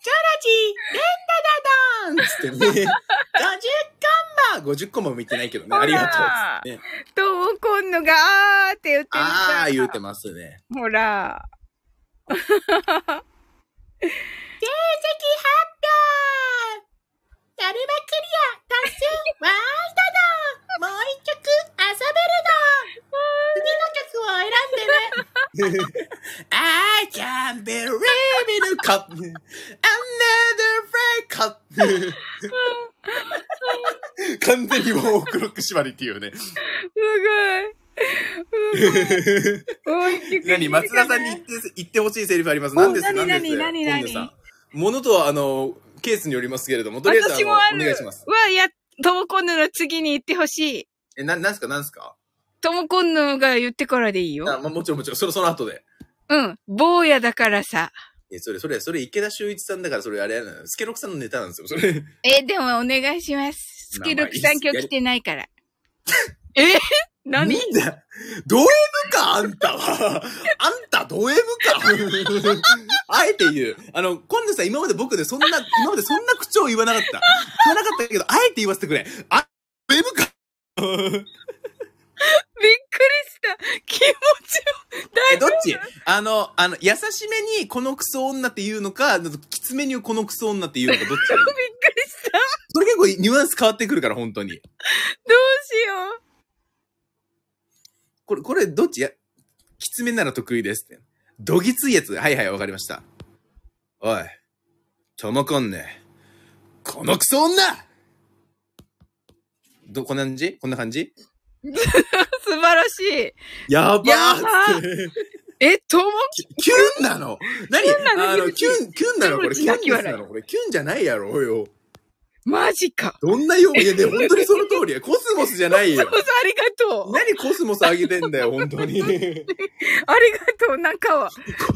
[SPEAKER 2] チャラチ連打だだーんつってね。50コンマ !50 コも言ってないけどね。ありがとう。つってね。
[SPEAKER 1] ともこんのが、あーって言ってる
[SPEAKER 2] あー、言うてますね。
[SPEAKER 1] ほら。
[SPEAKER 2] 成績発表ダルマクリア達成ワールドだもう一曲遊べるだ次の曲を選んでね I can't believe it cut another break cut 完全にもうクロック縛りっていうね。
[SPEAKER 1] すごい。すごい。
[SPEAKER 2] 何松田さんに言って、言ってほしいセリフあります？
[SPEAKER 1] お
[SPEAKER 2] 何です？
[SPEAKER 1] 何
[SPEAKER 2] 何です？
[SPEAKER 1] 何何
[SPEAKER 2] 今度さんものとは、あの、ケースによりますけれども、とりあえずあの
[SPEAKER 1] 私もある。
[SPEAKER 2] お願いします。
[SPEAKER 1] わ、や、ともこんぬの次に言ってほしい。
[SPEAKER 2] え、な、なんすか？なんすか？
[SPEAKER 1] ともこんぬが言ってからでいいよ。
[SPEAKER 2] あ、まあ、もちろんもちろん、それその後で。
[SPEAKER 1] うん。坊やだからさ。
[SPEAKER 2] え、それ、それ、それ、池田修一さんだから、それ、あれ、スケロクさんのネタなんですよ、それ。
[SPEAKER 1] え、でもお願いします。スケルクさん今日来てないから。え？何？
[SPEAKER 2] みんな、ド M か、あんたは。あんた、ド M か？あえて言う。あの、今度さ、今まで僕でそんな、今までそんな口調言わなかった。言わなかったけど、あえて言わせてくれ。あ、ド M か？
[SPEAKER 1] びっくりした。気持ちを。
[SPEAKER 2] え、どっち？あの、あの、優しめにこのクソ女って言うのか、きつめにこのクソ女って言うのか、どっち？
[SPEAKER 1] びっくりした。
[SPEAKER 2] それ結構ニュアンス変わってくるから、本当に。
[SPEAKER 1] どうしよう。
[SPEAKER 2] これ、これ、どっち？や、きつめなら得意ですって。どぎついやつ。はいはい、わかりました。おい、ともこんね。このクソ女ど、こんな感じ？こんな感じ？
[SPEAKER 1] 素晴らしい。
[SPEAKER 2] やばーって。
[SPEAKER 1] え、とも
[SPEAKER 2] キュンなの？何？
[SPEAKER 1] キュンなの？
[SPEAKER 2] あの、キュン、キュンなの？これ、キュンなのこれ、キュンじゃないやろよ。
[SPEAKER 1] マジか。
[SPEAKER 2] どんなよう、いや、で、本当にその通りや。コスモスじゃないよ。
[SPEAKER 1] ありがとう。
[SPEAKER 2] 何コスモスあげてんだよ、本当に。
[SPEAKER 1] ありがとう、中は。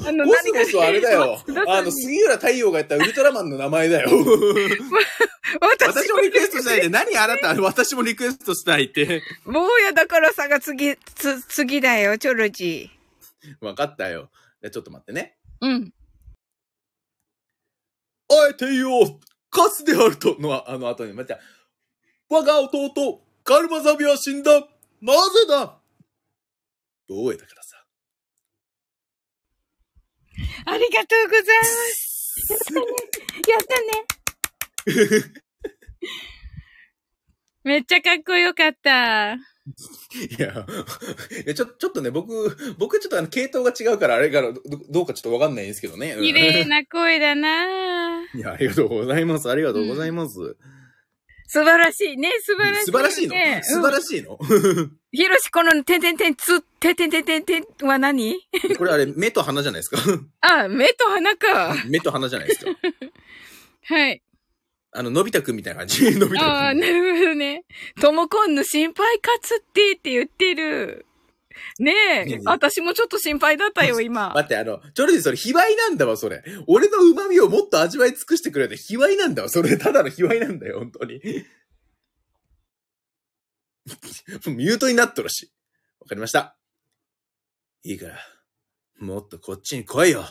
[SPEAKER 1] あの、
[SPEAKER 2] コスモスはあれだよあの、杉浦太陽がやったウルトラマンの名前だよ。
[SPEAKER 1] 私
[SPEAKER 2] 私もリクエストしないで、何あなた、私もリクエストしたいって。
[SPEAKER 1] 坊やだからさが次、つ、次だよ、チョロジ
[SPEAKER 2] わかったよ。じゃあちょっと待ってね。
[SPEAKER 1] ー。うん。
[SPEAKER 2] あえて言おうカスであるとの、あの後に、また、我が弟、カルマザビは死んだ。なぜだどうやだからさ。
[SPEAKER 1] ありがとうございます。やったね。やったね。めっちゃかっこよかった。
[SPEAKER 2] いや、いやちょ、ちょっとね、僕、僕ちょっとあの、系統が違うから、あれからど、どうかちょっとわかんないんですけどね。うん
[SPEAKER 1] 綺麗な声だな い
[SPEAKER 2] や、ありがとうございます。ありがとうございます。
[SPEAKER 1] 素晴らしいね、素晴らしい、
[SPEAKER 2] 素晴らしいの？
[SPEAKER 1] ね。
[SPEAKER 2] 素晴らしいの、
[SPEAKER 1] ひろし、この、てんてんてん、つ、てんてんてんてんてんは何？
[SPEAKER 2] これあれ、目と鼻じゃないですか？
[SPEAKER 1] あ、目と鼻か。
[SPEAKER 2] 目と鼻じゃないですか？
[SPEAKER 1] はい。
[SPEAKER 2] あの、のび太くんみたいな感じ。のび太くん。
[SPEAKER 1] ああ、なるほどね。ともこんぬ心配かつってって言ってる。ねえ私もちょっと心配だったよ、今。
[SPEAKER 2] 待って、あの、ちょろじそれ、卑猥なんだわ、それ。俺の旨味をもっと味わい尽くしてくれて、卑猥なんだわ。それ、ただの卑猥なんだよ、本当に。ミュートになっとるし。わかりました。いいから、もっとこっちに来いよ。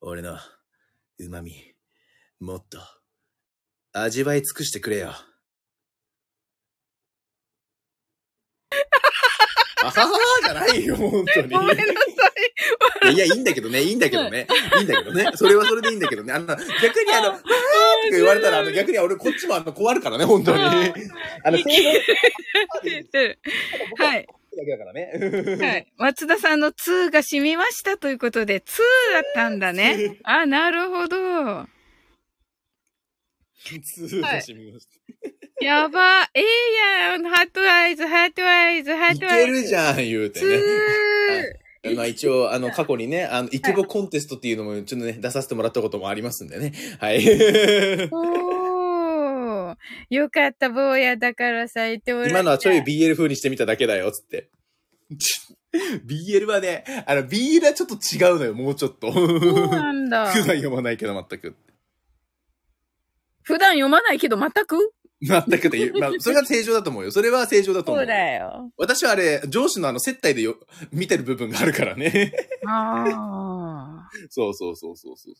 [SPEAKER 2] 俺の、旨味、もっと、味わい尽くしてくれよ。あはははじゃないよ、本当に。
[SPEAKER 1] ごめんなさい。
[SPEAKER 2] いや、いやいいんだけどね、いいんだけどね。いいんだけどね。それはそれでいいんだけどね。あの、逆にあの、わーとか言われたら、あの、逆に俺こっちもあの、困るからね、本当に。あの、
[SPEAKER 1] い
[SPEAKER 2] 正論
[SPEAKER 1] はい。
[SPEAKER 2] だけだからね。
[SPEAKER 1] はい。松田さんの2が染みましたということで、2だったんだね。あ、なるほど。
[SPEAKER 2] 通が染みました。
[SPEAKER 1] やば。ええやん。ハートアイズ、ハートアイズ、ハー
[SPEAKER 2] い
[SPEAKER 1] トアイズ。
[SPEAKER 2] けるじゃん、言うて
[SPEAKER 1] ツ
[SPEAKER 2] ね。
[SPEAKER 1] ー。
[SPEAKER 2] まあ一応、あの、過去にね、あの、イケボコンテストっていうのもちょっとね、出させてもらったこともありますんでね。はい。
[SPEAKER 1] およかった、坊やだからさ、言ってもら
[SPEAKER 2] 今のはちょい BL 風にしてみただけだよ、つって。BL はね、あの、BL はちょっと違うのよ、もうちょっと。
[SPEAKER 1] そうなんだ。
[SPEAKER 2] 普段読まないけど、全く。
[SPEAKER 1] 普段読まないけど全く？
[SPEAKER 2] 全くで言う。まあ、それが正常だと思うよ。それは正常だと思。
[SPEAKER 1] そううだよ。
[SPEAKER 2] 私はあれ、上司のあの、接待でよ、見てる部分があるからね。
[SPEAKER 1] ああ。
[SPEAKER 2] そうそうそうそうそう。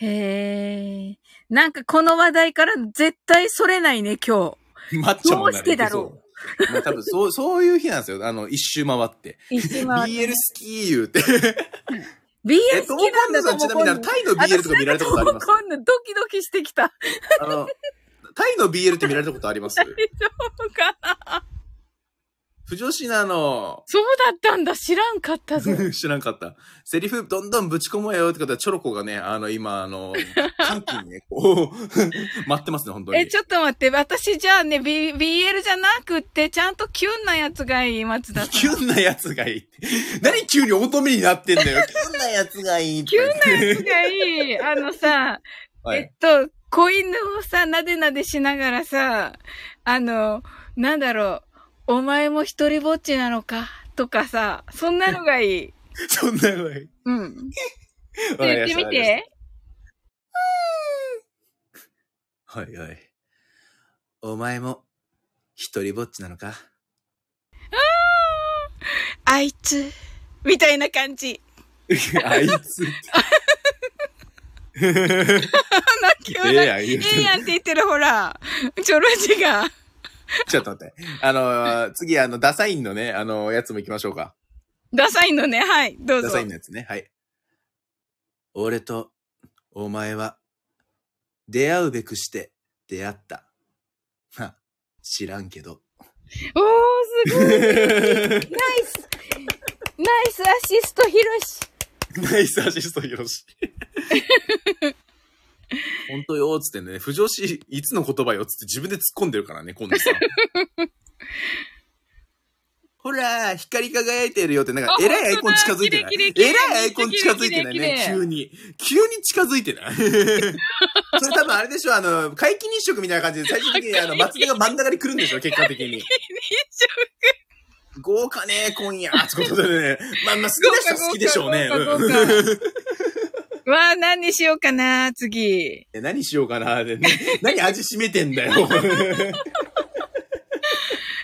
[SPEAKER 1] へえ。なんかこの話題から絶対それないね、今
[SPEAKER 2] マッチョもな
[SPEAKER 1] どうしてだろ
[SPEAKER 2] う。まあ多分そう、そういう日なんですよ。あの、一周回って。
[SPEAKER 1] 日。一周回って
[SPEAKER 2] BL 好き言うて。
[SPEAKER 1] BL
[SPEAKER 2] え、
[SPEAKER 1] 好きなんだ
[SPEAKER 2] ちなみにあの、タイの BL とか見られたことあります？
[SPEAKER 1] 今度ドキドキしてきた。
[SPEAKER 2] あの、タイの BL って見られたことあります？
[SPEAKER 1] 大丈夫かな？
[SPEAKER 2] 不女子なの。
[SPEAKER 1] そうだったんだ。知らんかったぞ。
[SPEAKER 2] 知らんかった。セリフどんどんぶち込もうよってことは、チョロコがね、あの、今、あの、歓喜にね、こう、待ってますね、本当に。
[SPEAKER 1] え、ちょっと待って。私じゃあね、B、BL じゃなくって、ちゃんとキュンなやつがいい、松田さん。
[SPEAKER 2] キュンなやつがいい。何急に乙女になってんだよ。キュンなやつがいい。
[SPEAKER 1] キュンなやつがいい。あのさ、
[SPEAKER 2] はい
[SPEAKER 1] えっと、子犬をさ、なでなでしながらさ、あの、なんだろう、お前も一人ぼっちなのか？とかさ、そんなのがいい。
[SPEAKER 2] そんなのがいい。
[SPEAKER 1] うん。言ってみて。
[SPEAKER 2] はいはい。お前も、一人ぼっちなのか？
[SPEAKER 1] あいつ、みたいな感じ。
[SPEAKER 2] あいつええやん
[SPEAKER 1] って言ってるほら、ちょろじが。
[SPEAKER 2] ちょっと待って。あの、次、あの、ダサインのね、あの、やつも行きましょうか。
[SPEAKER 1] ダサいのね、はい、どうぞ
[SPEAKER 2] ダサイン。のやつね。はい。俺と、お前は、出会うべくして出会った。は、知らんけど。
[SPEAKER 1] おー、すごい。ナイス。ナイスアシスト、ヒロシ。
[SPEAKER 2] ナイスアシスト、ヒロシ。本当よ、つってね、不女子、いつの言葉よ、つって自分で突っ込んでるからね、今度さ。ん。ほら、光り輝いてるよって、なんか、
[SPEAKER 1] あ
[SPEAKER 2] えらいアイコン近づいてない。えらいアイコン近づいてないね、急に。急に近づいてない。それ多分あれでしょ、あの、皆既日食みたいな感じで、最終的にあの、松田が真ん中に来るんでしょ、結果的に。豪華ね、今夜。ってことでね。まあまあ、好きな人は好きでしょうね。
[SPEAKER 1] わあ、何にしようかな、次。
[SPEAKER 2] え何しようかなで、ね、何味しめてんだよ。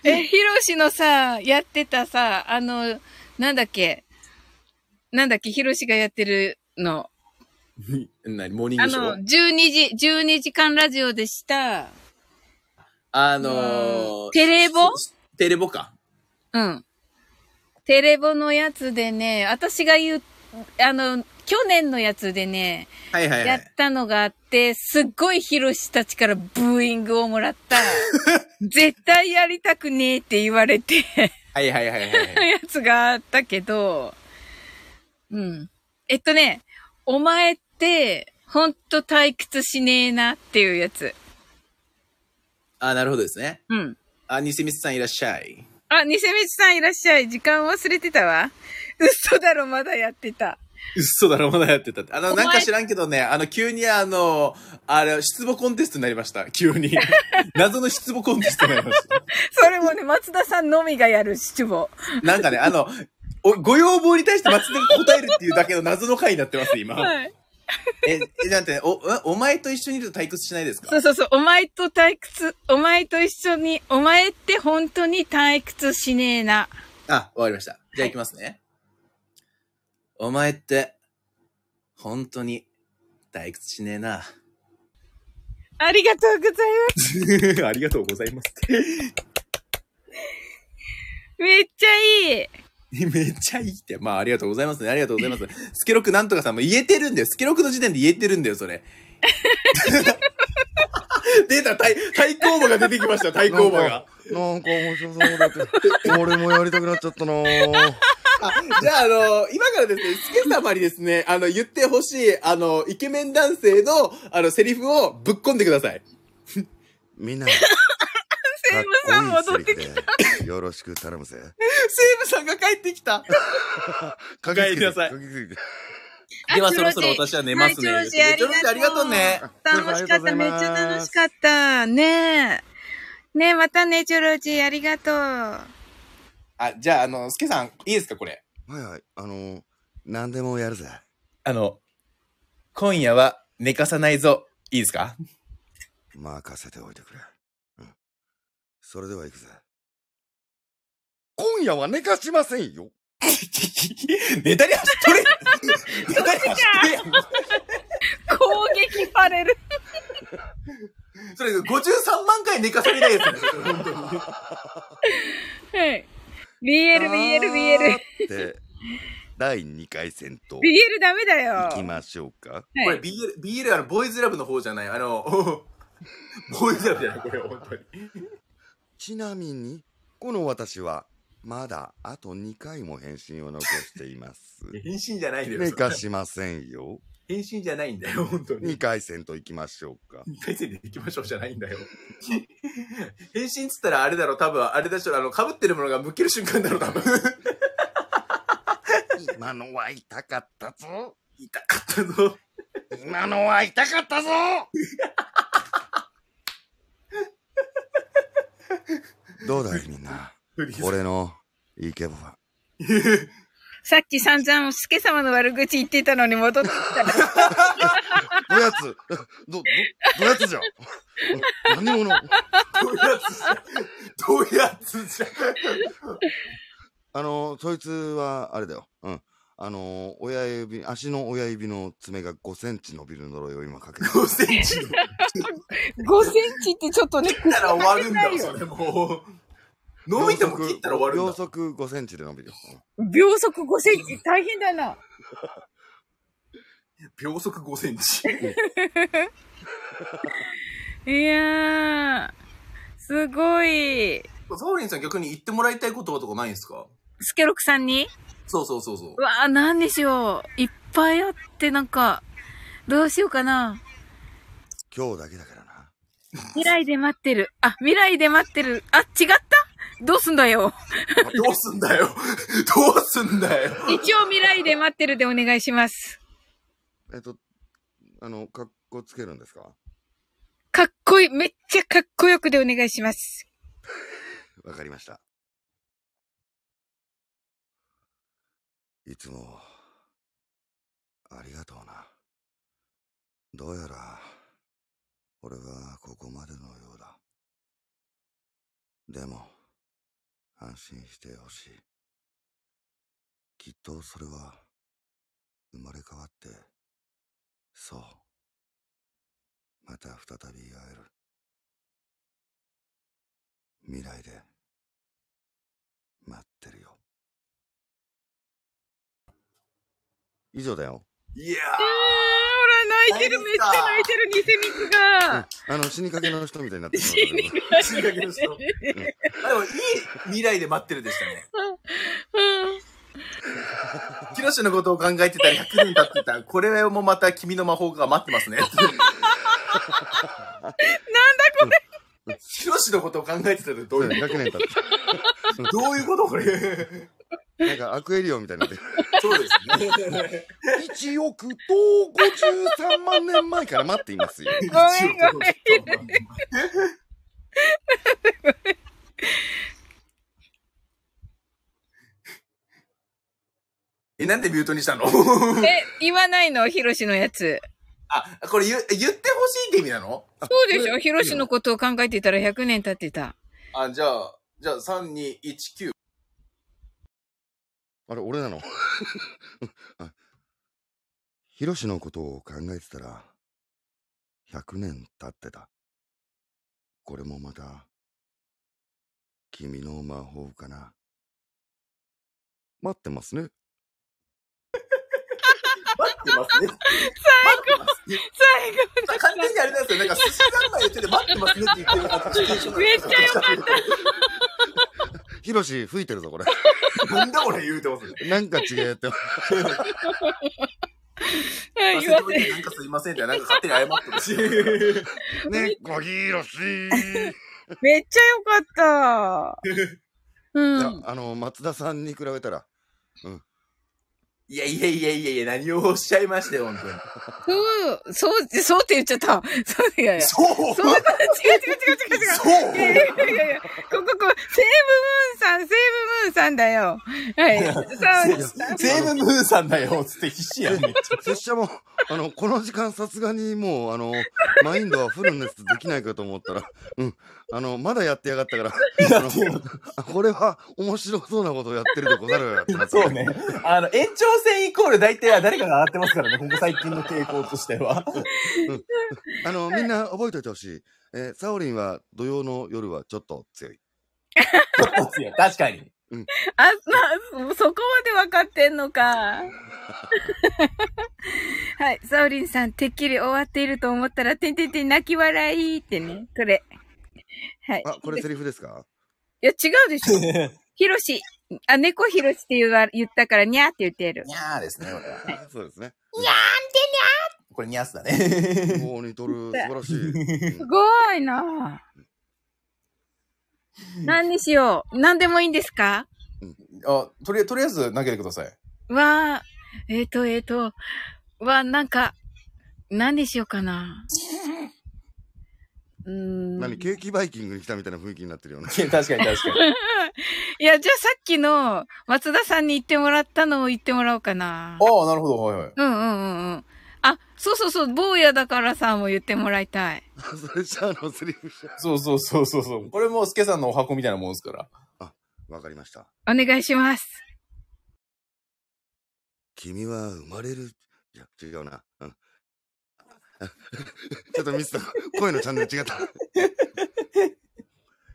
[SPEAKER 1] え、ヒロシのさ、やってたさ、あの、なんだっけ。なんだっけ、ヒロシがやってるの。
[SPEAKER 2] 何モーニングショ
[SPEAKER 1] あの、
[SPEAKER 2] ー
[SPEAKER 1] 12時、12時間ラジオでした。
[SPEAKER 2] あのー、
[SPEAKER 1] テレボ？
[SPEAKER 2] テレボか。
[SPEAKER 1] うん。テレボのやつでね、私が言う、あの、去年のやつでね、
[SPEAKER 2] はいはいは
[SPEAKER 1] やっ
[SPEAKER 2] い。
[SPEAKER 1] たのがあって、すっごいヒロシたちからブーイングをもらった。絶対やりたくねえって言われて、
[SPEAKER 2] はいはいはいはい。
[SPEAKER 1] やつがあったけど、うん。えっとね、お前って、ほんと退屈しねえなっていうやつ。
[SPEAKER 2] あ、なるほどですね。
[SPEAKER 1] うん。
[SPEAKER 2] あ、ニセミスさんいらっしゃい。
[SPEAKER 1] あ、ニセミチさんいらっしゃい。時間忘れてたわ。嘘だろ、まだやってた。
[SPEAKER 2] 嘘だろ、まだやってたって。あの、なんか知らんけどね、あの、急にあの、あれ、出母コンテストになりました。急に。謎の出母コンテストになりました。
[SPEAKER 1] それもね、松田さんのみがやる七五。
[SPEAKER 2] なんかね、あの、おご要望に対して松田が答えるっていうだけの謎の回になってます、今。
[SPEAKER 1] はい。
[SPEAKER 2] え、え、なんて、お、えお前と一緒にいると退屈しないですか？
[SPEAKER 1] そうそうそう。お前と退屈、お前と一緒に、お前って本当に退屈しねえな。
[SPEAKER 2] あ、わかりました。じゃあ行きますね。お前って、本当に退屈しねえな。
[SPEAKER 1] ありがとうございます。
[SPEAKER 2] ありがとうございます。
[SPEAKER 1] めっちゃいい。
[SPEAKER 2] めっちゃいいって。まあ、ありがとうございますね。ありがとうございます。スケロクなんとかさんも言えてるんだよ。スケロクの時点で言えてるんだよ、それ。出た、対、対抗馬が出てきました、対抗馬が。
[SPEAKER 3] なんか面白そうだって。俺もやりたくなっちゃったなぁ。
[SPEAKER 2] あ、じゃあ、あの、今からですね、スケ様にですね、あの、言ってほしい、あの、イケメン男性の、あの、セリフをぶっ込んでください。
[SPEAKER 3] みんな、
[SPEAKER 1] セイムさん戻ってきた。
[SPEAKER 3] て。よろしく頼むぜ。
[SPEAKER 2] セーブさんが帰ってきた。
[SPEAKER 3] かけて
[SPEAKER 2] 帰りなさいではそろそろ私は寝ますね。
[SPEAKER 1] はいチョありがとう
[SPEAKER 2] ね。
[SPEAKER 1] 楽しかった。めっちゃ楽しかった。ねえ。ねえ、またね、チョロチありがとう。
[SPEAKER 2] あ、じゃあ、あの、スケさん、いいですか、これ？
[SPEAKER 3] はいはい。あの、何でもやるぜ。
[SPEAKER 2] あの、今夜は寝かさないぞ。いいですか？
[SPEAKER 3] 任せておいてくれ。うん。それでは行くぜ。今夜は寝かしませんよ。
[SPEAKER 2] ネタに走っとれ ネタに走っとれやん
[SPEAKER 1] 攻撃される。
[SPEAKER 2] それ53万回寝かされないやつね。本当に。
[SPEAKER 1] はい。BL、BL、BL。
[SPEAKER 3] で、第2回戦と
[SPEAKER 1] BL ダメだよ。
[SPEAKER 3] 行きましょうか。
[SPEAKER 2] これ
[SPEAKER 1] はい。
[SPEAKER 2] BL、BL あの、ボーイズラブの方じゃない。あの、ボーイズラブじゃない、これ、本当に。
[SPEAKER 3] ちなみに、この私は、まだあと2回も返信を残しています。
[SPEAKER 2] 返信じゃないんだよ。
[SPEAKER 3] 寝かしませんよ。
[SPEAKER 2] 返信じゃないんだよ、本当に。
[SPEAKER 3] 2回戦と行きましょうか。
[SPEAKER 2] 2回戦で行きましょうじゃないんだよ。返信っつったらあれだろ、多分、あれでしょ、あの、被ってるものがむける瞬間だろ、多分。
[SPEAKER 3] 今のは痛かったぞ。
[SPEAKER 2] 痛かったぞ。
[SPEAKER 3] 今のは痛かったぞどうだいみんな？俺のイケボは。
[SPEAKER 1] さっき散々、スケ様の悪口言ってたのに戻ってきたら。
[SPEAKER 3] どやつ？ど、ど、どやつじゃ何者？
[SPEAKER 2] どやつ？じゃ、どういうやつじゃ。
[SPEAKER 3] あの、そいつは、あれだよ。うん。あの、親指、足の親指の爪が5センチ伸びる呪いを今かけてる。
[SPEAKER 2] 5センチ
[SPEAKER 1] ？5センチってちょっとね、
[SPEAKER 2] 切ったら終わるんだよ、それもう。伸びても切ったら終わるん
[SPEAKER 3] 秒
[SPEAKER 2] だ。
[SPEAKER 3] 速5センチで伸びるよ。
[SPEAKER 1] 秒速5センチ？大変だな。
[SPEAKER 2] 秒速5センチ。
[SPEAKER 1] いやー、すごい。
[SPEAKER 2] サオリンさん逆に言ってもらいたいこととかないんですか？
[SPEAKER 1] スケロクさんに？
[SPEAKER 2] そうそうそうそう
[SPEAKER 1] う。わー、なんでしょう。いっぱいあって、なんか、どうしようかな。
[SPEAKER 3] 今日だけだからな。
[SPEAKER 1] 未来で待ってる。あ、未来で待ってる。あ、違ったどうすんだよ。
[SPEAKER 2] どうすんだよ。どうすんだよ。
[SPEAKER 1] 一応未来で待ってるでお願いします。
[SPEAKER 3] えっと、あの、かっこつけるんですか？
[SPEAKER 1] かっこいい。めっちゃかっこよくでお願いします。
[SPEAKER 3] わかりました。いつも、ありがとうな。どうやら、俺はここまでのようだ。でも、安心してほしい。きっとそれは、生まれ変わって、そう。また再び会える。未来で待ってるよ以上だよ、
[SPEAKER 2] いや
[SPEAKER 1] あー、ほら、泣いてる。めっちゃ泣いてる、偽ミツが。
[SPEAKER 3] あの死にかけの人みたいになってる。
[SPEAKER 1] 死に
[SPEAKER 2] ー、死にかけの人。あでもいい未来で待ってるでしたね。ヒロシのことを考えてたら100年経ってた。これもまた君の魔法が待ってますね。なん。だ
[SPEAKER 1] こ
[SPEAKER 2] れヒロシのことを考えてたらどういう
[SPEAKER 3] 100年経って
[SPEAKER 2] どういうことこれ。
[SPEAKER 3] なんかアクエリオンみたいになってる
[SPEAKER 2] そうですね。
[SPEAKER 3] 1億と53万年前から待っていますよ
[SPEAKER 1] ごめんごめん。
[SPEAKER 2] え、なんでミュートにしたの？
[SPEAKER 1] え、言わないのヒロシのやつ。
[SPEAKER 2] あ、これ言言ってほしいって意味なの？
[SPEAKER 1] そうでしょヒロシのことを考えてたら100年経ってた。
[SPEAKER 2] あ、じゃあ、じゃあ3、2、1、9。
[SPEAKER 3] あれ俺なの？あヒロシのことを考えてたら100年経ってた。これもまた君の魔法かな。待ってますね。
[SPEAKER 2] 待ってますね。
[SPEAKER 1] 最高最後
[SPEAKER 2] 完全にあれなんですよ。なんか、寿司三昧言ってて待ってますねって言ってる
[SPEAKER 1] めっちゃよか
[SPEAKER 3] ヒロシ吹いてるぞこれ
[SPEAKER 2] た。なんだこれ言うてますね。
[SPEAKER 3] なんか違えって
[SPEAKER 1] はい
[SPEAKER 2] 忘
[SPEAKER 1] 言わせ
[SPEAKER 2] れてなんかすいませんって、なんか勝手に謝ってるし。
[SPEAKER 3] ねこヒロシ
[SPEAKER 1] めっちゃよかった。う
[SPEAKER 3] いや
[SPEAKER 1] ん。
[SPEAKER 3] あの松田さんに比べたらうん
[SPEAKER 2] いやいやいやいやいや、何をおっしゃいましたよ、本当に。
[SPEAKER 1] そう、そう、そうって言っちゃった。そう、いやいや。
[SPEAKER 2] そう？
[SPEAKER 1] そう、違う違う違う違う違う。
[SPEAKER 2] そう？
[SPEAKER 1] いやいやいやいや、ここ、ここ、セーブムーンさん、セーブムーンさんだよ。はい。そう、
[SPEAKER 2] セーブムーンさんだよ、つって必死やん、めっちゃ。
[SPEAKER 3] 拙者も、あの、この時間さすがにもう、あの、マインドはフルネスできないかと思ったら、うん、あの、まだやってやがったから、これは面白そうなことをやってるでござるってなって
[SPEAKER 2] そうね。あの、延長戦イコール大体は誰かが上がってますからね、ここ最近の傾向としては。
[SPEAKER 3] あの、みんな覚えておいてほしい。えーサオリンは土曜の夜はちょっと強い。
[SPEAKER 2] 確かに。
[SPEAKER 1] あ、な、そこまで分かってんのか。はい。サオリンさん、てっきり終わっていると思ったら、てんてんてん泣き笑いってね。これ。はい。
[SPEAKER 3] あ、これセリフですか？
[SPEAKER 1] いや、違うでしょ。ヒロシ。あ、猫ヒロシって言わ言ったから、にゃーって言ってる。
[SPEAKER 2] にゃーですね、これは。
[SPEAKER 3] そうですね。
[SPEAKER 2] これにゃーすだね。
[SPEAKER 3] もう似とる。素晴らしい。うん
[SPEAKER 1] すごいなぁ。何にしよう。何でもいいんですか？
[SPEAKER 2] あ、とりあえず、とりあえず投げてください。
[SPEAKER 1] わあ、えっ、ー、と、えっ、ー、と、わあ、なんか、何にしようかな。うーん。
[SPEAKER 3] 何ケーキバイキングに来たみたいな雰囲気になってるよね。
[SPEAKER 2] 確かに確かに。
[SPEAKER 1] いや、じゃあさっきの松田さんに言ってもらったのを言ってもらおうかな。
[SPEAKER 2] ああ、なるほど、はいはい。
[SPEAKER 1] うんうんうんうん。あ、そうそうそう、坊やだからさんも言ってもらいたい。
[SPEAKER 3] それじゃあのセリフじゃ。
[SPEAKER 2] そうそうそうそうそう。これもう、スケさんのお箱みたいなもんですから。
[SPEAKER 3] わかりました。
[SPEAKER 1] お願いします。
[SPEAKER 3] 君は生まれる、いや、違うな。うん。ちょっとミスった。声のチャンネル違った。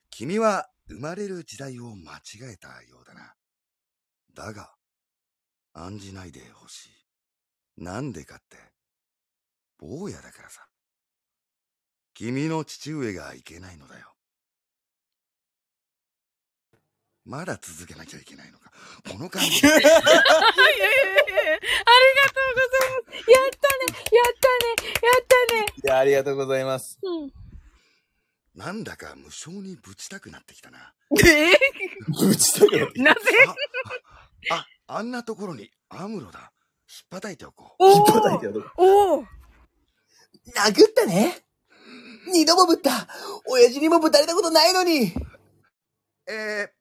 [SPEAKER 3] 君は生まれる時代を間違えたようだな。だが、案じないでほしい。なんでかって、坊やだからさ。君の父上がいけないのだよ。まだ続けなきゃいけないのか。この感じ。
[SPEAKER 1] いやいやいやありがとうございます。やったねやったねやったね
[SPEAKER 2] いや、ありがとうございます。
[SPEAKER 1] うん。
[SPEAKER 3] なんだか無性にぶちたくなってきたな。
[SPEAKER 1] え
[SPEAKER 2] ぶちたくなって、
[SPEAKER 1] なぜ
[SPEAKER 3] あ、あ、んなところにアムロだ。引っ叩いておこう。
[SPEAKER 1] お
[SPEAKER 2] 引っ叩いてやる。
[SPEAKER 1] おお
[SPEAKER 2] 殴ったね。二度もぶった。親父にもぶたれたことないのに。
[SPEAKER 3] えー、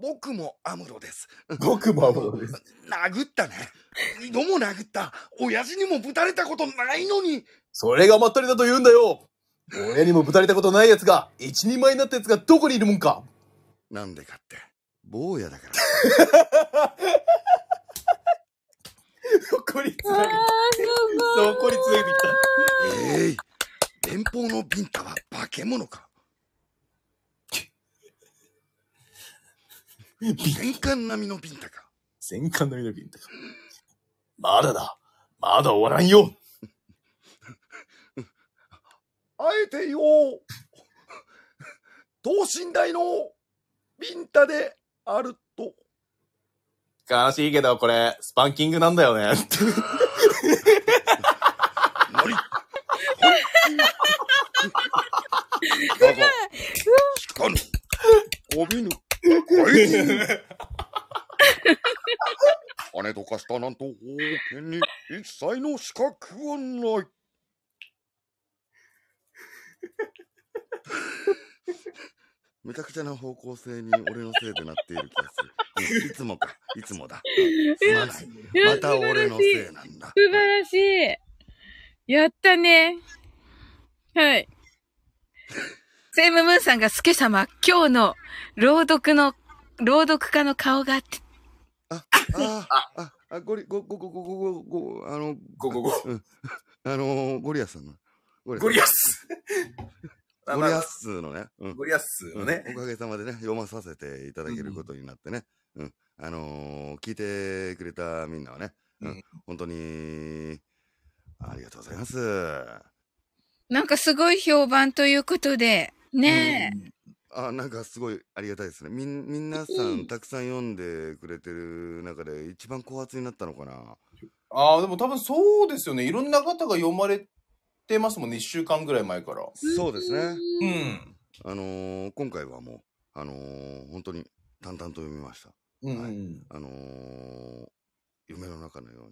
[SPEAKER 3] 僕もアムロです。
[SPEAKER 2] 僕もアムロです。
[SPEAKER 3] 殴ったね。二度も殴った。親父にもぶたれたことないのに。
[SPEAKER 2] それがまったりだと言うんだよ。親にもぶたれたことない奴が、一人前になった奴がどこにいるもんか。
[SPEAKER 3] なんでかって、坊やだから。
[SPEAKER 2] そこにつなげ
[SPEAKER 1] すごい
[SPEAKER 2] そこにつなげてきた。
[SPEAKER 3] えい、連邦のビンタは化け物か。戦艦並みのビンタか。
[SPEAKER 2] 戦艦の緑とか。まだだ。まだ終わらんよ。
[SPEAKER 3] あえてよ等身大のビンタであると。
[SPEAKER 2] 悲しいけど、これ、スパンキングなんだよね。
[SPEAKER 3] 何だが、しかぬ、こびぬ、怪人。金とかしたなんと、王権に一切の資格はない。めちゃくちゃな方向性に俺のせいでなっている気がする。いつもか、いつもだ。すまない。また俺のせいなんだ。
[SPEAKER 1] 素晴らしい。やったね。はい。セイムムーンさんがスケ様、今日の朗読の、朗読家の顔がって。
[SPEAKER 3] あ、あ、あ、あ、ゴリ、ゴ、ゴ、ゴ、ゴ、ゴ、ゴ、ゴ、あの、
[SPEAKER 2] ゴゴゴ。
[SPEAKER 3] うん。あの、ゴリアスさんの。ゴ
[SPEAKER 2] ゴリアス。
[SPEAKER 3] ゴリアスのね。うん。
[SPEAKER 2] ゴリアスのね。
[SPEAKER 3] おかげさまでね、読まさせていただけることになってね。うん。あのー聞いてくれたみんなはね、う
[SPEAKER 2] うんん。
[SPEAKER 3] 本当に、ありがとうございます。
[SPEAKER 1] なんかすごい評判ということで、ねえ。
[SPEAKER 3] あ、なんかすごいありがたいですね。みん、皆さんたくさん読んでくれてる中で一番高圧になったのかな？
[SPEAKER 2] ああ、でも多分そうですよね。いろんな方が読まれてますもんね。一週間ぐらい前から。
[SPEAKER 3] そうですね。
[SPEAKER 2] うん。
[SPEAKER 3] あのー今回はもう、あのー本当に淡々と読みました。
[SPEAKER 2] うん。
[SPEAKER 3] はいあのー夢の中のよ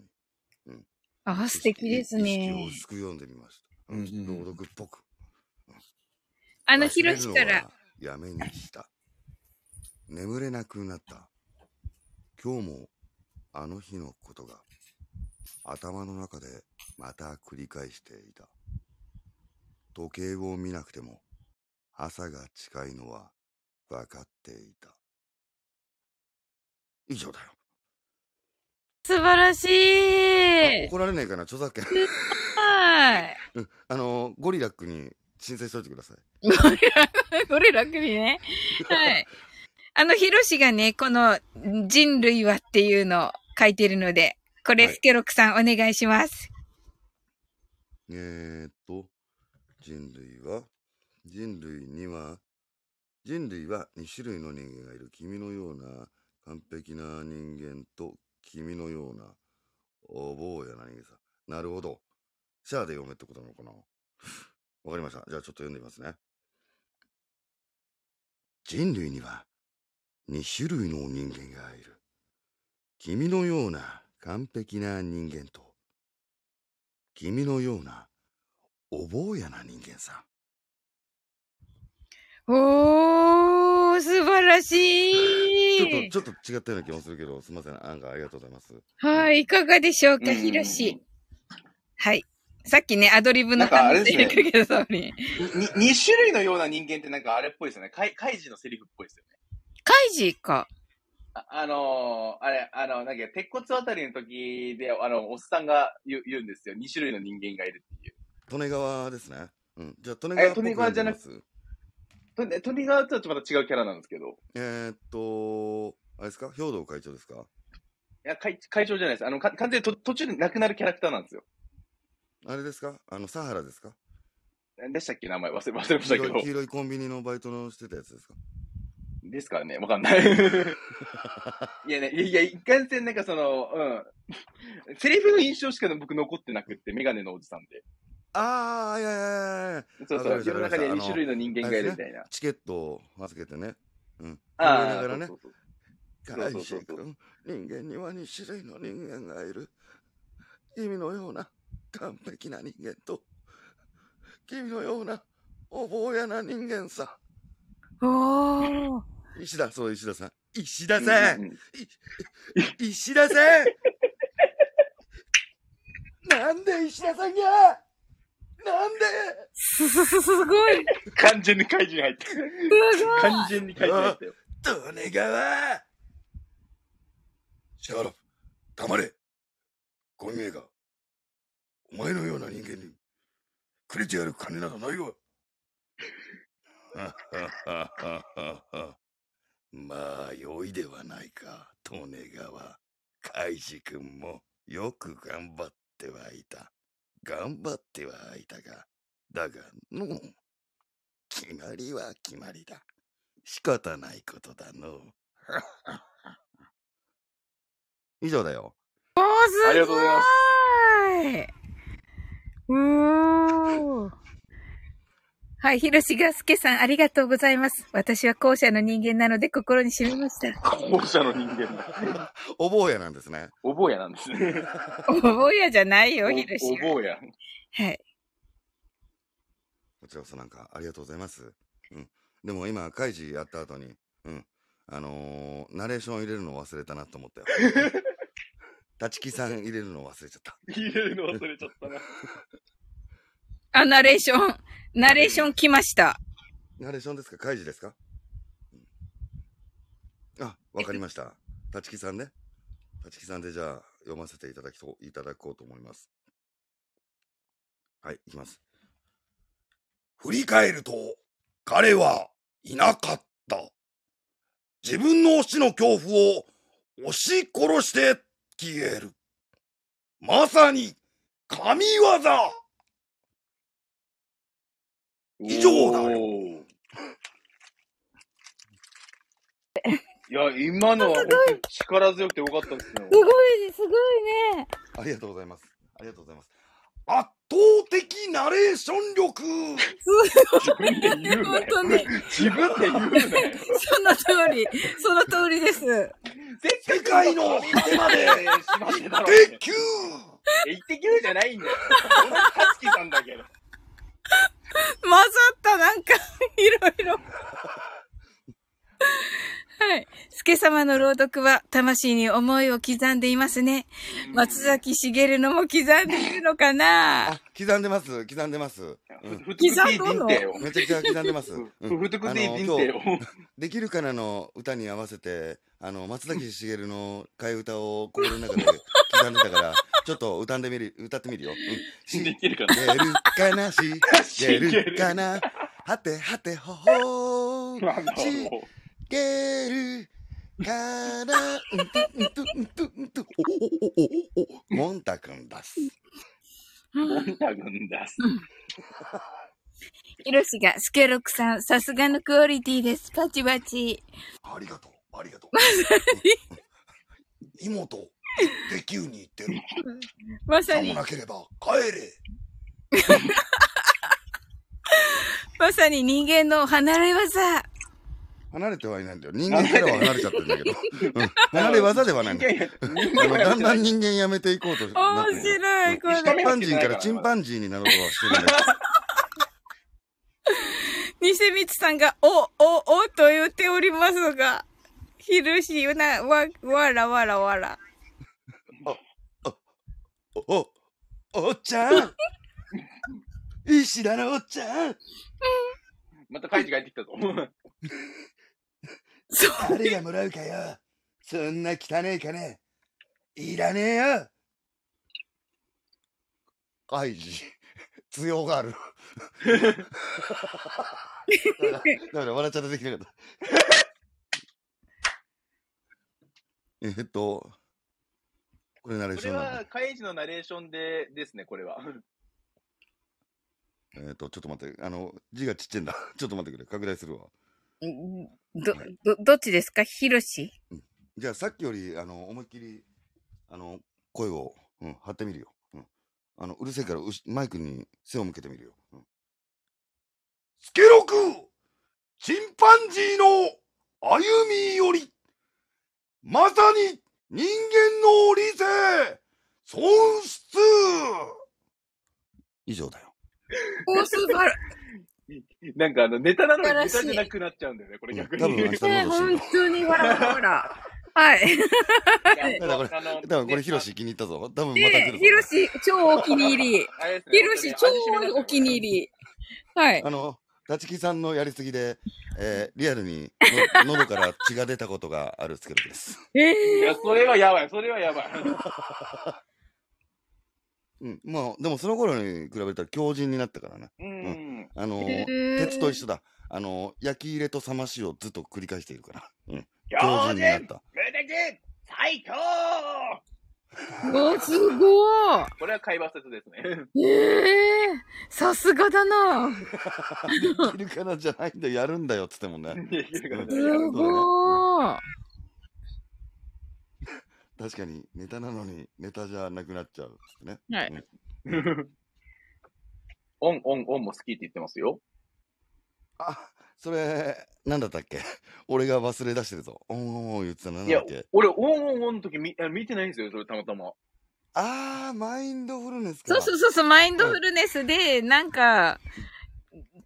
[SPEAKER 3] うに。
[SPEAKER 1] あ、素敵です
[SPEAKER 3] 意識を
[SPEAKER 1] ね。
[SPEAKER 3] 薄く読んでみました。
[SPEAKER 4] うんうんうん
[SPEAKER 3] 朗読っぽく。
[SPEAKER 1] あの、
[SPEAKER 3] 忘
[SPEAKER 1] ひろしから、
[SPEAKER 3] やめにした。眠れなくなった。今日もあの日のことが頭の中でまた繰り返していた。時計を見なくても朝が近いのは分かっていた。以上だよ。
[SPEAKER 1] 素晴らし
[SPEAKER 3] あ
[SPEAKER 1] い。
[SPEAKER 3] 怒られないかな著作権。
[SPEAKER 1] はい。
[SPEAKER 3] うんあの、ゴリラックに申請しといてください。
[SPEAKER 1] ゴリラ、ゴリラ首ね。はい。あの、ヒロシがね、この人類はっていうのを書いてるので、これ、
[SPEAKER 3] はい
[SPEAKER 1] スケロクさんお願いします。
[SPEAKER 3] えー、っと、人類は、人類には、人類は2種類の人間がいる。君のような完璧な人間と、君のようなお坊やな人間さ。なるほど。シャアで読めってことなのかなわかりました。じゃあちょっと読んでみますね。人類には2種類の人間がいる。君のような完璧な人間と、君のようなお坊やな人間さ。
[SPEAKER 1] おー、素晴らしい。
[SPEAKER 3] ちょっと、ちょっと違ったような気もするけど、すみません。なんかありがとうございます。
[SPEAKER 1] はい、いかがでしょうか、
[SPEAKER 2] うん
[SPEAKER 1] ヒロシ。はい。さっきね、アドリブの
[SPEAKER 2] なんかあれですね
[SPEAKER 1] 話でけど通り。
[SPEAKER 2] に二種類のような人間ってなんかあれっぽいですよね。カイカイジのセリフっぽいですよね。
[SPEAKER 1] カイジか。
[SPEAKER 2] ああのー、あれ、あの、なんか、鉄骨あたりの時で、あの、おっさんが言う言うんですよ。二種類の人間がいるっていう。
[SPEAKER 3] 利根川ですね。うん。じゃあ、利根川っぽく
[SPEAKER 2] 利根川じゃなく
[SPEAKER 3] 読んで
[SPEAKER 2] とね鳥川とはちょっとまた違うキャラなんですけど。
[SPEAKER 3] えー、っと、あれですか？兵道会長ですか？
[SPEAKER 2] いや、会会長じゃないです。あの、か完全にと途中で亡くなるキャラクターなんですよ。
[SPEAKER 3] あれですか？あの、サハラですか？
[SPEAKER 2] 何でしたっけ？名前忘れ、忘れましたけど
[SPEAKER 3] 黄色いコンビニのバイトのしてたやつですか？
[SPEAKER 2] ですからね、わかんない。いやね、いやいや、一貫性なんかその、うん。セリフの印象しか僕残ってなくって、メガネのおじさんで。
[SPEAKER 3] ああ、いやいやいやいや
[SPEAKER 2] そうそう、世の中には2
[SPEAKER 3] わかりました
[SPEAKER 2] 種類の人間がいるみたいな。
[SPEAKER 3] チケットを預けてね。うん。
[SPEAKER 2] ああ、
[SPEAKER 3] ながらね
[SPEAKER 2] そう。そうそうそう
[SPEAKER 3] 人間には2種類の人間がいる。君のような完璧な人間と、君のようなお坊やな人間さ。
[SPEAKER 1] おー。
[SPEAKER 3] 石田、そう、石田さん。石田さん、
[SPEAKER 2] うんうんうん
[SPEAKER 3] 石田さんなんで石田さんが？なんで？す
[SPEAKER 1] す、す、すごい。
[SPEAKER 2] 完全に怪人入ってる。
[SPEAKER 1] すごい。
[SPEAKER 2] 完全に怪人入ったよ。
[SPEAKER 3] 利根川シャーロップ、黙れ小見えが、お前のような人間に、くれてやる金などないわ。まあ、良いではないか、利根川。カイジ君も、よく頑張ってはいた。頑張ってはいたが、だがのう、決まりは決まりだ。仕方ないことだの。以上だよ。
[SPEAKER 1] おー、すごい。
[SPEAKER 2] ありがとうございます。
[SPEAKER 1] うーん。はい、ひろしがすけさん、ありがとうございます。私は後者の人間なので心に染みました。
[SPEAKER 2] 後者の人間だ。
[SPEAKER 3] お坊やなんですね。
[SPEAKER 2] お坊やなんですね。
[SPEAKER 1] お坊やじゃないよ、ひろし
[SPEAKER 2] お坊や。
[SPEAKER 1] はい。
[SPEAKER 3] こちらこそなんかありがとうございます。うん。でも今、開示やった後に、うん。あのー、ナレーション入れるの忘れたなと思ったよ。立木さん入れるの忘れちゃった。
[SPEAKER 2] 入れるの忘れちゃったな。
[SPEAKER 1] あ、ナレーション。ナレーション来ました。
[SPEAKER 3] ナレーションですか？開示ですか、うんあ、わかりました。立木さんね。立木さんでじゃあ読ませていただきと、いただこうと思います。はい、いきます。振り返ると、彼はいなかった。自分の推しの恐怖を押し殺して消える。まさに神業以上だよ
[SPEAKER 2] いや、今のは本当に力強くてよかったですよ。
[SPEAKER 1] すごい、すごいね。
[SPEAKER 3] ありがとうございます。ありがとうございます。圧倒的ナレーション力
[SPEAKER 2] 自分で。
[SPEAKER 1] 本当に。
[SPEAKER 2] 自分で言うなよ。
[SPEAKER 1] その通り、その通りです。
[SPEAKER 3] 世界の果てまで
[SPEAKER 5] しまってだろ。
[SPEAKER 3] 鉄球
[SPEAKER 5] え、一滴じゃないんだよ。俺、たつきさんだけど。
[SPEAKER 1] 混ざった、なんか、いろいろ。はい。助様の朗読は、魂に思いを刻んでいますね。松崎しげるのも刻んでいるのかな？
[SPEAKER 3] あ、刻んでます、刻んでます。うん
[SPEAKER 5] ふふつくていいビンテよ。
[SPEAKER 3] めちゃくちゃ刻んでます。
[SPEAKER 5] ふ
[SPEAKER 3] うん
[SPEAKER 5] ふつくていいビン
[SPEAKER 3] あの。できるかなの歌に合わせて、あの、松崎しげるの替え歌を心の中で刻んでたから、ちょっと歌んでみる、歌ってみるよ。うん。
[SPEAKER 5] で
[SPEAKER 3] し
[SPEAKER 5] きるかな？
[SPEAKER 3] げるかな？しげるかな？はてはてほほ
[SPEAKER 5] なんだろ
[SPEAKER 3] し
[SPEAKER 5] う。
[SPEAKER 3] げるかなうんとうんとうんとうんとおおおおおおモンタ君だす。
[SPEAKER 5] モンタ軍だす。
[SPEAKER 1] ヒロシが、スケロクさん、さすがのクオリティです。パチパチ。
[SPEAKER 3] ありがとう、ありがとう。妹、できゅうに行ってる。
[SPEAKER 1] まさに
[SPEAKER 3] さも、なければ帰れ。
[SPEAKER 1] まさに人間の離れ技。
[SPEAKER 3] 離れてはいないんだよ。人間からは離れちゃってるんだけど。うん、離れ技ではないんだよ。だんだん人間やめていこうと
[SPEAKER 1] 面
[SPEAKER 3] る。
[SPEAKER 1] 白い、これ。
[SPEAKER 3] チンパンジーからチンパンジーになろうとはしてるんだよ。
[SPEAKER 1] ニセミツさんが、お、お、おと言っておりますが、ヒロシ、な、わ、わらわらわら。
[SPEAKER 3] お、おっちゃん石田のおっちゃん
[SPEAKER 5] またカイジ帰ってきたぞ。
[SPEAKER 3] 誰がもらうかよ。そんな汚え金。いらねえよ。カイジ。強がる。だから笑っちゃってできなかった。えっとこれナレー
[SPEAKER 5] これ
[SPEAKER 3] ションなの
[SPEAKER 5] は、カイジのナレーションでですね、これは。
[SPEAKER 3] えっとちょっと待って。あの字がちっちゃいんだ。ちょっと待ってくれ。拡大するわ
[SPEAKER 1] ど、ど、どっちですか？ヒロシ。
[SPEAKER 3] じゃあさっきよりあの思いっきりあの声を、うん、張ってみるよ、うん、あのうるせえからうしマイクに背を向けてみるよ、うん、スケロクチンパンジーの歩み寄り。まさに人間の理性損失。以上だよ。
[SPEAKER 1] お、素晴ら
[SPEAKER 5] なんかあの、ネタなのにネタじゃなくなっちゃうんだよね、これ逆に。
[SPEAKER 3] うん多分明日
[SPEAKER 1] しい。ね、
[SPEAKER 3] の
[SPEAKER 1] 本当に？わらわら。はい。
[SPEAKER 3] だからこれ多分これヒロシ気に入ったぞ多分また来
[SPEAKER 1] で、
[SPEAKER 3] るぞ
[SPEAKER 1] ヒロシ、超お気に入り。ヒロシ、超お気に入り。はい。
[SPEAKER 3] あの、立木さんのやりすぎで、えーリアルにの 喉から血が出たことがあるスケルトです。
[SPEAKER 1] え
[SPEAKER 5] いや、
[SPEAKER 1] え
[SPEAKER 5] それはやばい、それはやばい。
[SPEAKER 3] うん、まあ、でもその頃に比べたら強靭になったからね。
[SPEAKER 5] うん。
[SPEAKER 3] あのー鉄と一緒だ。あのー焼き入れと冷ましをずっと繰り返しているから。うん、強
[SPEAKER 5] 強
[SPEAKER 3] 靭になっ
[SPEAKER 5] 靭
[SPEAKER 3] た。
[SPEAKER 5] 無敵最強
[SPEAKER 1] お、すごい。
[SPEAKER 5] これは会話説ですね。
[SPEAKER 1] ええさすがだな。
[SPEAKER 3] できるからじゃないんだよ、やるんだよっつってもね。
[SPEAKER 1] すごい。
[SPEAKER 3] 確かに、ネタなのに、ネタじゃなくなっちゃうっつってね。
[SPEAKER 1] はい
[SPEAKER 3] うん
[SPEAKER 5] オン、オン、オンも好きって言ってますよ。
[SPEAKER 3] あ、それ、なんだったっけ？俺が忘れ出してるぞ。おーおー言ってたのなん
[SPEAKER 5] いや
[SPEAKER 3] だっけ、
[SPEAKER 5] 俺、オン、オン、オンの時見あ見てないんですよ、それたまたま。
[SPEAKER 3] あー、マインドフルネスか。
[SPEAKER 1] そうそうそうそう、マインドフルネスで、なんか、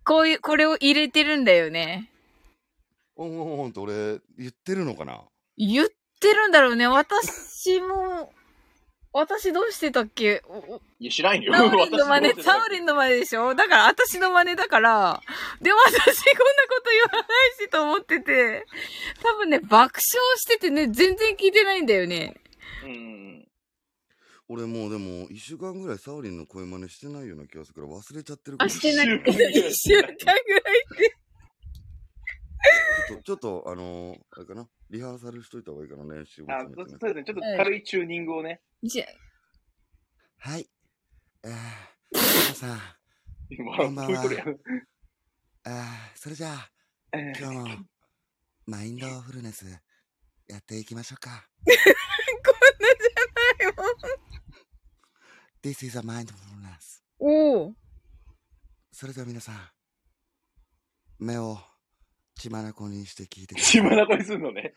[SPEAKER 1] こういう、これを入れてるんだよね。
[SPEAKER 3] おんおんおんって俺言ってるのかな？
[SPEAKER 1] 言ってるんだろうね。私も、私どうしてたっけ？
[SPEAKER 5] いや、知らんよ。
[SPEAKER 1] サウリンの真似、
[SPEAKER 5] 私
[SPEAKER 1] サウリンの真似でしょ？だから私の真似だから、でも私こんなこと言わないしと思ってて、多分ね、爆笑しててね、全然聞いてないんだよね。
[SPEAKER 5] うん。
[SPEAKER 3] 俺もうでも1週間ぐらいサオリンの声真似してないような気がするから忘れちゃってるか
[SPEAKER 1] あ、
[SPEAKER 3] ら
[SPEAKER 1] してない。
[SPEAKER 5] 一週間ぐらい
[SPEAKER 1] 一週間ぐらいって。
[SPEAKER 3] ちょっと、ちょっと、あのー、あれかな？リハーサルしといた方がいいかな練習も
[SPEAKER 5] あ、
[SPEAKER 3] 含めてね
[SPEAKER 5] そそうですね。ちょっと軽いチューニングをね。
[SPEAKER 1] じゃ、
[SPEAKER 3] はい。えー、皆さん、
[SPEAKER 5] 今、
[SPEAKER 3] こんばんは。あーそれじゃあ、
[SPEAKER 5] えー
[SPEAKER 3] 今日も、マインドフルネス、やっていきましょうか。
[SPEAKER 1] こんなじゃないもん。
[SPEAKER 3] This is a mindfulness.
[SPEAKER 1] おお。
[SPEAKER 3] それでは皆さん、目を血眼にして聞いてください。
[SPEAKER 5] 血まなこにするのね。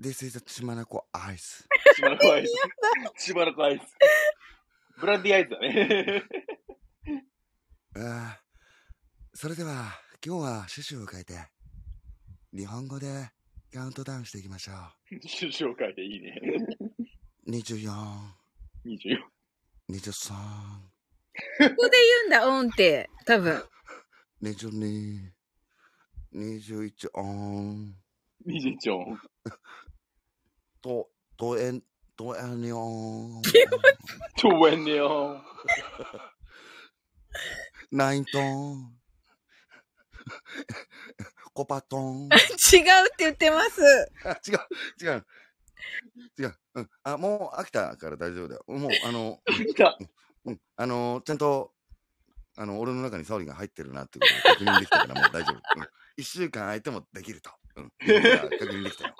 [SPEAKER 3] This is a 血まなこアイス。
[SPEAKER 2] しばらくアイス。しばらくアイス。ブランディアイスだね。
[SPEAKER 3] あーそれでは、今日は趣旨を変えて、日本語でカウントダウンしていきましょ
[SPEAKER 2] 首相会でいいね。
[SPEAKER 3] う。24、
[SPEAKER 2] 24。
[SPEAKER 3] 23、
[SPEAKER 1] ここで言うんだ、オンって。多分。
[SPEAKER 3] 22、21オン、
[SPEAKER 2] 21音。
[SPEAKER 3] と、とえん、とえんにオン、
[SPEAKER 2] 20音。
[SPEAKER 3] ナイントン、コパトン。
[SPEAKER 1] 違うって言ってます。
[SPEAKER 3] あ、違う、違う。違う。うん。あ、もう飽きたから大丈夫だよ。もう、あの。うん。あの、ちゃんと、あの、俺の中にサオリンが入ってるなってことを確認できたからもう大丈夫。うん。一週間空いてもできると。うん。確認できたよ。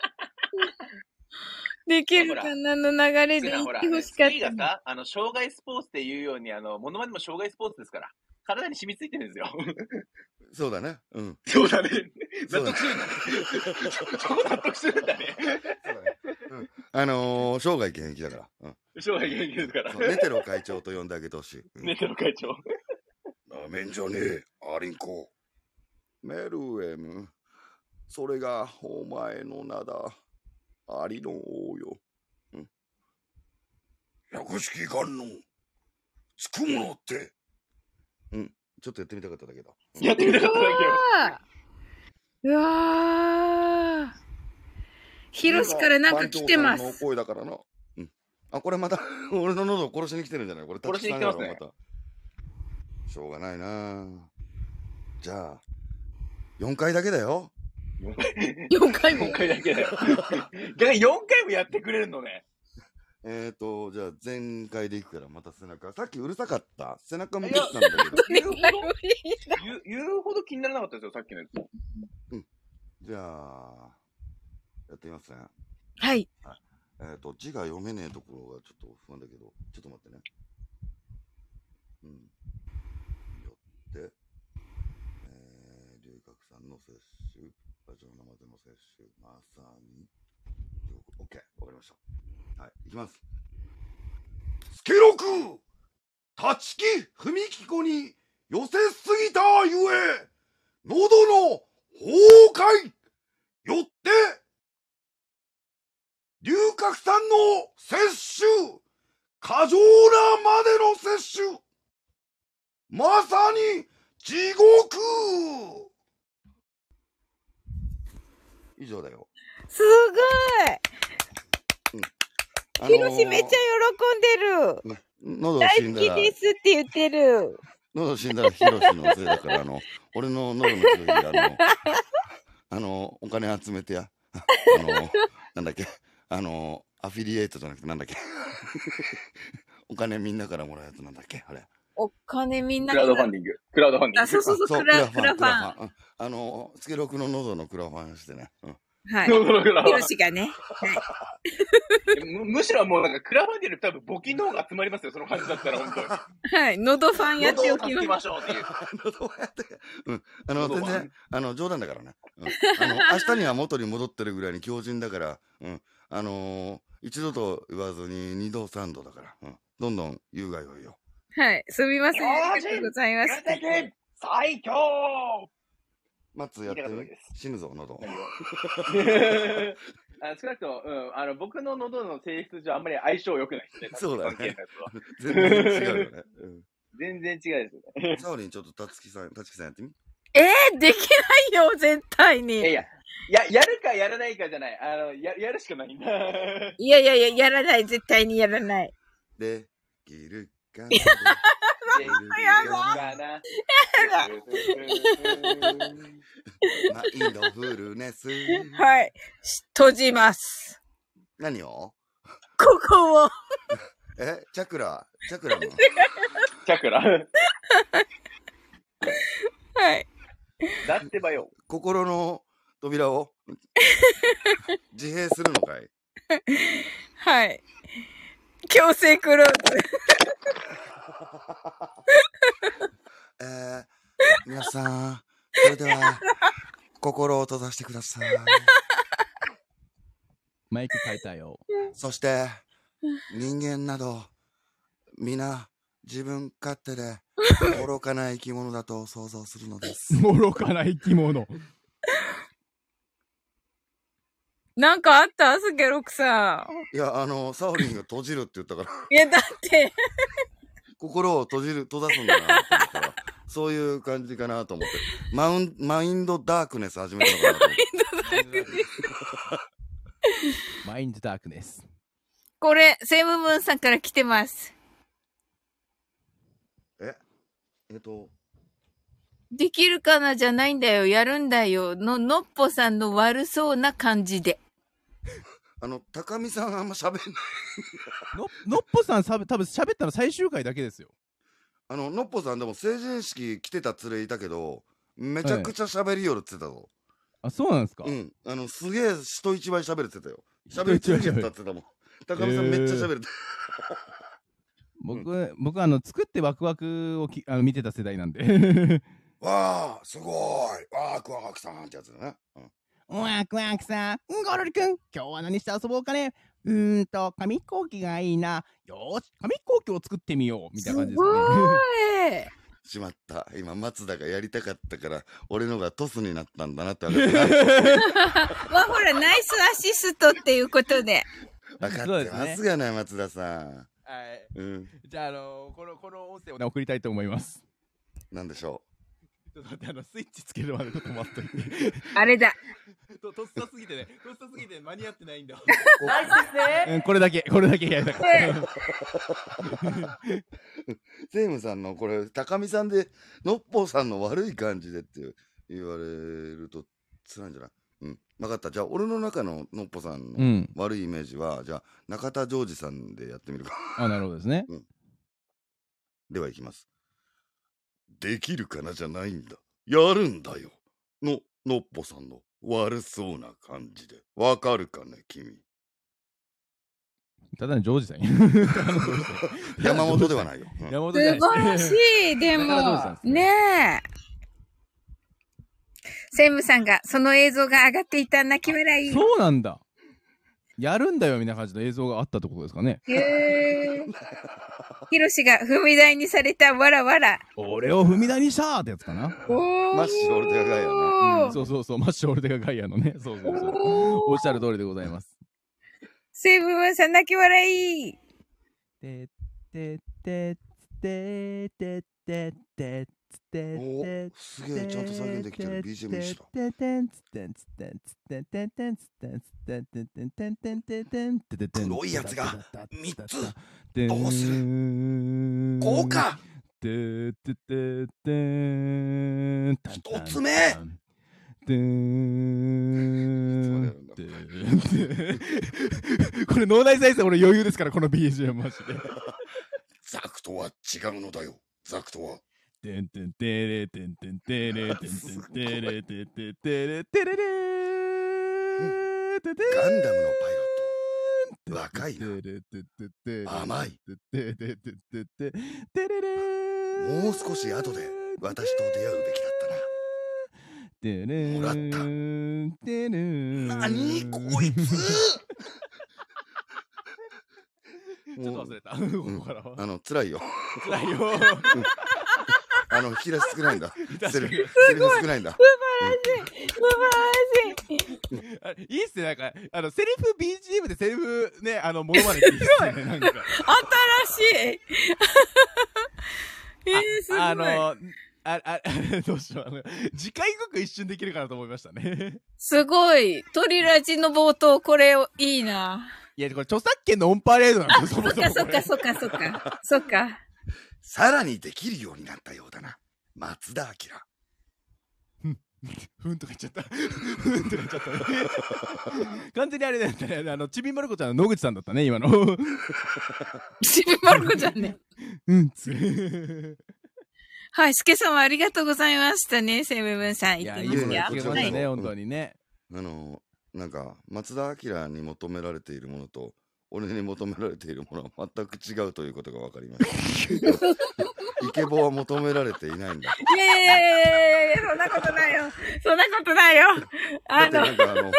[SPEAKER 1] できるかな？の流れで言ってほしかっ
[SPEAKER 2] スキーがさ、あの、障害スポーツっていうように、あの、モノマネも障害スポーツですから。体に染みついてるんですよ。
[SPEAKER 3] そうだね。うん。
[SPEAKER 2] そうだね。納得するんだね。そこ納得するんだね。
[SPEAKER 3] そうだね。うん。あのー、生涯現役だから。うん。
[SPEAKER 2] 障害元気ですから。
[SPEAKER 3] ネテロ会長と呼んであげてほしい。うん
[SPEAKER 2] ネテロ会長。
[SPEAKER 3] なめんじゃねえ、アリンコ。メルエム、それがお前の名だ。アリの王よ。うん。百式観音、つくものって。うん、ちょっとやってみたかっただけど。
[SPEAKER 2] やってみたかっただけよ。
[SPEAKER 1] うわー。ヒロシからなんか来てま
[SPEAKER 3] 番長さんの
[SPEAKER 1] す。
[SPEAKER 3] 声だからな。うん。あ、これまた、俺の喉を殺しに来てるんじゃない？これ、
[SPEAKER 2] 殺しに来てますね
[SPEAKER 3] タッチさんやろまた。しょうがないなじゃあ、4回だけだよ。
[SPEAKER 1] 4回も
[SPEAKER 2] 4。回だけだよ。だから4回もやってくれるのね。
[SPEAKER 3] えーと、じゃあ前回でいくからまた背中。さっきうるさかった。背中向けてたんだけど。
[SPEAKER 2] 言うほど、言う言うほど気にならなかったですよ、さっきのやつ。
[SPEAKER 3] じゃあ、やってみますね。
[SPEAKER 1] はい。
[SPEAKER 3] えーと、字が読めねえところがちょっと不安だけど、ちょっと待ってね。うん。よって、えー、龍角散の摂取、ラジオ生での摂取、まさに、オッケー、わかりました。はい、いきます。スケロク立ち木踏み木子に寄せすぎたゆえ、喉の崩壊よって、龍角散の摂取過剰なまでの摂取まさに地獄以上だよ。
[SPEAKER 1] すごい。ヒロシめっちゃ喜んでる。
[SPEAKER 3] 喉
[SPEAKER 1] 大
[SPEAKER 3] 死んだら、
[SPEAKER 1] 好きですって言ってる。
[SPEAKER 3] 喉死んだらヒロシのせいだから、あの、俺の喉の治療費で、あの、あの、お金集めてや。あの、なんだっけ、あの、アフィリエイトじゃなくてなんだっけ。お金みんなからもらうやつなんだっけあれ。
[SPEAKER 1] お金みんな
[SPEAKER 2] クラウドファンディング。クラウドファンディン
[SPEAKER 1] あ、
[SPEAKER 2] グ。
[SPEAKER 1] そうそうそう、クラクラファン。
[SPEAKER 3] あの、スケロクの喉のクラファンしてね。うん。
[SPEAKER 1] はい。ヒ
[SPEAKER 2] ァン
[SPEAKER 1] ロシがね。
[SPEAKER 2] むむしろもうなんかクラファンディング多分募金の方が集まりますよ、その感じだったら本当に。
[SPEAKER 1] はい。喉ファンやっておきま。
[SPEAKER 2] しょうっていう。
[SPEAKER 3] 喉をやって。うん。あの、全然、あの、冗談だからね。うん。あの、明日には元に戻ってるぐらいに強靭だから、うん。あのー一度と言わずに二度三度だから、うん。どんどん有害をよ。
[SPEAKER 1] はい。すみません。ありがとうございます。
[SPEAKER 2] 最強
[SPEAKER 3] マッツやってみ
[SPEAKER 2] 言いたかっただけです
[SPEAKER 3] 死ぬぞ、喉。
[SPEAKER 2] あ少なくとも、うん、あの、僕の喉の性質上あんまり相性良くないですね。
[SPEAKER 3] そうだね全然違うよね。うん。
[SPEAKER 2] 全然違いですよね。
[SPEAKER 3] サオリンちょっとたつきさん、たつきさんやってみ？
[SPEAKER 1] えー、できないよ、絶対に。
[SPEAKER 2] いやいや、や、やるかやらないかじゃない。あの、や、やるしかないんだ。
[SPEAKER 1] いやいやいや、やらない。絶対にやらない。
[SPEAKER 3] できるかな
[SPEAKER 2] できる
[SPEAKER 1] や
[SPEAKER 2] かな。
[SPEAKER 3] マインドフルネス。
[SPEAKER 1] はい。し閉じます。
[SPEAKER 3] 何を
[SPEAKER 1] ここを。
[SPEAKER 3] えチャクラチャクラの
[SPEAKER 2] チャクラ。
[SPEAKER 1] はい。
[SPEAKER 2] だ。ってばよ。
[SPEAKER 3] 心の扉を自閉するのかい
[SPEAKER 1] はい。強制クローズ。
[SPEAKER 3] えー、皆さん、それでは、心を閉ざしてください。
[SPEAKER 2] マイク変えたよ。
[SPEAKER 3] そして、人間など、皆、自分勝手で、愚かな生き物だと想像するのです。
[SPEAKER 2] 愚かな生き物。
[SPEAKER 1] なんかあった？スケロクさん。
[SPEAKER 3] いや、あの、サオリンが閉じるって言ったから、
[SPEAKER 1] いや、だって、
[SPEAKER 3] 心を閉じる、閉ざすんだなと思ったら、そういう感じかなと思って、マウン、マインドダークネス始めたのかなと思って。
[SPEAKER 2] マインドダークネス。
[SPEAKER 1] これ、セムムーンさんから来てます。
[SPEAKER 3] え？えっと、
[SPEAKER 1] できるかなじゃないんだよ。やるんだよ。の、のっぽさんの悪そうな感じで。
[SPEAKER 3] あの、高見さんあんま喋んない。
[SPEAKER 2] ののっぽさんさ多分喋ったの最終回だけですよ。
[SPEAKER 3] あの、のっぽさんでも成人式来てた連れいたけど、めちゃくちゃ喋りよるって言ってたぞ。
[SPEAKER 2] あ、そうなんですか、
[SPEAKER 3] うん。あの、すげえ人一倍喋れてたよ。喋り続けたって言ってたもん。高見さんめっちゃ喋れて
[SPEAKER 2] 僕、僕あの、作ってワクワクをきあの見てた世代なんで。
[SPEAKER 3] わあ、すごい。ワクワクさんってやつだね。うん
[SPEAKER 2] ワクワクさん、ゴロリくん、今日は何して遊ぼうかねうーんと、紙飛行機がいいな。よーし、紙飛行機を作ってみよう。みたいな感じですね。
[SPEAKER 1] い。
[SPEAKER 3] しまった。今、松田がやりたかったから、俺のがトスになったんだなって分かっ
[SPEAKER 1] まあ、ほら、ナイスアシストっていうことで。
[SPEAKER 3] た。分かってますがな、松田さん。
[SPEAKER 2] はい。
[SPEAKER 3] うん。
[SPEAKER 2] じゃあ、あのこの、この音声をね、送りたいと思います。
[SPEAKER 3] なんでしょ
[SPEAKER 2] ちょっと待って、あの、スイッチつけるまでちょっと待っといて。
[SPEAKER 1] あれだ。
[SPEAKER 2] と、とっさすぎてね、とっさすぎて間に合ってないんだ。
[SPEAKER 3] う。
[SPEAKER 2] うん、これだけ、これだけやりたかった。
[SPEAKER 3] セイムさんのこれ、高見さんで、のっぽさんの悪い感じでって言われると辛いんじゃない？うん。分かった。じゃあ、俺の中ののっぽさんの
[SPEAKER 2] うん。
[SPEAKER 3] 悪いイメージは、じゃあ、中田ジョージさんでやってみるか。
[SPEAKER 2] あ、なるほどですね。
[SPEAKER 3] では、いきます。できるかなじゃないんだ。やるんだよ。の、のっぽさんの悪そうな感じで。わかるかね、君。
[SPEAKER 2] ただのジョージさん
[SPEAKER 3] 山本ではないよ。うん
[SPEAKER 2] 山本
[SPEAKER 1] 素晴らしい、でもねえ。セムさんが、その映像が上がっていた泣き笑い。
[SPEAKER 2] そうなんだ。やるんだよみたいな感じの映像があったってことですかね。
[SPEAKER 1] へー。ヒロシが踏み台にされたわらわら。
[SPEAKER 2] 俺を踏み台にしたーってやつかな。
[SPEAKER 1] おー。
[SPEAKER 3] マッシュオルテガガイアね
[SPEAKER 2] うんそうそうそう、マッシュオルテガガイアのね。そうそうそう。おっしゃる通りでございます。
[SPEAKER 1] セブンさん泣き笑い。
[SPEAKER 2] てってってってってってってって
[SPEAKER 3] おすげえ、ちゃんと再現できてる BGM にした。黒いやつが三つどうする？豪華一つ目
[SPEAKER 2] これ脳内再生俺余裕ですからこの BGM マジで。
[SPEAKER 3] ザクとは違うのだよ。ザクとは。
[SPEAKER 2] てんてんてれてんてんてれてんてんてれてんてんてれてれれてて
[SPEAKER 3] ガンダムのパイロット。若いな。甘い。もう少し後で私と出会うべきだったな。もらった何こいつ
[SPEAKER 2] ちょっと忘れた。
[SPEAKER 3] うん。あの、辛いよ。
[SPEAKER 2] 辛いよ。
[SPEAKER 3] あの、引き出し少ないんだ。セリフ
[SPEAKER 2] 確
[SPEAKER 3] セリフ少ないんだ。
[SPEAKER 1] 素晴らしい。
[SPEAKER 2] あいいっすね、なんか、あの、セリフ BGM でセリフね、あの、モノマネっていいっすね、なんか。
[SPEAKER 1] 新しい。えー、すごい。
[SPEAKER 2] あの、あ、あ、どうしよう。あの次回動く一瞬できるかなと思いましたね。
[SPEAKER 1] すごい。トリラジの冒頭、これいいな。
[SPEAKER 2] いや、これ著作権のオンパレードなんですよ、そもそも
[SPEAKER 1] そっかそっかそっかそっか。そっか。
[SPEAKER 3] さらにできるようになったようだな。松田明。
[SPEAKER 2] ふんとか言っちゃった。ふんとか言っちゃったね。完全にあれだったね。あの、ちびまる子ちゃんの野口さんだったね、今の。
[SPEAKER 1] ちびまる子ちゃんね。
[SPEAKER 2] うん、つ。
[SPEAKER 1] はい、すけさんありがとうございましたね、セブブンさん。
[SPEAKER 2] いや、
[SPEAKER 1] 言ってますよ。
[SPEAKER 2] 聞けましたね、本当にね。
[SPEAKER 3] あの、なんか、松田明に求められているものと、俺に求められているものは全く違うということが分かりました。イケボは求められていないんだ。
[SPEAKER 1] いやいやいやいやいやそんなことないよ。そんなことないよ。あの、
[SPEAKER 3] なんかあの、うん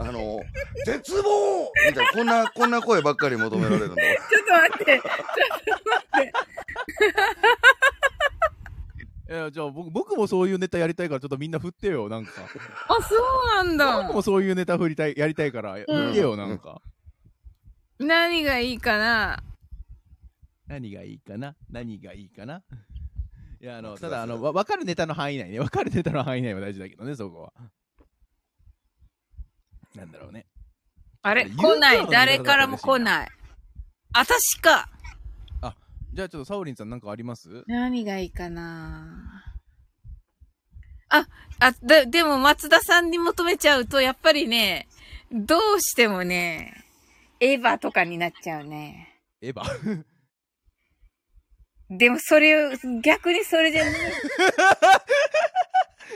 [SPEAKER 3] あの、絶望みたいな、こんな、こんな声ばっかり求められるんだ。
[SPEAKER 1] ちょっと待って。ちょっと待って。
[SPEAKER 2] いや、じゃあ僕、僕もそういうネタやりたいから、ちょっとみんな振ってよ、なんか。
[SPEAKER 1] あ、そうなんだ。
[SPEAKER 2] 僕もそういうネタ振りたい、やりたいから、振ってよ、なんか。
[SPEAKER 1] 何がいいかな？
[SPEAKER 2] 何がいいかな？何がいいかな？いや、あの、ただ、あの、わ分かるネタの範囲内ね。分かるネタの範囲内は大事だけどね、そこは。なんだろうね。
[SPEAKER 1] あれ？来ない。誰からも来ない。私か。
[SPEAKER 2] じゃあちょっとサオリンさんなんかあります？
[SPEAKER 1] 何がいいかな？あ、あ、で、でも松田さんに求めちゃうと、やっぱりね、どうしてもね、エヴァとかになっちゃうね。
[SPEAKER 2] エヴァ？
[SPEAKER 1] でもそれを、逆にそれじゃない。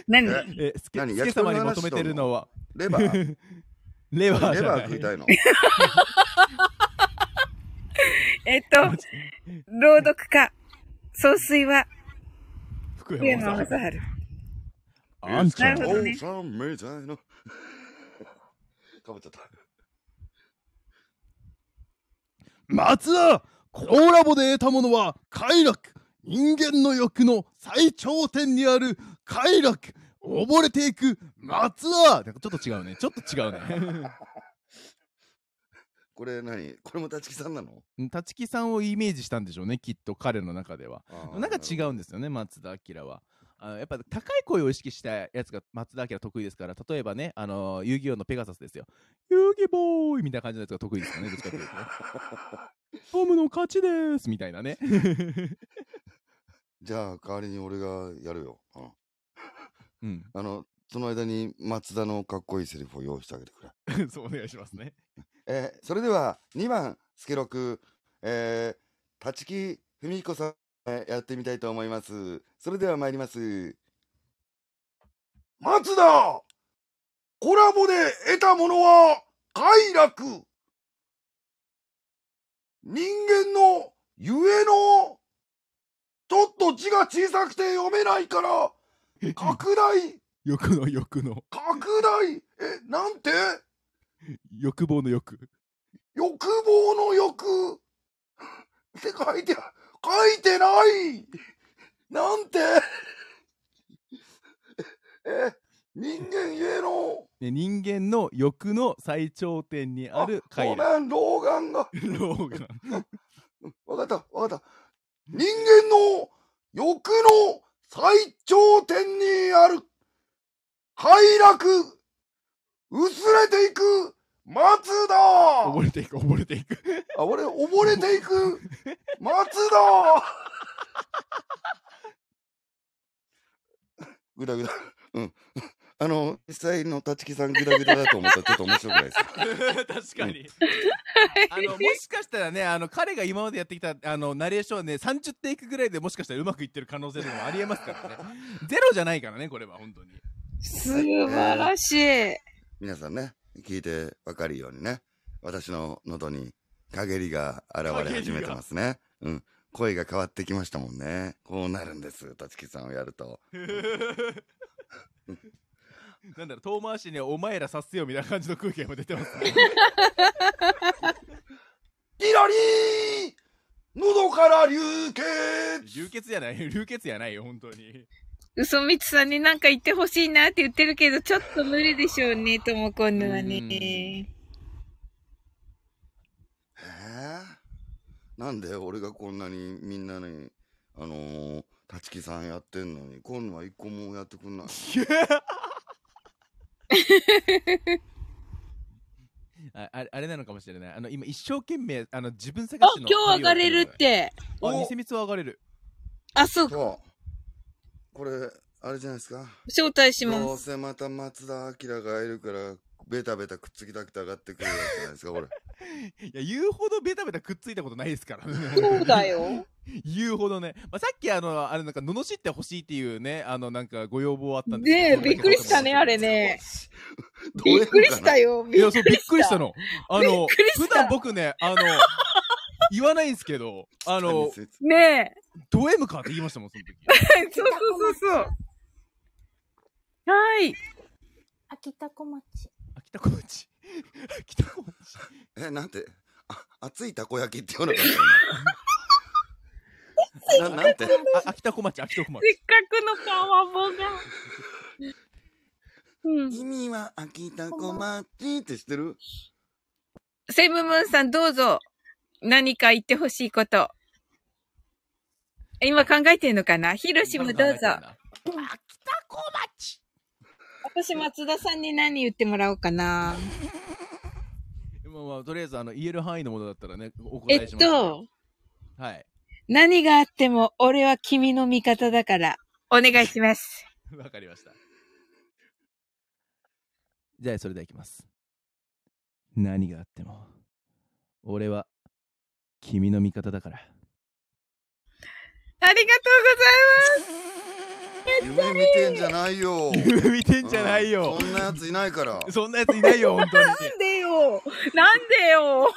[SPEAKER 1] 何？
[SPEAKER 2] え、スケ
[SPEAKER 3] 何？
[SPEAKER 2] スケ様に求めてるのは、
[SPEAKER 3] レバー？
[SPEAKER 2] レバー
[SPEAKER 3] レ
[SPEAKER 2] じゃない
[SPEAKER 3] バー食いたいの？
[SPEAKER 1] えっと、朗読家、総帥は、
[SPEAKER 2] 福
[SPEAKER 1] 福山
[SPEAKER 2] 山雅
[SPEAKER 1] 雅
[SPEAKER 2] 治。
[SPEAKER 1] 治。
[SPEAKER 2] あんちゃん
[SPEAKER 1] なるほどね
[SPEAKER 3] おさんみたいな。かぶっちゃった。
[SPEAKER 2] 松田コラボで得たものは快楽。人間の欲の最頂点にある快楽。溺れていく松田ちょっと違うね。ちょっと違うね。
[SPEAKER 3] これ何？これも立木さんなの？
[SPEAKER 2] 立木さんをイメージしたんでしょうねきっと彼の中では。なんか違うんですよね松田明はあのやっぱ高い声を意識したやつが松田明得意ですから例えばねあの遊戯王のペガサスですよ。遊戯ボーイみたいな感じのやつが得意ですよねどっちかというとね。トムの勝ちですみたいなね。
[SPEAKER 3] じゃあ代わりに俺がやるよ。うん。
[SPEAKER 2] うん。
[SPEAKER 3] あの、その間に松田のかっこいいセリフを用意してあげてくれ。
[SPEAKER 2] そうお願いしますね。
[SPEAKER 3] えーそれでは2番スケロク、えー、立木文彦さん、えーやってみたいと思います。それでは参ります。松田コラボで得たものは快楽。人間のゆえのちょっと字が小さくて読めないから拡大。
[SPEAKER 2] 欲の欲の。
[SPEAKER 3] 拡大。えなんて？
[SPEAKER 2] 欲望の欲。
[SPEAKER 3] 欲望の欲。って書いてあ、書いてない。なんて。え、人間ゆえの、
[SPEAKER 2] ね人間の欲の最頂点にある
[SPEAKER 3] ごめん、老眼が。
[SPEAKER 2] 老眼。
[SPEAKER 3] わかった、わかった。人間の欲の最頂点にある。快楽。薄れていく松田
[SPEAKER 2] 溺れていく溺れていく。
[SPEAKER 3] あ、俺、溺れていく？松田ぐだぐだ。うん。あの、実際の立木さんぐだぐだだと思ったらちょっと面白くないですか
[SPEAKER 2] 確かに。あのもしかしたらねあの彼が今までやってきたあのナレーションはね30テイクぐらいでもしかしたらうまくいってる可能性でもありえますからね。ゼロじゃないからねこれは本当に。
[SPEAKER 1] 素晴らしい。
[SPEAKER 3] 皆さんね、聞いてわかるようにね、私の喉に陰りが現れ始めてますね。うん。声が変わってきましたもんね。こうなるんです、立木さんをやると。
[SPEAKER 2] なんだろう遠回しにお前らさせよみたいな感じの空気が今出てますね
[SPEAKER 3] キラリー喉から流血
[SPEAKER 2] 流血じゃない流血じゃないよ本当に
[SPEAKER 1] 嘘みつさんになんか言ってほしいなって言ってるけど、ちょっと無理でしょうね、ともこんぬはね。
[SPEAKER 3] えー？なんで俺がこんなにみんなに、あのー、立木さんやってんのに、今度は一個もやってくんない。
[SPEAKER 2] ああれあれなのかもしれないあの今一生懸命あの自分探
[SPEAKER 1] あ、
[SPEAKER 2] しの
[SPEAKER 1] 今日上がれるって。
[SPEAKER 2] あ偽光は上がれる
[SPEAKER 1] あ、そうか。
[SPEAKER 3] これ、あれじゃないですか？
[SPEAKER 1] 招待し
[SPEAKER 3] どう
[SPEAKER 1] ます。
[SPEAKER 3] せまた松田明がいるから、ベタベタくっつきたくて上がってくるやつじゃないですか、これ。
[SPEAKER 2] いや言うほどベタベタくっついたことないですからね
[SPEAKER 1] そうだよ。
[SPEAKER 2] 言うほどね、まあ、さっきあのあれなんか罵ってほしいっていうねあのなんかご要望あったんです
[SPEAKER 1] ねえ、びっくりしたね、あれね。
[SPEAKER 3] どういうのかな
[SPEAKER 1] びっくりした。よ。
[SPEAKER 2] いやそうびっくりしたのあ
[SPEAKER 1] びっ
[SPEAKER 2] の
[SPEAKER 1] くりした
[SPEAKER 2] 普段僕ねあの言わないんですけどあの
[SPEAKER 1] ねえ。
[SPEAKER 2] ド M かって言いましたもんその時
[SPEAKER 1] そうそうそうそう。はい。
[SPEAKER 6] 秋田小町。
[SPEAKER 2] 秋田コーチ北小町。
[SPEAKER 3] え、なんて、あ、熱いたこ焼きって言わなかった？今 ななんて、
[SPEAKER 2] あ、秋田小町、秋田小町。
[SPEAKER 1] せっかくのパワボが。うん。
[SPEAKER 3] 君は秋田小町って知ってる？
[SPEAKER 1] セブムーンさんどうぞ。何か言ってほしいこと。今考えてるのかな？ヒロシもどうぞ。
[SPEAKER 2] 秋田小町
[SPEAKER 1] 私松田さんに何言ってもらおうかな。
[SPEAKER 2] まあまあ、とりあえず、あの、言える範囲のものだったらね、お答
[SPEAKER 1] えっ
[SPEAKER 2] えします。
[SPEAKER 1] と、
[SPEAKER 2] はい。
[SPEAKER 1] 何があっても俺は君の味方だから、お願いします。
[SPEAKER 2] わかりました。じゃあ、それではいきます。何があっても、俺は、君の味方だから。
[SPEAKER 1] ありがと
[SPEAKER 3] 夢見てんじゃないよ。
[SPEAKER 2] 夢見てんじゃないよ
[SPEAKER 3] うん。そんなやついないから。
[SPEAKER 2] そんなやついないよ、本当に。
[SPEAKER 1] うございます。なんでよなんでよ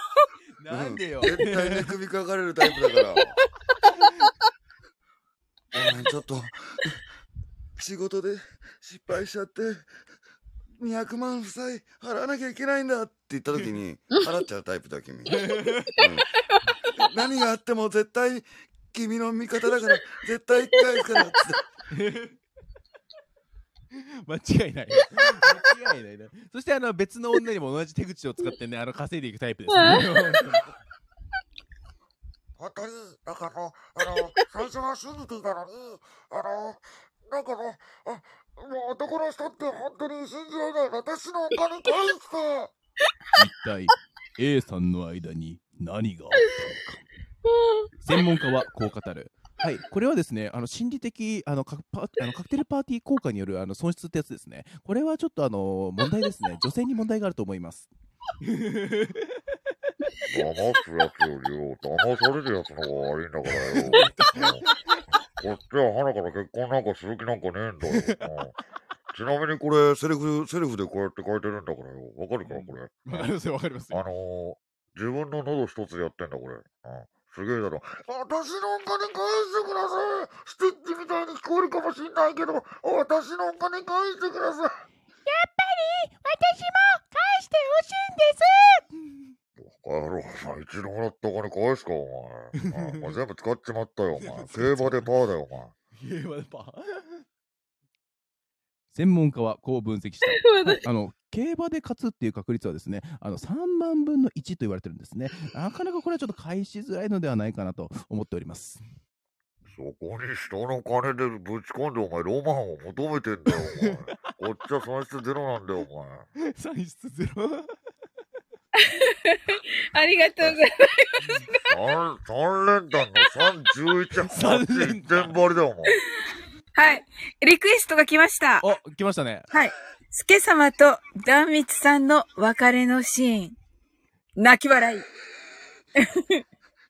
[SPEAKER 2] なんでよ。
[SPEAKER 3] 絶対ね、首かかれるタイプだから。ちょっと、仕事で失敗しちゃって、200万負債払わなきゃいけないんだって言った時に、払っちゃうタイプだ、君。うん何があっても絶対、君の味方だから、絶対返すからっつって。
[SPEAKER 2] 間違いない。間違いないな。そして、あの、別の女にも同じ手口を使ってね、あの、稼いでいくタイプですね。
[SPEAKER 3] 本当に、だから、あの、最初は信じていたのに、あの、だから、あ、もう男の人って本当に信じられない。私のお金返して。
[SPEAKER 2] 一体 A さんの間に何があったのか専門家はこう語るはいこれはですねあの心理的あのカパあのカクテルパーティー効果によるあの損失ってやつですねこれはちょっとあの問題ですね 女性に問題があると思います
[SPEAKER 7] 騙すやつよりよ、騙されるやつの方が悪いんだからよ。こっちは花から結婚なんかする気なんかねえんだよ。ちなみにこれ、セリフ、セリフでこうやって書いてるんだからよ。わかるか、これ。
[SPEAKER 2] わかりますよわかります
[SPEAKER 7] あ
[SPEAKER 2] よ
[SPEAKER 7] のー、自分の喉一つでやってんだ、これ。うん、すげえだろ。私のお金返してくださいスティッチみたいに聞こえるかもしんないけど、私のお金返してください
[SPEAKER 1] 私も返してほしいんです
[SPEAKER 7] バカ野郎、お前、一度もらったお金返すか、お前。うんお前全部使っちまったよ、お前。競馬でパーだよ、お前。
[SPEAKER 2] 平和でパー 専門家はこう分析した あの競馬で勝つっていう確率はですねあの3万分の1と言われてるんですねなかなかこれはちょっと返しづらいのではないかなと思っております
[SPEAKER 7] そこに人の金でぶち込んでお前ロマンを求めてんだよお前。こっちは損失ゼロなんだよお前。
[SPEAKER 2] 算出ゼロ？
[SPEAKER 1] ありがとうございます。
[SPEAKER 7] 三 三連弾の三十一
[SPEAKER 2] 三
[SPEAKER 7] 八
[SPEAKER 2] 連
[SPEAKER 7] 一点張りだよお前。
[SPEAKER 1] はい。リクエストが来ました。
[SPEAKER 2] お来ましたね
[SPEAKER 1] はい。スケ様と壇蜜さんの別れのシーン。泣き笑い。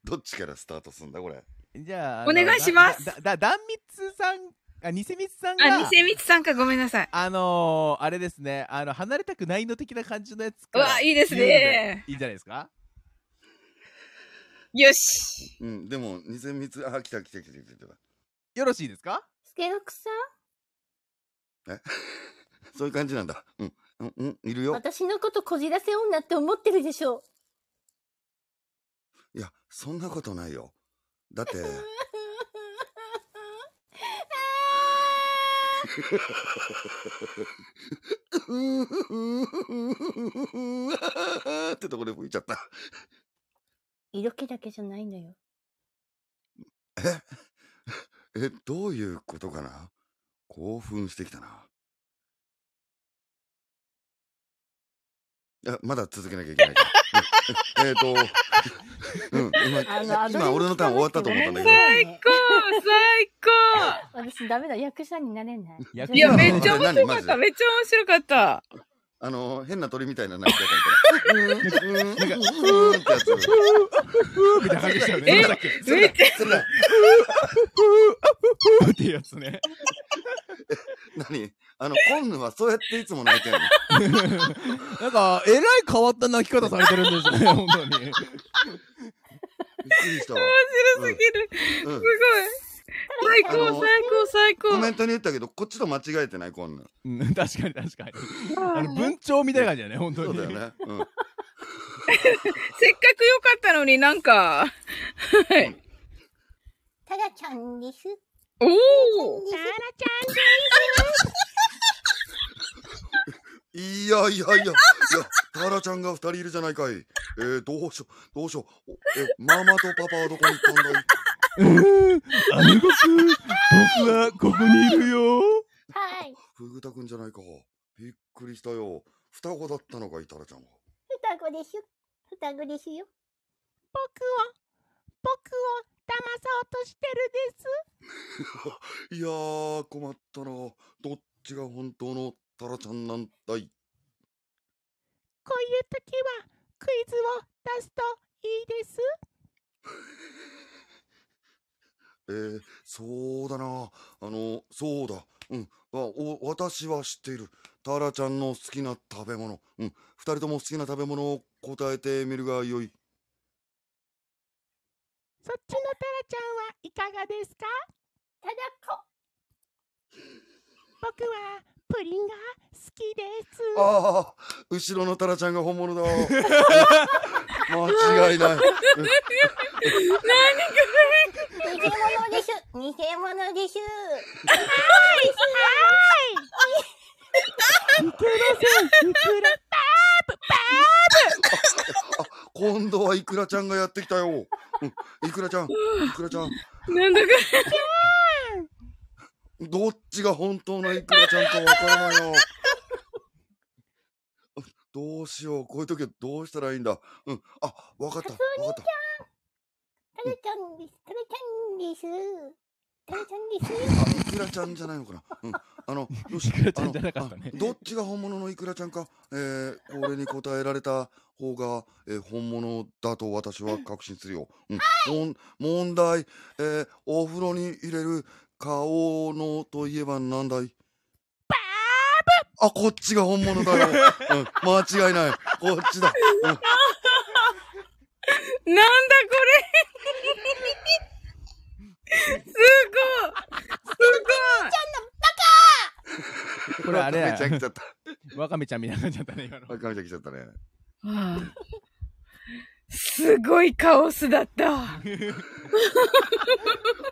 [SPEAKER 3] どっちからスタートすんだ、これ？
[SPEAKER 2] じゃああ
[SPEAKER 1] お
[SPEAKER 2] の
[SPEAKER 1] 願いします
[SPEAKER 2] だだだ壇蜜さんあニセミツさんが
[SPEAKER 1] あ、ニセミツさんかごめんなさい。
[SPEAKER 2] あのー、あれですね、あの、離れたくないの的な感じのやつ
[SPEAKER 1] うわいいですね
[SPEAKER 2] いいんじゃないですか？
[SPEAKER 1] よし。
[SPEAKER 3] うん、でも、2000密、あ、来た来た来た来た来た。
[SPEAKER 2] よろしいですか？
[SPEAKER 6] スケロクさん？
[SPEAKER 3] そういう感じなんだ。うん、うん、うん、いるよ。
[SPEAKER 6] 私のことこじらせ女って思ってるでしょ。
[SPEAKER 3] いや、そんなことないよ。だって、ってとこで吹いちゃった。
[SPEAKER 6] 色気だけじゃないのよ
[SPEAKER 3] ええ、どういうことかな興奮してきたな。や、まだ続けなきゃいけない えっと、うん、
[SPEAKER 6] あの
[SPEAKER 3] 今、今俺のターン終わったと思ったんだけど。
[SPEAKER 6] 最
[SPEAKER 1] 最高最高
[SPEAKER 6] 私ダメだ役者になれない
[SPEAKER 2] 役
[SPEAKER 1] いや、
[SPEAKER 2] 者
[SPEAKER 1] めっちゃ面白かった。めっちゃ面白かった。
[SPEAKER 3] あの、変な鳥みたいな鳴き方みたいな。うん、うん、うん、うんってやつ。
[SPEAKER 2] みたいな感じでしたよね。
[SPEAKER 1] え
[SPEAKER 2] っき
[SPEAKER 1] めっちゃ、
[SPEAKER 3] それだ。
[SPEAKER 2] っていうやつね。
[SPEAKER 3] 何あの、コンヌはそうやっていつも泣いてるの。
[SPEAKER 2] なんか、えらい変わった泣き方されてるんですね、本当に。
[SPEAKER 3] びっくりした。
[SPEAKER 1] 面白すぎる。すごい。最高、最高、最高。
[SPEAKER 3] コメントに言ったけど、こっちと間違えてない、コンヌ。
[SPEAKER 2] うん確かに確かに。あの文鳥みたいな感じだよね、本当に。
[SPEAKER 3] そうだよね。うん。
[SPEAKER 1] かく良かったのになんか、はい。
[SPEAKER 6] タラちゃんです。
[SPEAKER 1] おー
[SPEAKER 6] タラち
[SPEAKER 3] いやいやいや、いや、タラちゃんが二人いるじゃないかい。えー、どうしよう、どうしよう。おえ、ママとパパはどこに行ったんだい？
[SPEAKER 2] 姉子くん、僕はここにいるよ。
[SPEAKER 6] はい。
[SPEAKER 3] ふぐたくんじゃないか。びっくりしたよ。双子だったのかい、タラちゃんは。
[SPEAKER 6] 双子ですよ。双子ですよ。
[SPEAKER 1] 僕を、僕を騙そうとしてるです。
[SPEAKER 3] いやー、困ったな。どっちが本当のタラちゃんなんだい
[SPEAKER 1] こういう時はクイズを出すといいです。
[SPEAKER 3] えー、そうだな。あの、そうだ。うん。あお私は知っている。タラちゃんの好きな食べ物。うん。二人とも好きな食べ物を答えてみるがよい。
[SPEAKER 1] そっちのタラちゃんはいかがですか？
[SPEAKER 6] タラコ。
[SPEAKER 1] 僕はプリンが好きです。
[SPEAKER 3] ああ、後ろのタラちゃんが本物だ。間違いない。
[SPEAKER 6] 偽物です。偽物です。
[SPEAKER 1] いけません。いくら
[SPEAKER 3] 今度はイクラちゃんがやってきたよ。うん、イクラちゃん、イクラちゃん。
[SPEAKER 1] なんだか。
[SPEAKER 3] どっちが本当のイクラちゃんかわからないよ。どうしよう。こういう時はどうしたらいいんだ。うん。あ、わかった。わかった。
[SPEAKER 6] タラちゃんです。タラちゃんです。タラちゃんです。
[SPEAKER 3] あ、イクラちゃんじゃないのかな。うん。あの、よし。
[SPEAKER 2] イクラちゃんじゃなかったね
[SPEAKER 3] あのあどっちが本物のイクラちゃんか？えー、これに答えられた方が、えー本物だと私は確信するよ。うん。もん問題、えー、お風呂に入れる顔のといえばなんだい？あ、こっちが本物だよ。うん、間違いない。こっちだ。うん、
[SPEAKER 1] なんだこれ？すごいす
[SPEAKER 2] これあれや
[SPEAKER 3] わかめちゃん来ちゃった。
[SPEAKER 2] わかめちゃんみたいな感じだったね、今の。
[SPEAKER 3] わかめちゃん来ちゃったね。
[SPEAKER 1] すごいカオスだった。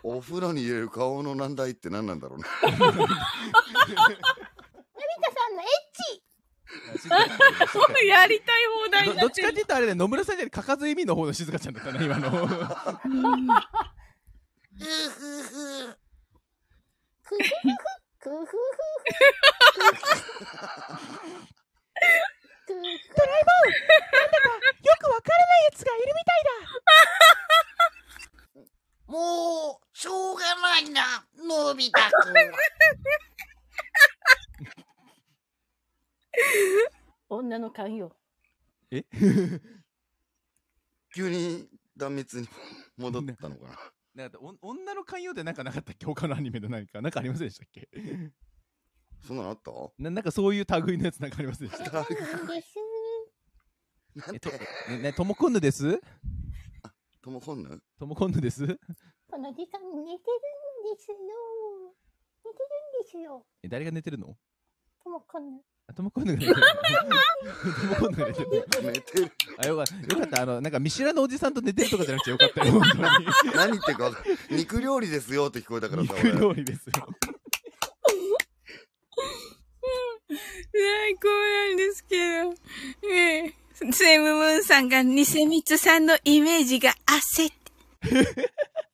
[SPEAKER 3] お風呂に入れる顔の難題って何なんだろうね。
[SPEAKER 6] のび太さんのエッチ。
[SPEAKER 1] やりたい放題
[SPEAKER 2] ど
[SPEAKER 1] になっる
[SPEAKER 2] どってちかっていうとあれね、野村さんじゃなくて、かかず意味の方の静香ちゃんだったね、今の。
[SPEAKER 6] くふふ。くふふ。くふ
[SPEAKER 1] よくわからないやつがいるみたいだ。
[SPEAKER 8] もう、しょうがないな、のび太くん。
[SPEAKER 6] 女の勘よ。
[SPEAKER 2] え？
[SPEAKER 3] 急に断滅に戻ったのかな。
[SPEAKER 2] なんかお女の寛容でなんかなかったっけ？他のアニメで何か。なんかありませんでしたっけ？
[SPEAKER 3] そんなのあった？
[SPEAKER 2] ななんかそういう類のやつなんかありませんでした。
[SPEAKER 3] なんて、
[SPEAKER 2] ねね、ともこんぬです？
[SPEAKER 3] ともこんぬ
[SPEAKER 2] ともこんぬです？
[SPEAKER 6] この時間寝てるんですよ。寝てるんですよ。
[SPEAKER 2] え誰が寝てるの？
[SPEAKER 6] ともこんな。
[SPEAKER 2] あともこんぬが寝てるともこんぬが寝てる
[SPEAKER 3] 寝てる。
[SPEAKER 2] あよかったよかったあのなんか見知らぬおじさんと寝てるとかじゃなくてよかったよ
[SPEAKER 3] 何言ってるか分かんない肉料理ですよって聞こえたからさ。
[SPEAKER 2] 肉
[SPEAKER 3] 俺
[SPEAKER 2] 料理ですよ
[SPEAKER 1] 最高なんですけど。ええセムムーンさんがニセミツさんのイメージが焦って。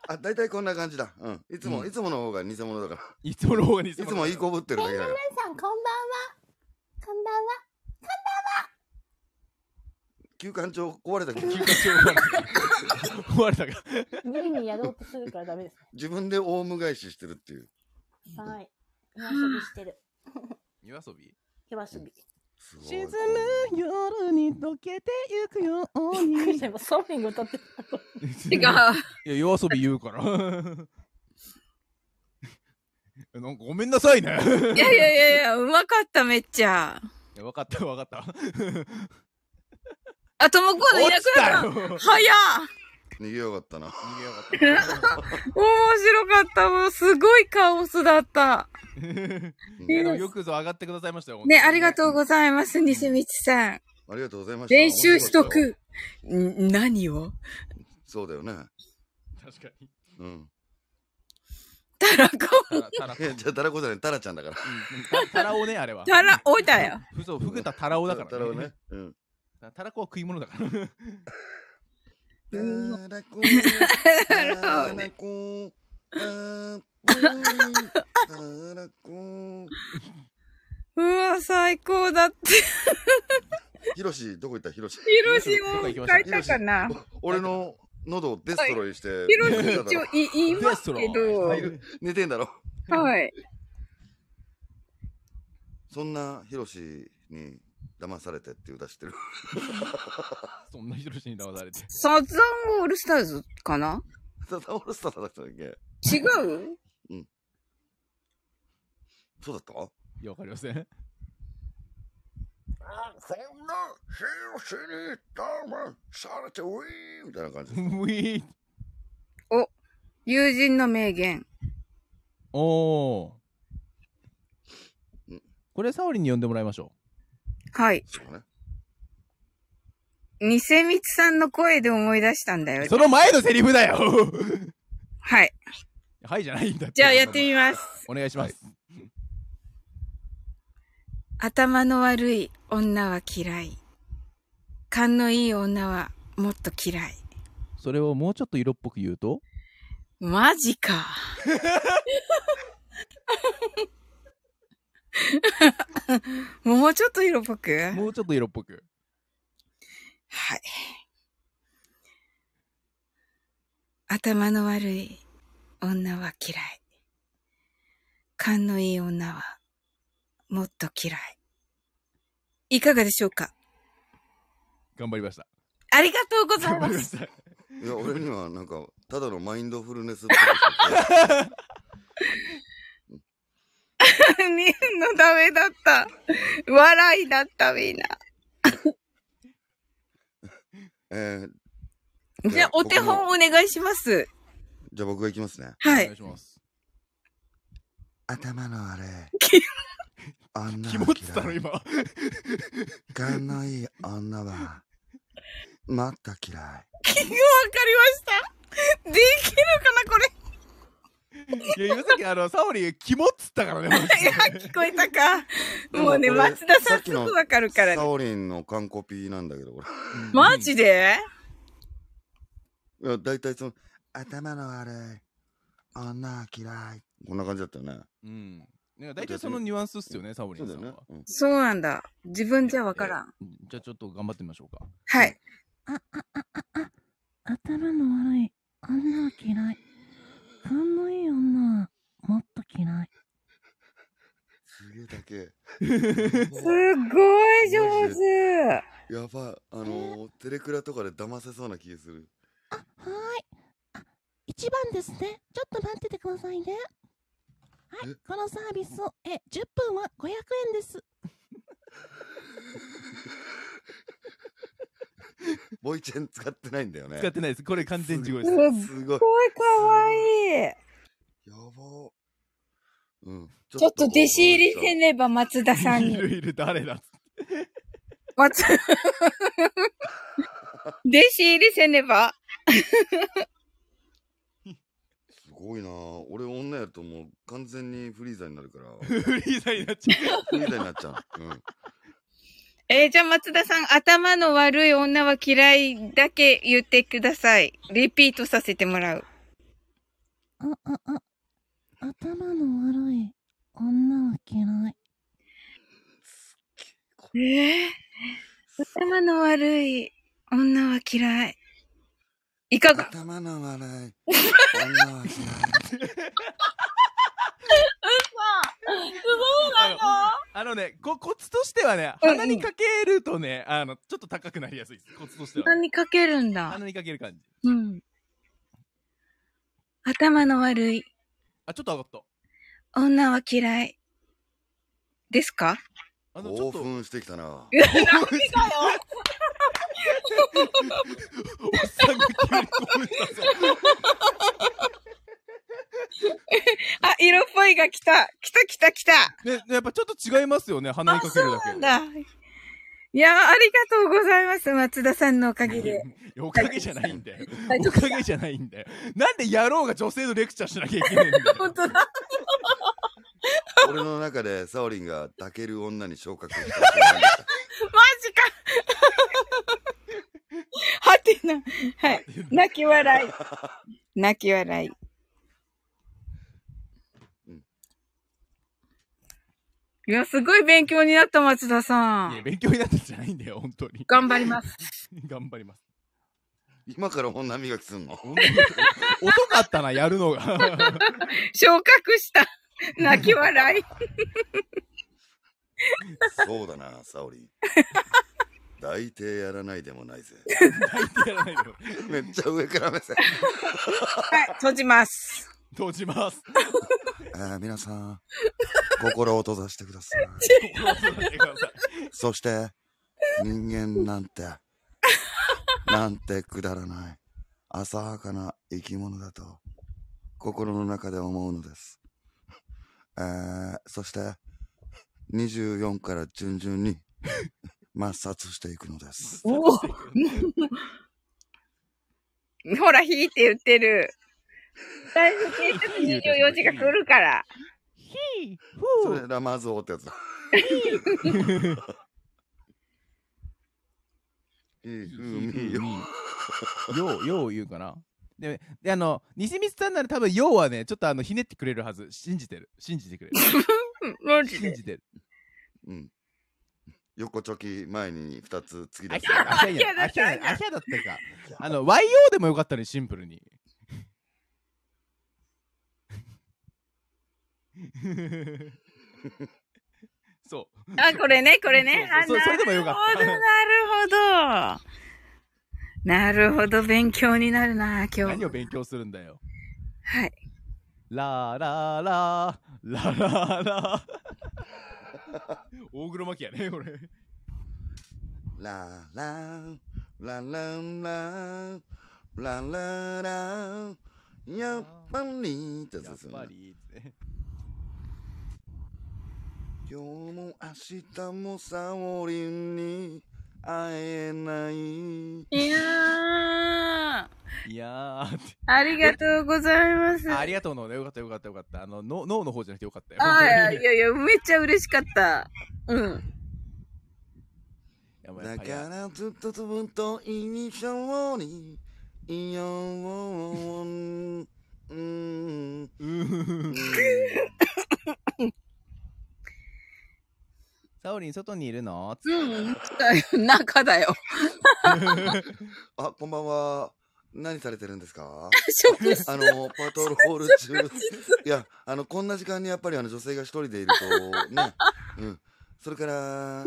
[SPEAKER 3] あ、大体こんな感じだ。うん。いつも、
[SPEAKER 2] うん
[SPEAKER 3] いつもの方が偽物だから。
[SPEAKER 2] いつもの方が偽
[SPEAKER 3] い
[SPEAKER 2] 物
[SPEAKER 3] つもいいこぶってるだけだから。
[SPEAKER 6] さん、こんばんは。こんばんは。
[SPEAKER 3] 休館長壊れたけど、
[SPEAKER 2] 休暇中終われたか
[SPEAKER 6] 無理にやろうとするからダメです。
[SPEAKER 3] 自分でオウム返ししてるっていう。
[SPEAKER 6] はい。夜遊びしてる。
[SPEAKER 2] 夜遊び？
[SPEAKER 6] 夜遊び。
[SPEAKER 2] 沈む夜に溶けてゆくよう
[SPEAKER 6] びっくり
[SPEAKER 2] に
[SPEAKER 6] した。今、ソーミング歌ってた。
[SPEAKER 1] 違う。
[SPEAKER 2] いや夜遊び言うから なんかごめんなさいね
[SPEAKER 1] いやいやいやいや、うまかった、めっちゃ。
[SPEAKER 2] いや分かった分かった
[SPEAKER 1] あ、ともこのいなくなった早っ
[SPEAKER 3] 逃げよかったな。
[SPEAKER 2] 逃げよかった
[SPEAKER 1] 面白かった。もうすごいカオスだった。
[SPEAKER 2] よくぞ上がってくださいましたよ。
[SPEAKER 1] ね、ありがとうございます、ニセミツさん。
[SPEAKER 3] ありがとうございました。
[SPEAKER 1] 練習しとく。ん何を？
[SPEAKER 3] そうだよね。
[SPEAKER 2] 確かに。
[SPEAKER 3] うん。
[SPEAKER 1] たらこ。
[SPEAKER 2] たら、たら
[SPEAKER 3] いや、じゃあ、タラコじゃない、タラちゃんだから。
[SPEAKER 2] うんたたらおね、あれは。
[SPEAKER 1] たらおだよ。
[SPEAKER 2] ふそう、ふぐたたらおだから
[SPEAKER 3] タラをね。うん。
[SPEAKER 2] たらこは食い物だから。
[SPEAKER 3] タラコ、
[SPEAKER 1] タ
[SPEAKER 3] タ
[SPEAKER 1] ラ
[SPEAKER 3] ラコ、あタラコ。
[SPEAKER 1] うわ、最高だって。
[SPEAKER 3] ヒロシ、どこ行った？ヒロシ。
[SPEAKER 1] ヒロシも
[SPEAKER 2] どこ行きました？
[SPEAKER 1] かな？
[SPEAKER 3] 俺の喉をデストロイして。
[SPEAKER 1] ヒロシ
[SPEAKER 3] 寝てただろ
[SPEAKER 1] 一応い言いますけど。
[SPEAKER 3] 寝てんだろ。
[SPEAKER 1] はい。
[SPEAKER 3] そんなヒロシに騙されてっていう歌知ってる。
[SPEAKER 2] そんなヒロシに騙されて。
[SPEAKER 1] サザンオールスターズかな？
[SPEAKER 3] サザンオールスターだったっけ？
[SPEAKER 1] 違う？
[SPEAKER 3] そうだった？
[SPEAKER 2] いや、わかりません。
[SPEAKER 3] そんなヒロシに騙されてウィーンみたいな感じ。
[SPEAKER 2] ウィー
[SPEAKER 1] お、友人の名言。
[SPEAKER 2] おー
[SPEAKER 3] うん。
[SPEAKER 2] これ、サオリンに呼んでもらいましょ
[SPEAKER 1] はい。
[SPEAKER 3] そうね。
[SPEAKER 1] ニセミツさんの声で思い出したんだよ
[SPEAKER 2] う。。その前のセリフだよ
[SPEAKER 1] はい。
[SPEAKER 2] はいじゃないんだって。
[SPEAKER 1] じゃあやってみます。
[SPEAKER 2] お願いします。
[SPEAKER 1] 頭の悪い女は嫌い。勘のいい女はもっと嫌い。
[SPEAKER 2] それをもうちょっと色っぽく言うと？
[SPEAKER 1] マジか。もうちょっと色っぽく？
[SPEAKER 2] もうちょっと色っぽく。
[SPEAKER 1] はい。頭の悪い女は嫌い。勘のいい女はもっと嫌い。いかがでしょうか？
[SPEAKER 2] 頑張りました。
[SPEAKER 1] ありがとうございま
[SPEAKER 2] す。ま
[SPEAKER 3] いや、俺にはなんか、ただのマインドフルネスっぽ。
[SPEAKER 1] 3 人のダメだった。笑いだった、みんな。
[SPEAKER 3] えー、
[SPEAKER 1] じゃあ、お手本お願いします。
[SPEAKER 3] じゃあ、僕がいきますね。
[SPEAKER 1] はい。
[SPEAKER 2] お願いします。
[SPEAKER 3] 頭のあれ。女は嫌い。
[SPEAKER 2] 今。
[SPEAKER 3] 勘のいい女は、もっと嫌い。
[SPEAKER 1] 気が分かりました。できるかな、これ。
[SPEAKER 2] いや、今さっき、あの、サオリン、キモっつったからね、
[SPEAKER 1] いや、聞こえたか。もうね、松田さ
[SPEAKER 3] さっきの
[SPEAKER 1] んすぐわかるからね。
[SPEAKER 3] サオリンの完コピーなんだけど、これ。
[SPEAKER 1] マジで？
[SPEAKER 3] いや、大体その、頭の悪い。女は嫌い。こんな感じだったよね。
[SPEAKER 2] うん。ね大体そのニュアンスっすよね、サオリさんは。。
[SPEAKER 3] ねうん
[SPEAKER 1] そうなんだ。自分じゃわからん。
[SPEAKER 2] じゃあちょっと頑張ってみましょうか。
[SPEAKER 1] はい。
[SPEAKER 9] 頭の悪い女は嫌い。勘のいい女はもっと嫌い。
[SPEAKER 3] すげえだけ。
[SPEAKER 1] すごい上手。
[SPEAKER 3] やばい。あのー、テレクラとかで騙せそうな気がする。
[SPEAKER 9] あ、はーい。あ、一番ですね。ちょっと待っててくださいね。はい
[SPEAKER 3] え、
[SPEAKER 9] このサービスを、え、10分は500円です。
[SPEAKER 3] ボイチェン使ってないんだよね。
[SPEAKER 2] 使ってないです。これ完全地声です。
[SPEAKER 1] す
[SPEAKER 3] すごい。
[SPEAKER 1] すごいかわいい。
[SPEAKER 3] やば。うん。ち
[SPEAKER 1] ちょっと弟子入りせねば松田さんに。
[SPEAKER 2] いるいる、誰だ
[SPEAKER 1] 松、弟子入りせねば。
[SPEAKER 3] すごいな俺女やるともう完全にフリーザになるから。
[SPEAKER 2] フリーザになっちゃ
[SPEAKER 3] フリーザになっちゃう。うん。
[SPEAKER 1] えーじゃあ松田さん、頭の悪い女は嫌いだけ言ってください。リピートさせてもらう。
[SPEAKER 9] あ、あ、あ、頭の悪い女は嫌い。
[SPEAKER 1] えー？頭の悪い女は嫌い。いかが？
[SPEAKER 3] 頭の悪い。女は嫌い。
[SPEAKER 2] あのね、こコツとしてはね、
[SPEAKER 1] うんうん
[SPEAKER 2] 鼻にかけるとね、あの、ちょっと高くなりやすいです。コツとしては。
[SPEAKER 1] 何かけるんだ。
[SPEAKER 2] 鼻にかける感じ。
[SPEAKER 1] うん。頭の悪い
[SPEAKER 2] あ、ちょっと上がった。
[SPEAKER 1] 女は嫌い。ですか？
[SPEAKER 2] あの、ちょっと、おっ
[SPEAKER 3] 興奮してきたな。
[SPEAKER 2] さんが急に興奮したぞ。
[SPEAKER 1] あ、色っぽいが来た。来た来た来た。
[SPEAKER 2] ね、ねやっぱちょっと違いますよね、鼻にかけるだけ。
[SPEAKER 1] なんだ。いやー、ありがとうございます。松田さんのおかげで。
[SPEAKER 2] おかげじゃないんだよ。
[SPEAKER 1] はい
[SPEAKER 2] おかげじゃないんだよ。なんで野郎が女性のレクチャーしなきゃいけないんだよ。
[SPEAKER 1] 本当だ。
[SPEAKER 3] 俺の中でサオリンが抱ける女に昇格した。
[SPEAKER 1] マジか はてな。はい。泣き笑い。泣き笑い。いや、すごい勉強になった、松田さ
[SPEAKER 2] いや、
[SPEAKER 1] ん。
[SPEAKER 2] 勉強になったんじゃないんだよ、本当に。
[SPEAKER 1] 頑張ります。
[SPEAKER 2] 頑張ります。
[SPEAKER 3] 今から女磨きすんの？
[SPEAKER 2] 遅かったな、やるのが。
[SPEAKER 1] 昇格した。泣き笑い。
[SPEAKER 3] そうだな、サオリン。抱いてやらないでもないぜ。
[SPEAKER 2] 抱いてやらないでよ。
[SPEAKER 3] めっちゃ上から目線。
[SPEAKER 1] はい、閉じます。
[SPEAKER 2] 閉じます。
[SPEAKER 3] えー皆さん、心を閉ざしてください。
[SPEAKER 2] 心を閉ざしてください。
[SPEAKER 3] そして、人間なんて、なんてくだらない、浅はかな生き物だと、心の中で思うのです。えー、そして、24から順々に、抹殺していくのです。
[SPEAKER 1] おお。ほら、引いて言ってる。大丈夫、警察24時が来るから。
[SPEAKER 2] ひ
[SPEAKER 3] それラマゾーってやつだ。いい風味よ。
[SPEAKER 2] よう、よう言うかな。で、であの、西光さんなら多分、ようはね、ちょっとあの、ひねってくれるはず。信じてる。信じてくれる。信じてる。
[SPEAKER 3] うん。横チョキ前に2つ突き出す
[SPEAKER 2] あひ。ゃあひゃあひゃあひゃあひゃだったか。あの、YO でもよかったね、シンプルに。そう。
[SPEAKER 1] あ、これね、これね。あ
[SPEAKER 2] そうそれでもよかった
[SPEAKER 1] なるほど、なるほど。なるほど、勉強になるな、今日
[SPEAKER 2] 何。を勉強するんだよ。
[SPEAKER 1] はい。
[SPEAKER 2] ラーラーラー、ララーラー。大黒摩季やね、これ。
[SPEAKER 3] ラーラー、ラーラーラー、ラーラーラー、やっぱりってやつすっ
[SPEAKER 2] ぱ。り、って。
[SPEAKER 3] 今日も明日もサオリンに会えない
[SPEAKER 1] いやー、
[SPEAKER 2] いやーって。
[SPEAKER 1] ありがとうございます。
[SPEAKER 2] あありがとうのね。よかったよかったよかった。あの、脳脳の方じゃなくてよかったよ。
[SPEAKER 1] あ
[SPEAKER 2] 本当に
[SPEAKER 1] いやいや、めっちゃ嬉しかった。うん。
[SPEAKER 3] だからずっとずっと一緒にいよううん
[SPEAKER 2] うーん。サオリン、外にいるの？
[SPEAKER 1] うん。中だよ。
[SPEAKER 3] あこんばんは。何されてるんですか？あのパトロール中。いやあのこんな時間にやっぱりあの女性が一人でいるとね。うん。それから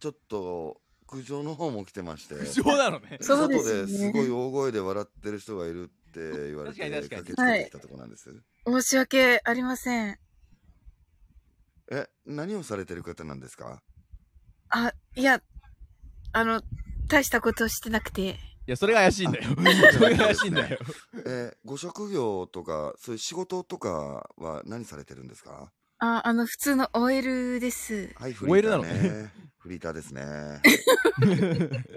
[SPEAKER 3] ちょっと苦情の方も来てまして。
[SPEAKER 2] 苦情なのね。
[SPEAKER 3] 外ですごい大声で笑ってる人がいるって言われて
[SPEAKER 2] 確か
[SPEAKER 3] けつけてきたとこなんです、
[SPEAKER 1] 申し訳ありません。
[SPEAKER 3] え何をされてる方なんですか？
[SPEAKER 1] あ、いや、あの、大したことしてなくて。
[SPEAKER 2] いや、それが怪しいんだよ。それが怪しいんだよ。
[SPEAKER 3] えーご職業とかそういう仕事とかは何されてるんですか？
[SPEAKER 1] あ、あの、普通の OL です。
[SPEAKER 3] はいフリーター
[SPEAKER 2] OL なの
[SPEAKER 3] ねフリーターですね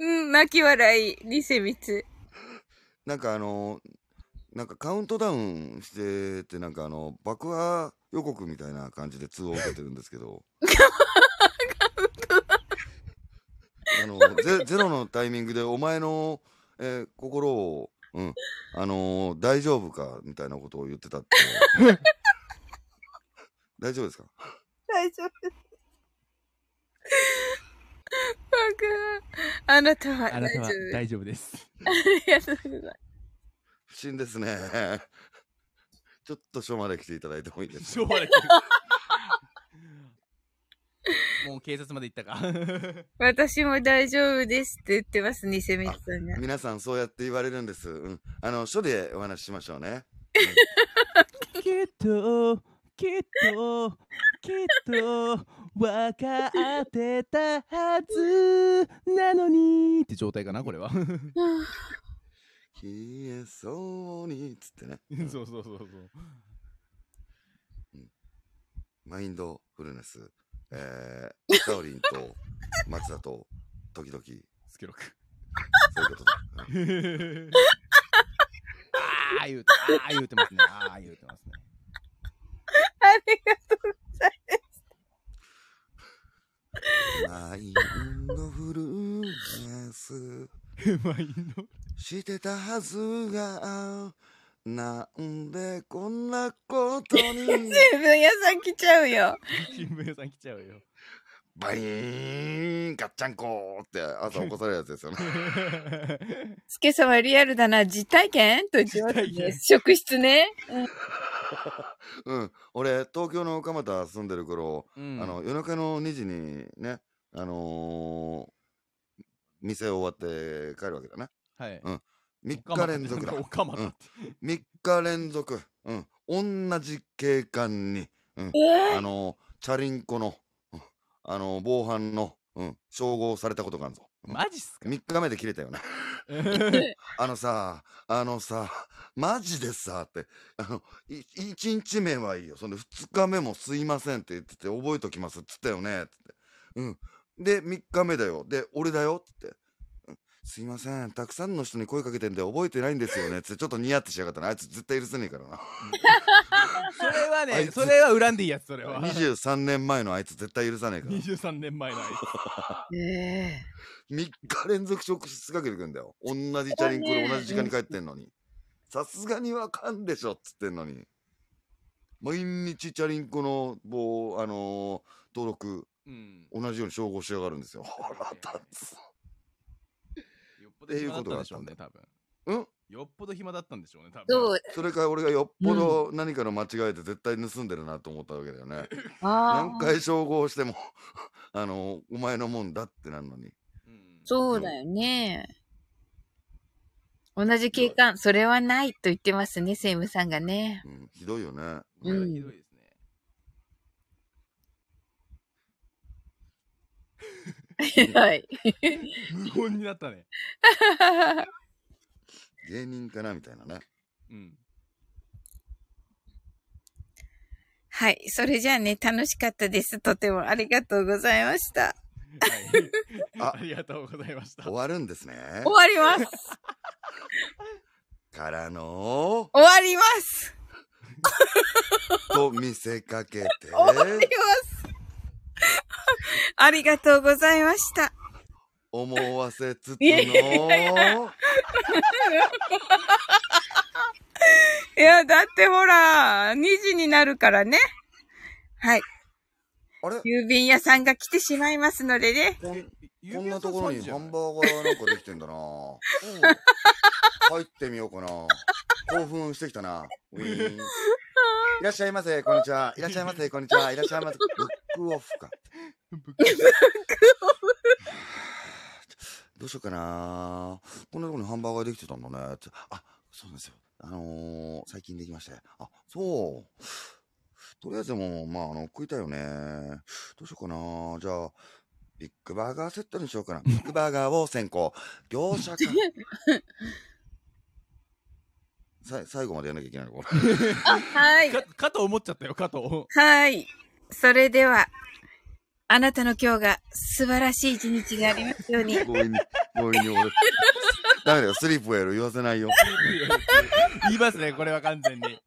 [SPEAKER 1] うん、泣き笑い、ニセミツ。
[SPEAKER 3] なんかあのなんかカウントダウンしててなんかあの爆破予告みたいな感じで通報を受けてるんですけど あのゼゼロのタイミングでお前の、えー心を、うんあのー大丈夫かみたいなことを言ってたって 大丈夫ですか？
[SPEAKER 1] 大丈夫です。バカ。あなたは
[SPEAKER 2] あなたは
[SPEAKER 1] 大丈夫。
[SPEAKER 2] 大丈夫です。
[SPEAKER 1] ありがとうございます。
[SPEAKER 3] 不審ですね ちょっと署まで来ていただいてもいいですか？
[SPEAKER 2] しょうがない。もう警察まで行ったか。
[SPEAKER 1] 私も大丈夫ですって言ってます、ニセミツさんが。
[SPEAKER 3] 皆さんそうやって言われるんです、うん、あの署でお話ししましょうね
[SPEAKER 2] きっと、きっと、きっと、分かってたはずなのにって状態かな、これは。
[SPEAKER 3] 消えそうにっつってね
[SPEAKER 2] そうそうそうそう。
[SPEAKER 3] マインドフルネス、えー、サオリンと松田と時々、
[SPEAKER 9] スケロク。
[SPEAKER 3] そういうことだ。うん
[SPEAKER 9] ああ言うて、ああ言うてますね。ああ言うてますね。
[SPEAKER 1] ありがとうござい
[SPEAKER 3] マインドフルネス
[SPEAKER 9] マインド。
[SPEAKER 3] してたはずが、なんでこんなことに？
[SPEAKER 1] 新聞屋さん来ちゃうよ。
[SPEAKER 9] 新聞屋さん来ちゃうよ。
[SPEAKER 3] バイーンガッチャンコーって朝起こされるやつですよね。
[SPEAKER 1] スケさんはリアルだな。実体験？と言ってますね。職質ね。うん
[SPEAKER 3] うん。俺、東京の蒲田住んでる頃、
[SPEAKER 9] うん
[SPEAKER 3] あの、夜中の2時にね、あのー店終わって帰るわけだね。
[SPEAKER 9] はい。
[SPEAKER 3] 3日連続だ。
[SPEAKER 9] おかまだって。
[SPEAKER 3] 3日連続。うん。同じ警官に、うん。
[SPEAKER 1] え
[SPEAKER 3] あのーチャリンコの、うんあのー防犯の、うん、照合されたことがあるぞ。うん
[SPEAKER 9] マジっすか
[SPEAKER 3] ？3日目で切れたよね。あのさ、あのさ、マジでさ、って、あの、い1日目はいいよ。その2日目もすいませんって言ってて、覚えときますっつったよね、つって。うん。で、3日目だよ。で、俺だよ、つって。うんすいません、たくさんの人に声かけてんで覚えてないんですよね、つってちょっとニヤってしやがったな。あいつ絶対許せねえからな。
[SPEAKER 9] それはね、
[SPEAKER 3] あいつ
[SPEAKER 9] それは恨んでいいやつ、それは。
[SPEAKER 3] 23年前のあいつ絶対許さねえから。
[SPEAKER 9] 23年前のあい
[SPEAKER 1] え
[SPEAKER 3] 3日連続職質かけてくんだよ。同じチャリンコで同じ時間に帰ってんのに。さすがにわかんでしょっつってんのに。毎日チャリンコの棒、あのー登録、
[SPEAKER 9] つ。うん。
[SPEAKER 3] 同じように照合しやがるんですよ。腹立つ。
[SPEAKER 9] ぽど暇だったんでしょうね、多分。
[SPEAKER 3] うん？
[SPEAKER 9] よっぽど暇だったんでしょうね、多分。
[SPEAKER 1] そう。
[SPEAKER 3] それから俺がよっぽど何かの間違えて絶対盗んでるなと思ったわけだよね。
[SPEAKER 1] あ
[SPEAKER 3] 何回照合しても、あのーお前のもんだってなんのに。
[SPEAKER 9] うん
[SPEAKER 1] そうだよね。同じ警官、それはないと言ってますね、セイムさんがね。
[SPEAKER 3] うん、ひどいよね。
[SPEAKER 1] う
[SPEAKER 9] これひどいですね。
[SPEAKER 1] はい。
[SPEAKER 9] 無言になったね。
[SPEAKER 3] 芸人かなみたいなね。
[SPEAKER 9] うん。
[SPEAKER 1] はい。それじゃあね、楽しかったです。とてもありがとうございました。
[SPEAKER 9] はい。
[SPEAKER 3] あ
[SPEAKER 9] ありがとうございました
[SPEAKER 3] 終。わるんですね。
[SPEAKER 1] 終わります。
[SPEAKER 3] からの、
[SPEAKER 1] 終わります。
[SPEAKER 3] と見せかけて、
[SPEAKER 1] 終わります。ありがとうございました。
[SPEAKER 3] 思わせつつ
[SPEAKER 1] いやいやいや
[SPEAKER 3] の、
[SPEAKER 1] いや、だってほら、2時になるからね。はい。
[SPEAKER 3] あれ？
[SPEAKER 1] 郵便屋さんが来てしまいますのでね。
[SPEAKER 3] こんなところにハンバーガーなんかできてんだな。入ってみようかな。興奮してきたな。ウィーン。いらっしゃいませ、こんにちは。いらっしゃいませ、こんにちは。いらっしゃいませ。ブックオフか。どうしようかな。こんなところにハンバーガーできてたんだね。つあ、そうなんですよ。あのー、最近できまして。あ、そう。とりあえずもう、まあ、あの、食いたいよね。どうしようかな。じゃあ、ビッグバーガーセットにしようかな。ビッグバーガーを先行。業者か。さ最後までやんなきゃいけないの？これ。
[SPEAKER 1] はい。
[SPEAKER 9] か、かと思っちゃったよ、かと。
[SPEAKER 1] はい。それでは、あなたの今日が素晴らしい一日がありますように。
[SPEAKER 3] 強引に、強引に俺。ダメだよ、スリープウェル言わせないよ。
[SPEAKER 9] 言いますね、これは完全に。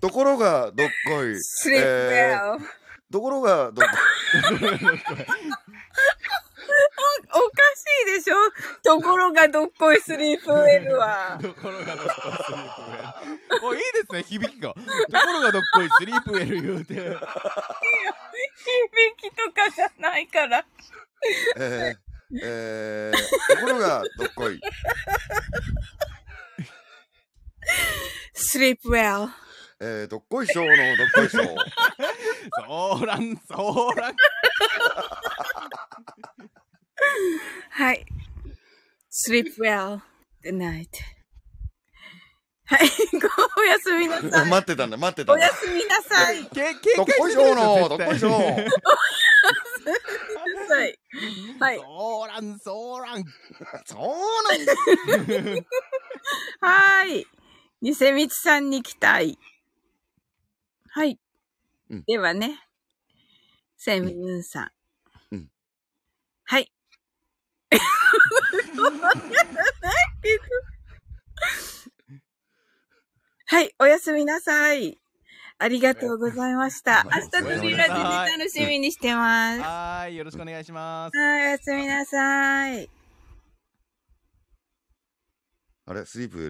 [SPEAKER 3] ところが、どっこい。
[SPEAKER 1] スリープウ
[SPEAKER 3] えー
[SPEAKER 1] ェル。
[SPEAKER 3] ところが、ど
[SPEAKER 1] おかしいでしょところがどっこいスリープウェルは。
[SPEAKER 9] ところがどっこいスリープウェル。お、いいですね、響きが。ところがどっこいスリープウェル言うて。
[SPEAKER 1] 響きとかじゃないから。
[SPEAKER 3] い。えー、えー、ところが、どっこい。
[SPEAKER 1] スリープウェル。
[SPEAKER 3] えー、どっこいしょうのどっこいしょう。
[SPEAKER 9] そうらん、そうらん。
[SPEAKER 1] はい。sleep well. Good night. はい。ごおやすみなさい。
[SPEAKER 3] 待ってたんだ、待ってたんだ。
[SPEAKER 1] おやすみなさい。
[SPEAKER 3] どっこいしょうのどっこいしょう。
[SPEAKER 1] はい。はい。
[SPEAKER 9] そうらん、そうらん。
[SPEAKER 3] そうなんだ。
[SPEAKER 1] はい。ニセミツさんに期待。はい。
[SPEAKER 3] うん
[SPEAKER 1] ではね、セミユンさん。
[SPEAKER 3] うん
[SPEAKER 1] はい。はい、おやすみなさい。ありがとうございました。明日のリラジで楽しみにしてます。は
[SPEAKER 2] はーい、よろしくお願いします。
[SPEAKER 1] い、おやすみなさい。
[SPEAKER 3] あれスリープ